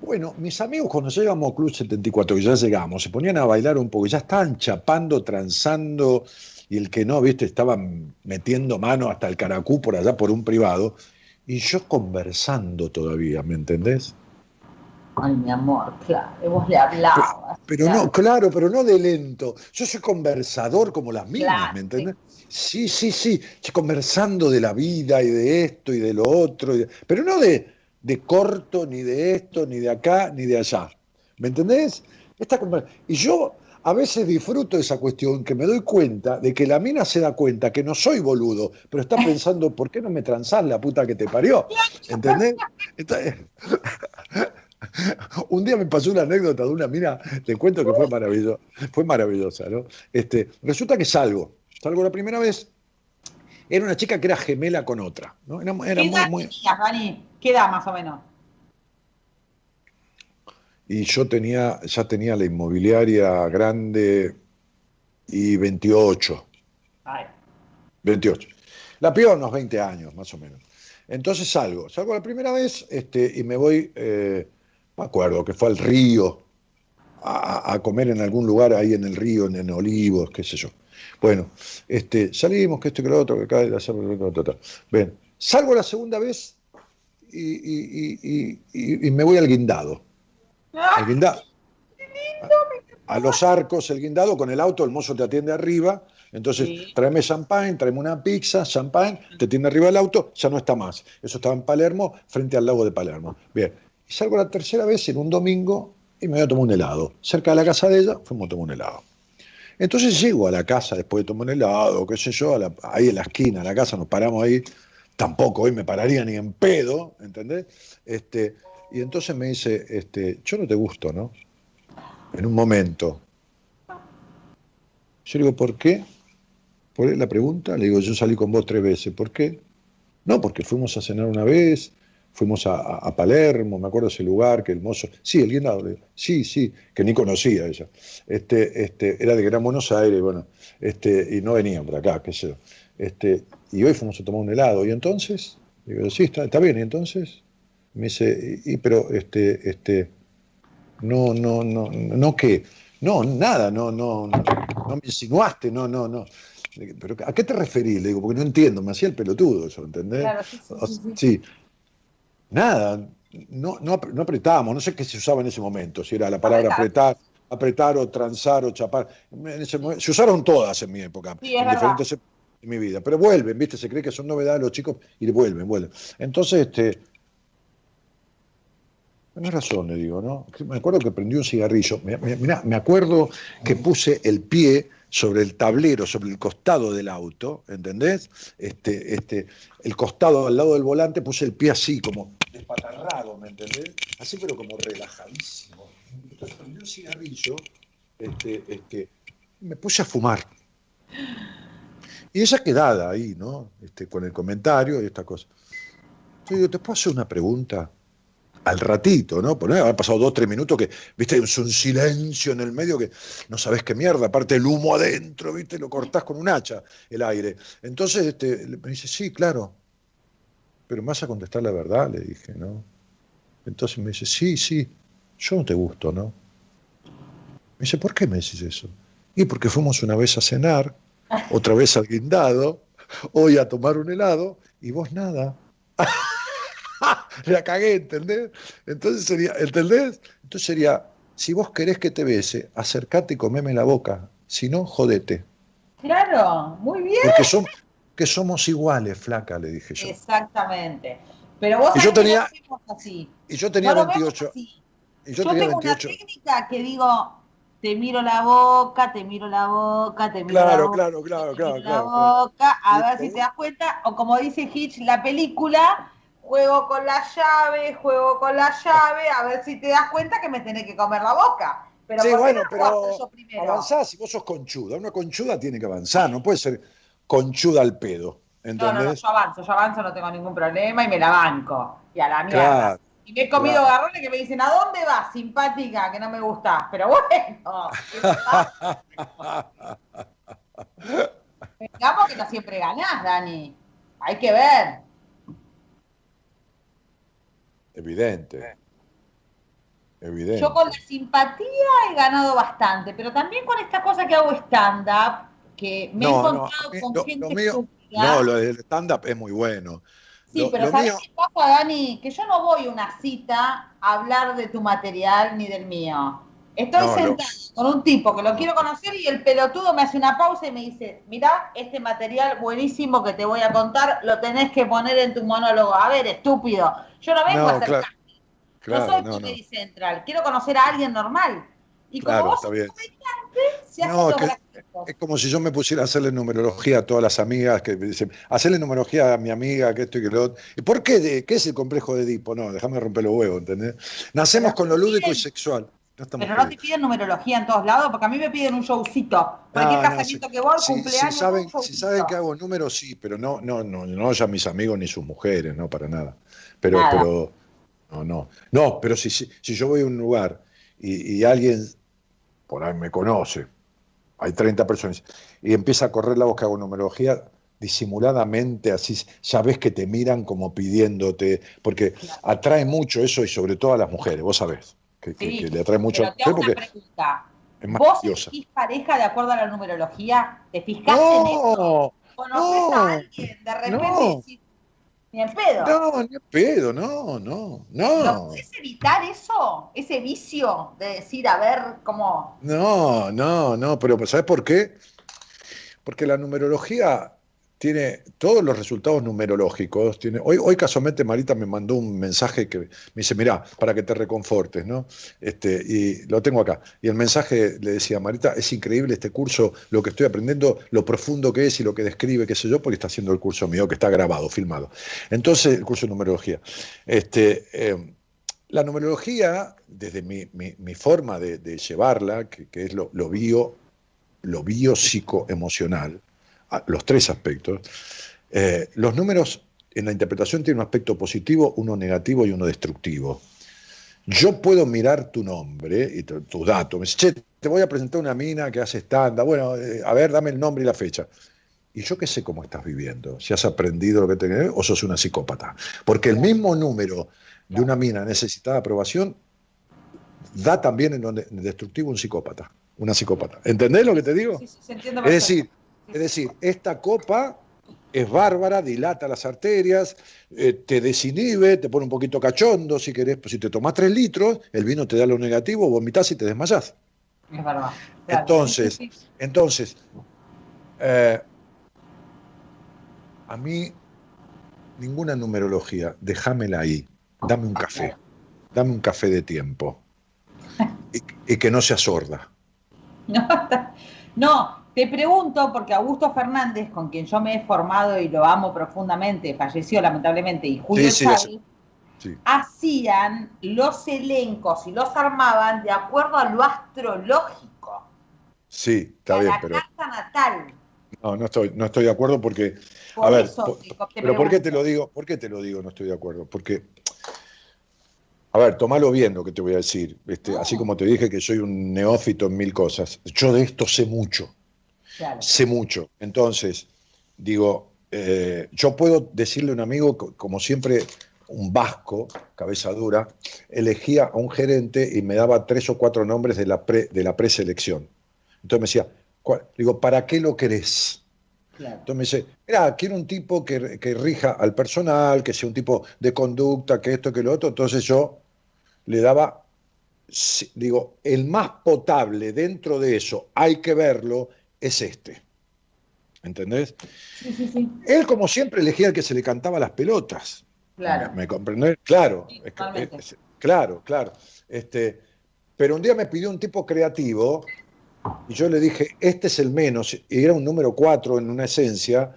bueno, mis amigos cuando llegamos a Club 74, y ya llegamos, se ponían a bailar un poco, ya estaban chapando, transando, y el que no, viste, estaban metiendo mano hasta el caracú por allá por un privado, y yo conversando todavía, ¿me entendés? Ay, mi amor, claro, vos le hablabas. Pero, no, claro, pero no de lento. Yo soy conversador como las mismas, ¿me entendés? Sí, sí, sí, conversando de la vida y de esto y de lo otro, pero no de, de corto, ni de esto, ni de acá, ni de allá. ¿Me entendés? Esta y yo a veces disfruto de esa cuestión que me doy cuenta de que la mina se da cuenta que no soy boludo, pero está pensando, ¿por qué no me transás la puta que te parió? *laughs* ¿Entendés? *laughs* Un día me pasó una anécdota de una mina, te cuento que fue maravillosa, fue maravillosa, ¿no? Este, resulta que salgo, salgo la primera vez, era una chica que era gemela con otra, ¿no? Era, era ¿Qué edad muy, Dani? ¿Qué edad más o menos? Y yo tenía, ya tenía la inmobiliaria grande y 28. Ay. 28. La piba unos 20 años, más o menos. Entonces salgo, salgo la primera vez este, y me voy, eh, me acuerdo que fue al río, a, comer en algún lugar ahí en el río, en, Olivos, qué sé yo. Bueno, este, salimos, que esto que lo otro, que cae la Ven, salgo la segunda vez y, y me voy al guindado. Guindado. A, los arcos, el guindado, con el auto, el mozo te atiende arriba. Entonces, tráeme champán, tráeme una pizza, champán, te atiende arriba el auto, ya no está más. Eso estaba en Palermo, frente al lago de Palermo. Bien. Y salgo la tercera vez en un domingo y me voy a tomar un helado. Cerca de la casa de ella, fuimos a tomar un helado. Entonces llego a la casa después de tomar un helado, qué sé yo, ahí en la esquina, en la casa, nos paramos ahí. Tampoco hoy me pararía ni en pedo, ¿entendés? Este, y entonces me dice, este, yo no te gusto, ¿no? En un momento. Yo le digo, ¿por qué? Por la pregunta, le digo, yo salí con vos tres veces, ¿por qué? No, porque fuimos a cenar una vez, fuimos a, Palermo, me acuerdo ese lugar, que el mozo, sí, el guindado, sí, sí, que ni conocía ella. Este, este, era de Gran Buenos Aires, bueno, este, y no venían por acá, qué sé yo. Este, y hoy fuimos a tomar un helado, y entonces, digo, sí, está, está bien, y entonces, me dice, y, pero este, este, no, no, no, no que, no, nada, no, no, no, me insinuaste, no, no, no. Pero ¿a qué te referís? Le digo, porque no entiendo, me hacía el pelotudo eso, ¿entendés? Claro, sí, Nada, no, no, no apretábamos, no sé qué se usaba en ese momento, si era la palabra apretar, apretar o transar o chapar. se usaron todas en mi época, en diferentes épocas de mi vida, pero vuelven, ¿viste? Se cree que son novedades los chicos y vuelven, vuelven. Entonces, este, Tienes razón, le digo, ¿no? Me acuerdo que prendí un cigarrillo. Mirá, me acuerdo que puse el pie sobre el tablero, sobre el costado del auto, ¿entendés? Este, este, el costado al lado del volante, puse el pie así, como despatarrado, ¿me entendés? Así, pero como relajadísimo. Entonces prendí un cigarrillo, este, este, me puse a fumar. Y ella quedada ahí, ¿no? Este, con el comentario y esta cosa. Yo digo, ¿te puedo hacer una pregunta? Al ratito, ¿no? Pues no haber pasado dos, tres minutos que, viste, es un silencio en el medio que no sabes qué mierda, aparte el humo adentro, viste, lo cortás con un hacha, el aire. Entonces este, me dice, sí, claro, pero me vas a contestar la verdad, le dije, ¿no? Entonces me dice, sí, sí, yo no te gusto, ¿no? Me dice, ¿por qué me decís eso? Y porque fuimos una vez a cenar, otra vez al guindado, hoy a tomar un helado, y vos nada. *laughs* *laughs* la cagué, ¿entendés? Entonces sería, ¿entendés? Entonces sería, si vos querés que te bese, acercate y comeme la boca. Si no, jodete. Claro, muy bien. Porque somos, que somos iguales, flaca, le dije yo. Exactamente. Pero vos y yo tenía, así. Y yo tenía 28. Y yo, tenía tengo 28. una técnica que digo, te miro la boca, te miro la boca, te miro la boca. Claro, claro, claro, la boca, a ver si te das cuenta, o como dice Hitch, la película, juego con la llave, juego con la llave, a ver si te das cuenta que me tenés que comer la boca. Pero sí, bueno, pero avanzás si vos sos conchuda. Una conchuda tiene que avanzar, no puede ser conchuda al pedo. ¿entendés? No, no, yo avanzo, yo avanzo, no tengo ningún problema y me la banco. Y a la mierda. y me he comido garrones que me dicen, ¿a dónde vas, simpática? Que no me gustás. Pero bueno, *laughs* Vengamos que no siempre ganás, Dani. Hay que ver. Evidente. Evidente. Yo con la simpatía he ganado bastante, pero también con esta cosa que hago stand-up, que me he encontrado con gente No, lo del stand-up es muy bueno. Sí, pero ¿sabes qué pasa, Dani? Que yo no voy a una cita a hablar de tu material ni del mío. Estoy sentado con un tipo que lo quiero conocer y el pelotudo me hace una pausa y me dice, mira, este material buenísimo que te voy a contar, lo tenés que poner en tu monólogo. A ver, estúpido, yo no vengo a hacer claro, no soy no, Central, quiero conocer a alguien normal. Y como vos sos comediante, no, es como si yo me pusiera a hacerle numerología a todas las amigas que me dicen, hacerle numerología a mi amiga, que esto y que lo otro. ¿Y por qué? ¿Qué es el complejo de Edipo? No, déjame romper los huevos, ¿entendés? Nacemos con lo lúdico y sexual. Pero no te piden numerología en todos lados, porque a mí me piden un showcito. Cualquier casamiento que voy, cumpleaños. Si saben, si saben que hago números, sí, pero no, no, no, no ya mis amigos ni sus mujeres, no, para nada. Pero, pero, no, no. No, pero si, si, yo voy a un lugar y, y alguien por ahí me conoce, hay 30 personas, y empieza a correr la voz que hago numerología disimuladamente, así ya ves que te miran como pidiéndote, porque atrae mucho eso y sobre todo a las mujeres, vos sabés, que, le atrae mucho. Pero te pregunta. ¿Vos elegís pareja de acuerdo a la numerología? ¿Te fijás en eso? ¿Conoces a alguien? De repente ni en pedo. No, ni en pedo, no, no, no. ¿Lo podés evitar eso? Ese vicio de decir, a ver cómo. No, no, no, pero ¿sabes por qué? Porque la numerología tiene todos los resultados numerológicos. Hoy, hoy casualmente Marita me mandó un mensaje que me dice, mirá, para que te reconfortes, ¿no? Este, y lo tengo acá. Y el mensaje le decía, Marita, es increíble este curso, lo que estoy aprendiendo, lo profundo que es y lo que describe, qué sé yo, porque está haciendo el curso mío, que está grabado, filmado. Entonces, el curso de numerología. Este, eh, la numerología, desde mi, forma de, llevarla, que, es lo, lo bio, lo biopsicoemocional, los tres aspectos, eh, los números en la interpretación tienen un aspecto positivo, uno negativo y uno destructivo. Yo puedo mirar tu nombre y tus datos. Me dice, che, te voy a presentar una mina que hace estándar. Bueno, eh, a ver, dame el nombre y la fecha. Y yo qué sé cómo estás viviendo, si has aprendido lo que tenés o sos una psicópata. Porque el mismo número de una mina necesitada de aprobación da también en donde destructivo un psicópata, una psicópata. ¿Entendés lo que te digo? Sí, sí, es decir, es decir, esta copa es bárbara, dilata las arterias, eh, te desinhibe, te pone un poquito cachondo si querés, pues si te tomas tres litros, el vino te da lo negativo, vomitas y te desmayás. Es verdad. Entonces, entonces eh, a mí ninguna numerología, déjamela ahí, dame un café, dame un café de tiempo *laughs* y, y que no sea sorda. No, *laughs* no, te pregunto, porque Augusto Fernández, con quien yo me he formado y lo amo profundamente, falleció lamentablemente, y Julio sí, hacían los elencos y los armaban de acuerdo a lo astrológico. Sí, está bien, la pero. Carta natal. No, no estoy, no estoy de acuerdo porque. a ver, pero ¿por qué te lo digo? ¿Por qué te lo digo? No estoy de acuerdo. Porque. A ver, tomalo bien lo que te voy a decir. Este, Así como te dije que soy un neófito en mil cosas. Yo de esto sé mucho. Sé mucho. Entonces, digo, eh, yo puedo decirle a un amigo, como siempre, un vasco, cabeza dura, elegía a un gerente y me daba tres o cuatro nombres de la, pre, de la preselección. Entonces me decía, digo, ¿para qué lo querés? Entonces me dice, mira, quiero un tipo que, que, rija al personal, que sea un tipo de conducta, que esto, que lo otro. Entonces yo le daba, digo, el más potable dentro de eso, hay que verlo, es este. ¿Entendés? Sí, sí, sí. Él, como siempre, elegía el que se le cantaba las pelotas. Claro. ¿Me, comprendés? Claro, claro, claro. Este, pero un día me pidió un tipo creativo y yo le dije, este es el menos, y era un número cuatro en una esencia,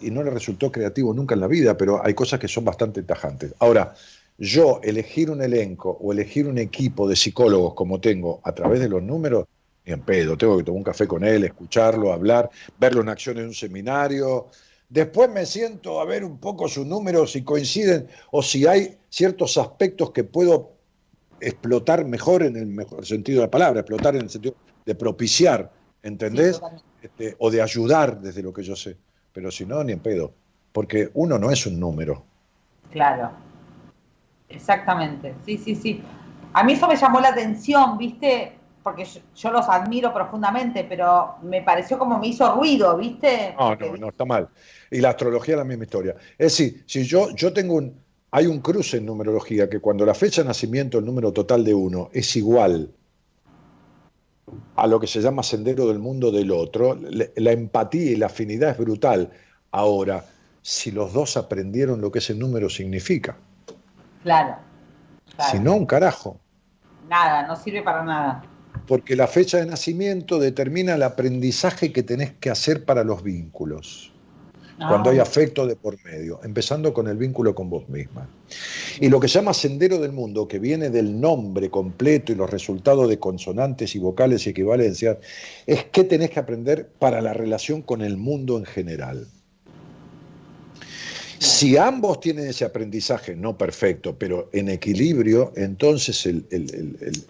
y no le resultó creativo nunca en la vida, pero hay cosas que son bastante tajantes. Ahora, yo elegir un elenco o elegir un equipo de psicólogos como tengo a través de los números, ni en pedo, tengo que tomar un café con él, escucharlo, hablar, verlo en acción en un seminario. Después me siento a ver un poco sus números, si coinciden o si hay ciertos aspectos que puedo explotar mejor en el mejor sentido de la palabra, explotar en el sentido de propiciar, ¿entendés? Este, o de ayudar desde lo que yo sé. Pero si no, ni en pedo. Porque uno no es un número. Claro. Exactamente. Sí, sí, sí. A mí eso me llamó la atención, ¿viste? Porque yo, los admiro profundamente, pero me pareció como me hizo ruido, ¿viste? No, no, no, está mal. Y la astrología es la misma historia. Es decir, si yo, yo tengo un, hay un cruce en numerología que cuando la fecha de nacimiento, el número total de uno, es igual a lo que se llama sendero del mundo del otro, la empatía y la afinidad es brutal. Ahora, si los dos aprendieron lo que ese número significa. Claro. claro. Si no, un carajo. Nada, no sirve para nada. Porque la fecha de nacimiento determina el aprendizaje que tenés que hacer para los vínculos. Cuando hay ah. afecto de por medio, empezando con el vínculo con vos misma. Y lo que se llama sendero del mundo, que viene del nombre completo y los resultados de consonantes y vocales y equivalencias, es qué tenés que aprender para la relación con el mundo en general. Si ambos tienen ese aprendizaje, no perfecto, pero en equilibrio, entonces el, el,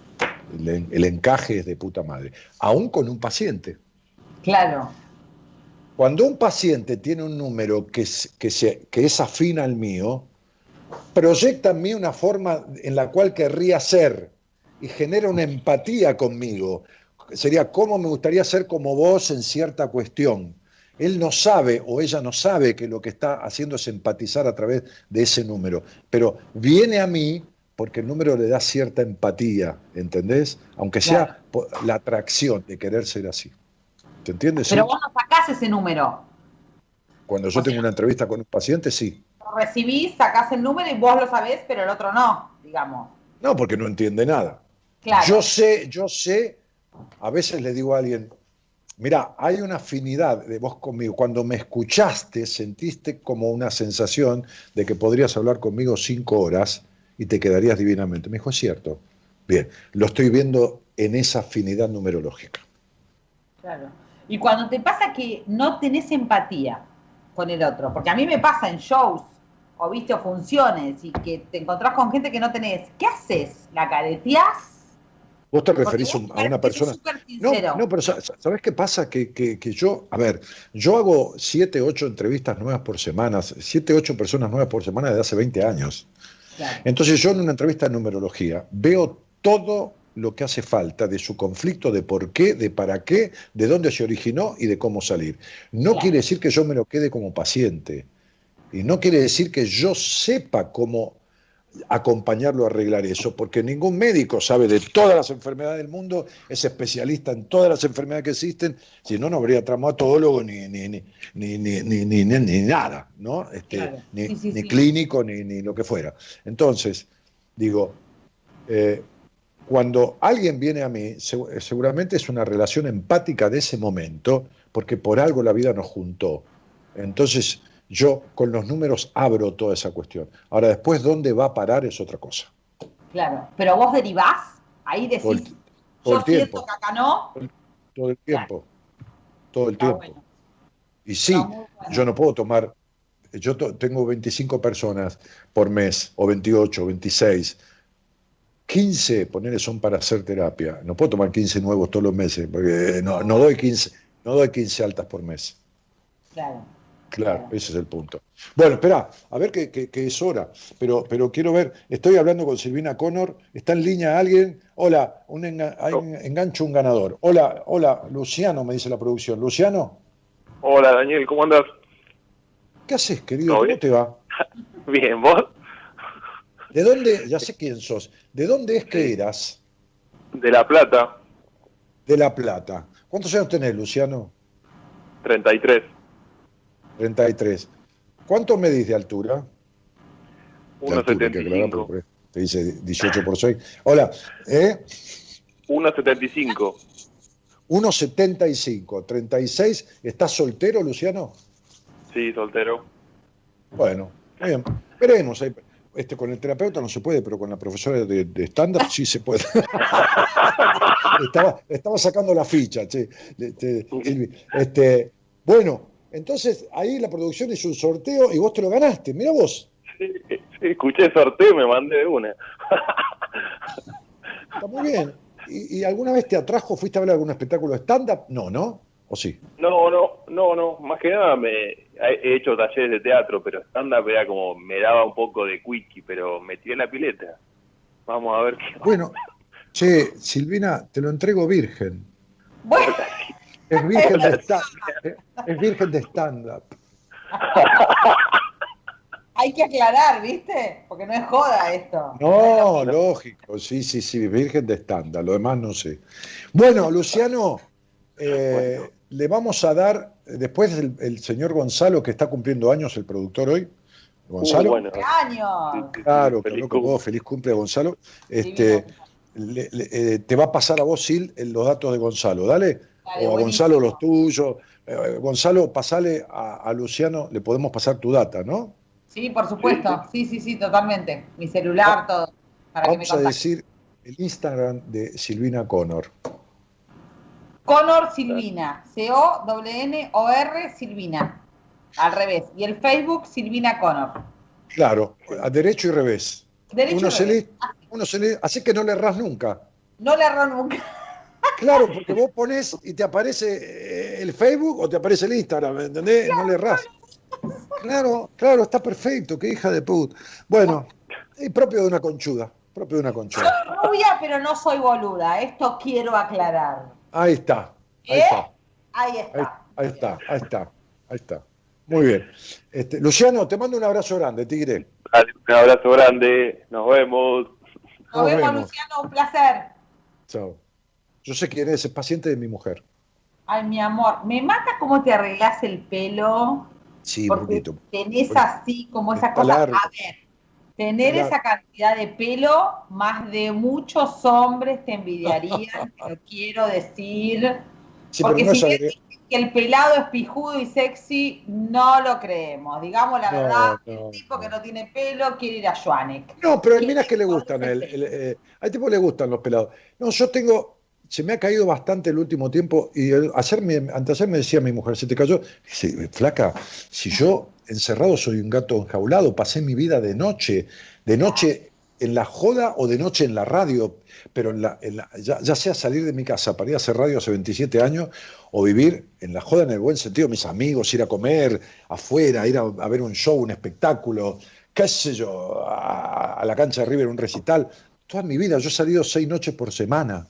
encaje es de puta madre, aún con un paciente. Claro. Cuando un paciente tiene un número que, que, se, que es afín al mío, proyecta en mí una forma en la cual querría ser y genera una empatía conmigo. Sería cómo me gustaría ser como vos en cierta cuestión. Él no sabe o ella no sabe que lo que está haciendo es empatizar a través de ese número, pero viene a mí porque el número le da cierta empatía, ¿entendés? Aunque sea la atracción de querer ser así. ¿Te entiendes? Pero vos no sacás ese número. Cuando yo tengo una entrevista con un paciente, sí. Lo recibís, sacás el número y vos lo sabés, pero el otro no, digamos. No, porque no entiende nada. Yo sé, yo sé, a veces le digo a alguien, Mira, hay una afinidad de vos conmigo. Cuando me escuchaste, sentiste como una sensación de que podrías hablar conmigo cinco horas y te quedarías divinamente. Me dijo, es cierto. Bien, lo estoy viendo en esa afinidad numerológica. Claro. Y cuando te pasa que no tenés empatía con el otro, porque a mí me pasa en shows o viste o funciones y que te encontrás con gente que no tenés, ¿qué haces? ¿La careteás? Vos te referís a una persona. No, no, pero ¿sabés qué pasa? Que, que, yo, a ver, yo hago siete, ocho entrevistas nuevas por semana, siete, ocho personas nuevas por semana desde hace 20 años. Entonces yo en una entrevista de numerología veo todo lo que hace falta de su conflicto, de por qué, de para qué, de dónde se originó y de cómo salir. No quiere decir que yo me lo quede como paciente. Y no quiere decir que yo sepa cómo acompañarlo a arreglar eso, porque ningún médico sabe de todas las enfermedades del mundo, es especialista en todas las enfermedades que existen, si no, no habría traumatólogo ni, ni, ni, ni, ni, ni nada, ¿no? Este, ni, clínico, ni, lo que fuera. Entonces, digo, eh, cuando alguien viene a mí, seguramente es una relación empática de ese momento, porque por algo la vida nos juntó. Entonces, yo con los números abro toda esa cuestión. Ahora, después, ¿dónde va a parar? Es otra cosa. Claro, pero vos derivás, ahí decís, todo el, tiempo. que acá no. Todo el tiempo, todo el tiempo. Y sí, yo no puedo tomar, yo tengo 25 personas por mes, o 28, o 26. 15, ponerle son para hacer terapia. No puedo tomar 15 nuevos todos los meses, porque no, no doy 15, no doy 15 altas por mes. Claro. Claro, ese es el punto. Bueno, espera, a ver que, es hora, pero, pero quiero ver, estoy hablando con Silvina Connor, está en línea alguien, hola, un engancho un ganador. Hola, hola, Luciano, me dice la producción. Luciano. Hola, Daniel, ¿cómo andas? ¿Qué haces, querido? ¿Cómo te va? *laughs* Bien, ¿vos? ¿De dónde, ya sé quién sos, ¿de dónde es que eras? De La Plata. De La Plata. ¿Cuántos años tenés, Luciano? 33. 33. ¿Cuánto medís de altura? 1,75. Te dice 18 por 6. Hola, ¿eh? 1,75. 1,75, 36. ¿Estás soltero, Luciano? Sí, soltero. Bueno, bien. Veremos. Este, con el terapeuta no se puede, pero con la profesora de estándar sí se puede. *laughs* estaba, estaba, sacando la ficha, che. Este, este, bueno, entonces ahí la producción hizo un sorteo y vos te lo ganaste, mira vos. Sí, escuché el sorteo y me mandé de una. *laughs* Está muy bien. ¿Y, alguna vez te atrajo, fuiste a ver algún espectáculo de stand-up? No, ¿no? ¿O sí? No, no, no, no. Más que nada me he hecho talleres de teatro, pero stand-up era como, me daba un poco de quickie, pero metí en la pileta. Vamos a ver qué. Bueno, che, Silvina, te lo entrego virgen. Bueno. *laughs* *laughs* Es virgen de stand-up. Es virgen de stand-up. Hay que aclarar, ¿viste? Porque no es joda esto. No, lógico, sí, sí, sí, virgen de stand-up. Lo demás no sé. Bueno, Luciano, eh, le vamos a dar, después el, señor Gonzalo, que está cumpliendo años, el productor hoy. Gonzalo. Uh, años! Claro, feliz, cumple. Gonzalo. Este, eh, te va a pasar a vos, Sil, los datos de Gonzalo, dale. O a Gonzalo los tuyos. Eh, Gonzalo, pasale a, Luciano, le podemos pasar tu data, ¿no? Sí, por supuesto. Sí, sí, sí, totalmente. Mi celular, todo. Para vamos a decir el Instagram de Silvina Connor. Connor Silvina. C-O-N-O-R Silvina. Al revés. Y el Facebook Silvina Connor. Claro, a derecho y revés. Derecho uno, y se revés. uno se lee, así que no le erras nunca. No le erro nunca. Claro, *laughs* porque vos pones y te aparece eh, el Facebook o te aparece el Instagram, ¿entendés? no le erras. Claro, claro, está perfecto, qué hija de put. Bueno, es propio de una conchuda, propio de una conchuda. Soy rubia, pero no soy boluda, esto quiero aclarar. Ahí está, ahí ¿Eh? está. Ahí está. Ahí, está, ahí está, ahí está. Muy bien. Este, Luciano, te mando un abrazo grande, Tigre. Un abrazo grande, nos vemos. Nos, vemos, Luciano, un placer. Chao. Yo sé quién es, es paciente de mi mujer. Ay, mi amor, me mata cómo te arreglas el pelo. Sí, un poquito. Tenés así como esa cosa. A ver, tener esa cantidad de pelo, más de muchos hombres te envidiarían, *laughs* te lo quiero decir. porque si bien que el pelado es pijudo y sexy, no lo creemos. Digamos la verdad, el tipo que no tiene pelo quiere ir a Joanek. No, pero mira que le gustan, el, eh, a tipo le gustan los pelados. No, yo tengo, se me ha caído bastante el último tiempo y ayer me, antes me decía mi mujer, se te cayó, dice, flaca, si yo encerrado soy un gato enjaulado, pasé mi vida de noche, de noche en la joda o de noche en la radio, pero en la, ya, sea salir de mi casa para ir a hacer radio hace 27 años o vivir en la joda en el buen sentido, mis amigos, ir a comer afuera, ir a, ver un show, un espectáculo, qué sé yo, a, a la cancha de River, un recital. Toda mi vida, yo he salido seis noches por semana.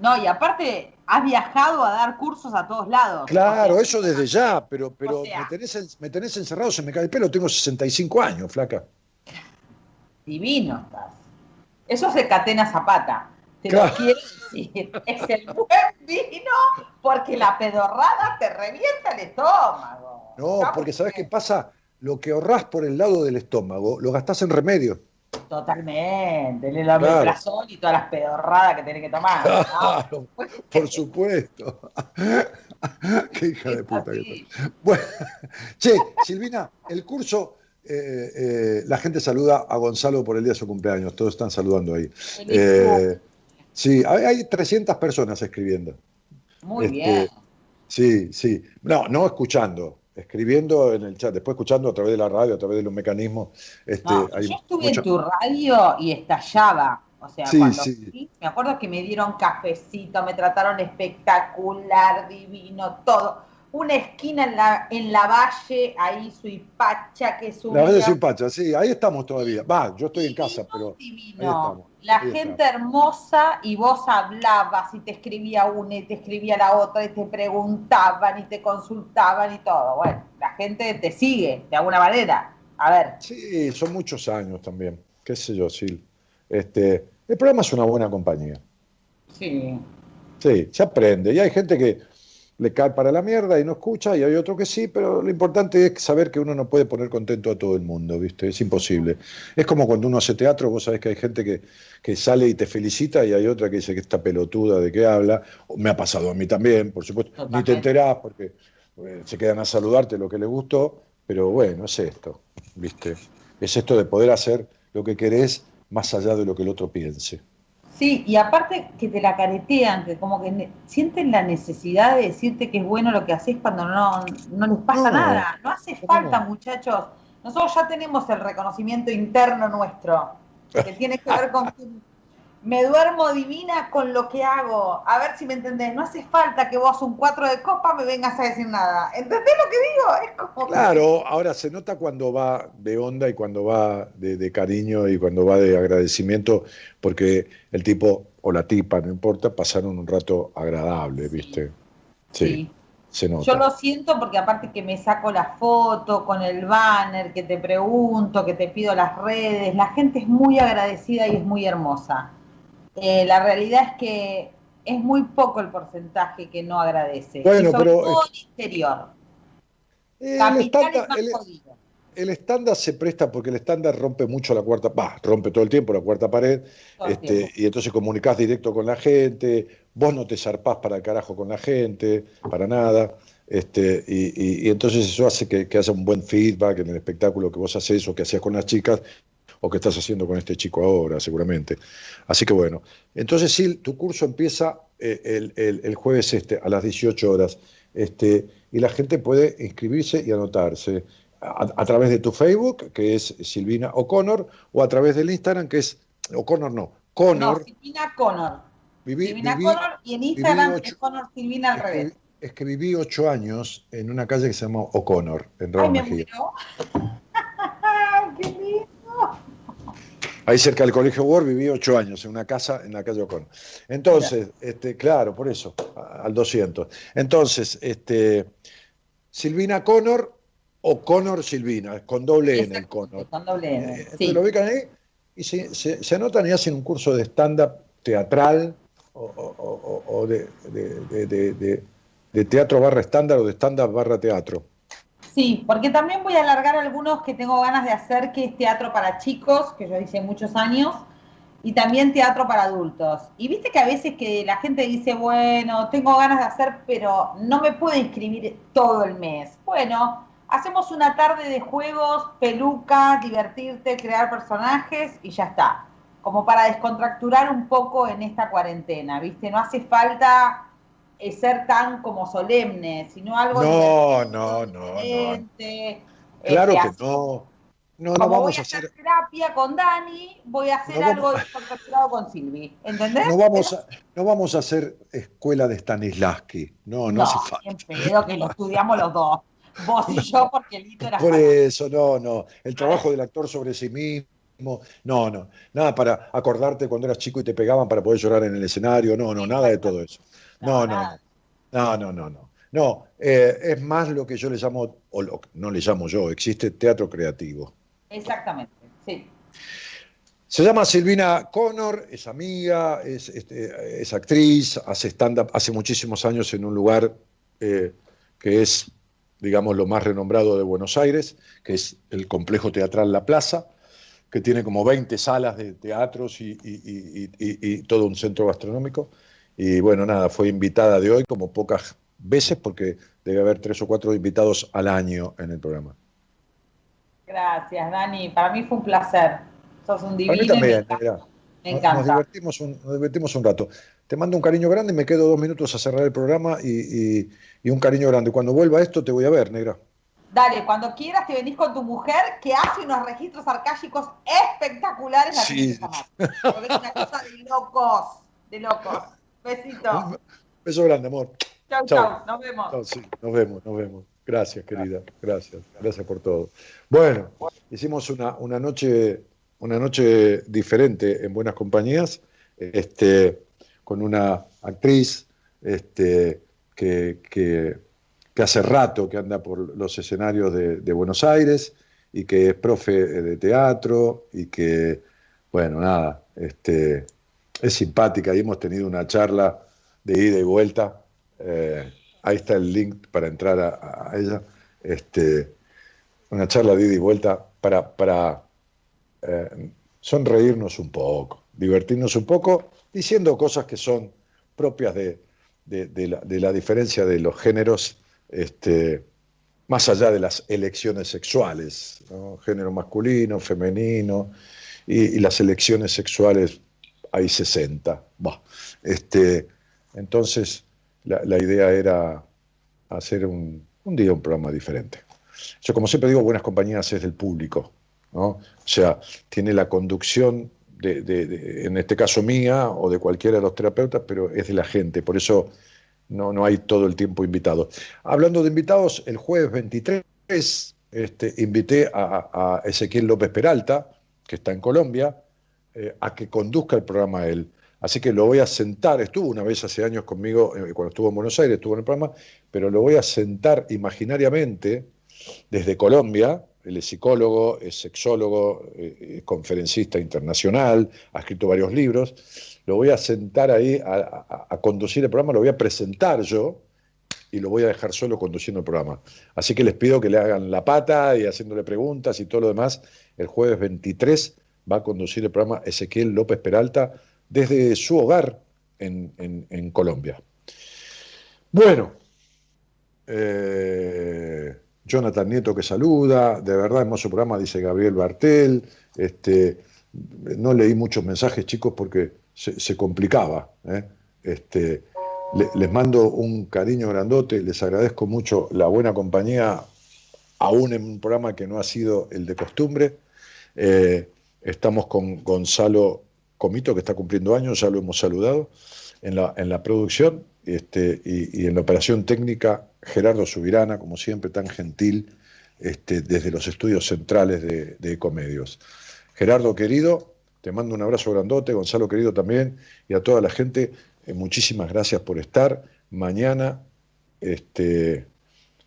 No, y aparte has viajado a dar cursos a todos lados. Claro, eso desde ya, pero, pero me, tenés, encerrado, se me cae el pelo, tengo 65 años, flaca. Divino estás. Eso es de Catena Zapata. Te lo quiero decir. Es el buen vino porque la pedorrada te revienta el estómago. No, porque ¿sabes qué pasa? Lo que ahorrás por el lado del estómago, lo gastás en remedio. Totalmente, el omeprazol y todas las pedorradas que tiene que tomar. Claro, por supuesto. *laughs* Qué hija de puta que Bueno, che, Silvina, el curso, eh, eh, la gente saluda a Gonzalo por el día de su cumpleaños, todos están saludando ahí. Eh, sí, hay, 300 personas escribiendo. Muy este, bien. Sí, sí. No, no escuchando, escribiendo en el chat, después escuchando a través de la radio, a través de los mecanismos. Este, yo estuve en tu radio y estallaba. O sea, cuando me acuerdo que me dieron cafecito, me trataron espectacular, divino, todo una esquina en la, en la valle, ahí Suipacha, que es La valle Suipacha, sí, ahí estamos todavía. Va, yo estoy en casa, pero. Divino. la gente hermosa y vos hablabas y te escribía una y te escribía la otra y te preguntaban y te consultaban y todo. Bueno, la gente te sigue de alguna manera. A ver. Sí, son muchos años también. Qué sé yo, sí. Este, el programa es una buena compañía. Sí. Sí, se aprende. Y hay gente que le cae para la mierda y no escucha, y hay otro que sí, pero lo importante es saber que uno no puede poner contento a todo el mundo, ¿viste? Es imposible. Es como cuando uno hace teatro, vos sabés que hay gente que, que sale y te felicita y hay otra que dice que está pelotuda de qué habla. Me ha pasado a mí también, por supuesto. Ni te enterás porque eh, se quedan a saludarte lo que les gustó, pero bueno, es esto, ¿viste? Es esto de poder hacer lo que querés más allá de lo que el otro piense. Sí, y aparte que te la caretean, que como que sienten la necesidad de decirte que es bueno lo que haces cuando no, no les pasa nada. No hace falta, muchachos. Nosotros ya tenemos el reconocimiento interno nuestro, que tiene que ver con *laughs* me duermo divina con lo que hago. A ver si me entendés. No hace falta que vos un cuatro de copa me vengas a decir nada. ¿Entendés lo que digo? Es como claro, ahora se nota cuando va de onda y cuando va de, cariño y cuando va de agradecimiento, porque el tipo o la tipa, no importa, pasaron un rato agradable, ¿viste? Sí. Se nota. Yo lo siento porque aparte que me saco la foto con el banner, que te pregunto, que te pido las redes, la gente es muy agradecida y es muy hermosa. Eh, la realidad es que es muy poco el porcentaje que no agradece. Bueno, pero. Todo el exterior. Eh, Capital es más el estándar se presta porque el estándar rompe mucho la cuarta, va, rompe todo el tiempo la cuarta pared, este, y entonces comunicás directo con la gente, vos no te zarpás para el carajo con la gente, para nada, este, y, entonces eso hace que, que, haya un buen feedback en el espectáculo que vos haces o que hacías con las chicas o que estás haciendo con este chico ahora, seguramente. Así que bueno, entonces sí, tu curso empieza eh, el, jueves este, a las 18 horas, este, y la gente puede inscribirse y anotarse a, través de tu Facebook, que es Silvina O'Connor, o a través del Instagram, que es O'Connor, no, Connor. No, Silvina Connor. Silvina Connor y en Instagram es Connor Silvina al revés. es que viví ocho años en una calle que se llama O'Connor, en Raúl Mejía. ¡Qué lindo! Ahí cerca del Colegio Ward viví ocho años en una casa en la calle O'Connor. Entonces, este, claro, por eso, al 200. Entonces, este, Silvina Connor o Connor Silvina, con doble N el Connor. Con doble N. Eh, lo ubican ahí y se, anotan y hacen un curso de stand-up teatral o, de, de, teatro barra estándar o de stand-up barra teatro. Sí, porque también voy a alargar algunos que tengo ganas de hacer, que es teatro para chicos, que yo hice muchos años, y también teatro para adultos. Y viste que a veces que la gente dice, bueno, tengo ganas de hacer, pero no me puedo inscribir todo el mes. Bueno, hacemos una tarde de juegos, peluca, divertirte, crear personajes y ya está. Como para descontracturar un poco en esta cuarentena, ¿viste? No hace falta ser tan como solemne, sino algo no, no, no, no. Claro que no. No, no vamos voy a hacer, terapia con Dani, voy a hacer algo descontracturado con Silvi, ¿entendés? No vamos, a, no vamos a hacer escuela de Stanislavski, no, no, hace falta. que lo estudiamos los dos, vos y yo, porque el hito era... Por eso, no, no, el trabajo del actor sobre sí mismo, no, no, nada para acordarte cuando eras chico y te pegaban para poder llorar en el escenario, no, no, nada de todo eso. No, no, no, no, no, no. No, eh, es más lo que yo le llamo, o lo, no le llamo yo, existe teatro creativo. Exactamente, sí. Se llama Silvina Connor, es amiga, es, este, es actriz, hace stand-up hace muchísimos años en un lugar eh, que es, digamos, lo más renombrado de Buenos Aires, que es el complejo teatral La Plaza, que tiene como 20 salas de teatros y todo un centro gastronómico. Y bueno, nada, fue invitada de hoy como pocas veces porque debe haber tres o cuatro invitados al año en el programa. Gracias, Dani. Para mí fue un placer. Sos un divino. A mí también, me encanta. Nos, divertimos un, nos divertimos un rato. Te mando un cariño grande, me quedo dos minutos a cerrar el programa y, un cariño grande. Cuando vuelva esto te voy a ver, negra. Dale, cuando quieras te venís con tu mujer que hace unos registros arcágicos espectaculares. Sí. es una cosa de locos, de locos. Besito. beso grande, amor. Chau, chau. Nos vemos. sí, nos vemos, nos vemos. Gracias, querida. Gracias. Gracias por todo. Bueno, hicimos una, una noche una noche diferente en Buenas Compañías, este, con una actriz este, que, que, hace rato que anda por los escenarios de, de, Buenos Aires y que es profe de teatro y que, bueno, nada, este, es simpática y hemos tenido una charla de ida y vuelta. Eh, ahí está el link para entrar a, ella. Este, una charla de ida y vuelta para, para eh, sonreírnos un poco, divertirnos un poco, diciendo cosas que son propias de, la, diferencia de los géneros, este, más allá de las elecciones sexuales, género masculino, femenino, y las elecciones sexuales hay 60. este, entonces, la, idea era hacer un, día un programa diferente. Yo, como siempre digo, Buenas Compañías es del público, ¿no? O sea, tiene la conducción, de, en este caso mía o de cualquiera de los terapeutas, pero es de la gente, por eso no, no hay todo el tiempo invitado. Hablando de invitados, el jueves 23 este, invité a Ezequiel López Peralta, que está en Colombia, eh, a que conduzca el programa él. Así que lo voy a sentar, estuvo una vez hace años conmigo, eh, cuando estuvo en Buenos Aires, estuvo en el programa, pero lo voy a sentar imaginariamente desde Colombia, él es psicólogo, es sexólogo, eh, es conferencista internacional, ha escrito varios libros, lo voy a sentar ahí a, conducir el programa, lo voy a presentar yo, y lo voy a dejar solo conduciendo el programa. Así que les pido que le hagan la pata y haciéndole preguntas y todo lo demás. El jueves 23 va a conducir el programa Ezequiel López Peralta desde su hogar en, Colombia. Bueno, eh, Jonathan Nieto que saluda, de verdad hermoso programa, dice Gabriel Bartel. Este, no leí muchos mensajes, chicos, porque se, complicaba. ¿eh? Este, les mando un cariño grandote, les agradezco mucho la buena compañía, aún en un programa que no ha sido el de costumbre. Eh, estamos con Gonzalo Comito, que está cumpliendo años, ya lo hemos saludado, en la, en la producción este, y, en la operación técnica, Gerardo Subirana, como siempre, tan gentil, este, desde los estudios centrales de, de Ecomedios. Gerardo, querido, te mando un abrazo grandote, Gonzalo, querido, también, y a toda la gente eh, muchísimas gracias por estar. Mañana, este,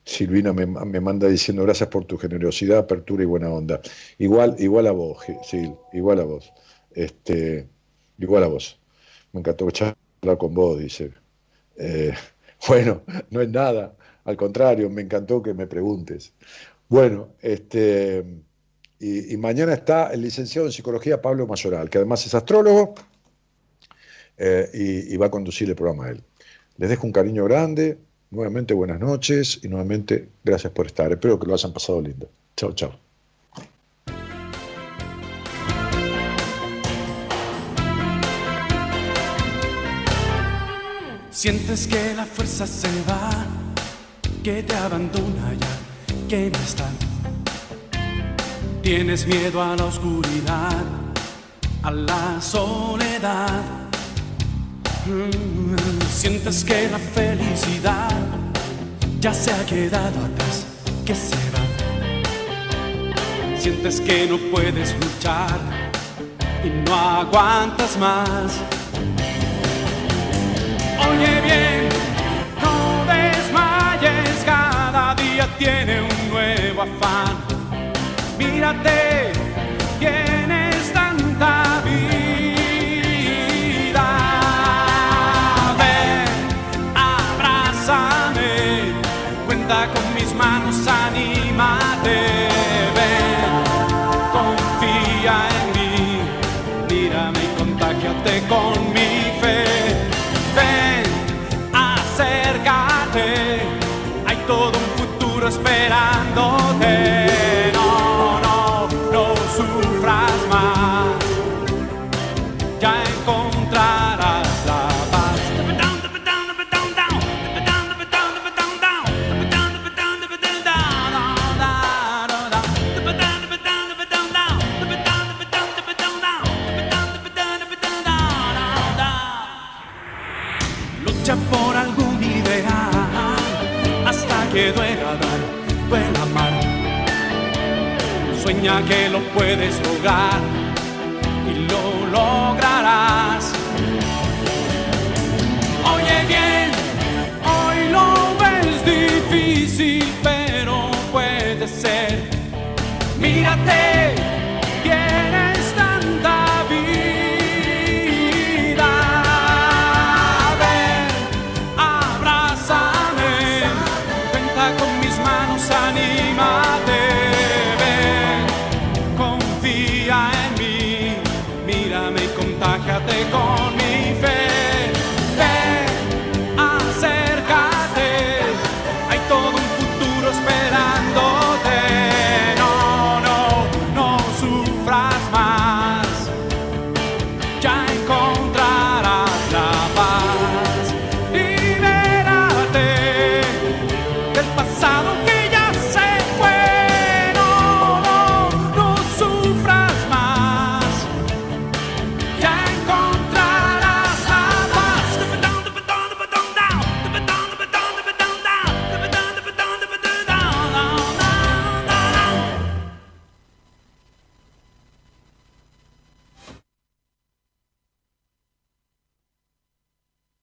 Silvina me, manda diciendo gracias por tu generosidad, apertura y buena onda. Igual, igual a vos, Sil, igual a vos. Este, igual a vos. Me encantó charlar con vos, dice. Eh, *laughs* bueno, no es nada, al contrario, me encantó que me preguntes. Bueno, este, y, y mañana está el licenciado en psicología Pablo Mayoral, que además es astrólogo eh, y, va a conducir el programa a él. Les dejo un cariño grande, nuevamente buenas noches y nuevamente gracias por estar. Espero que lo hayan pasado lindo. Chao, chao. Sientes que la fuerza se va, que te abandona ya, que no está. Tienes miedo a la oscuridad, a la soledad Sientes que la felicidad ya se ha quedado atrás, que se va. Sientes que no puedes luchar y no aguantas más. Oye bien, no desmayes, cada día tiene un nuevo afán. Mírate, tienes puedes lograr y lo lograrás. Oye bien, hoy lo ves difícil, pero puede ser. Mírate,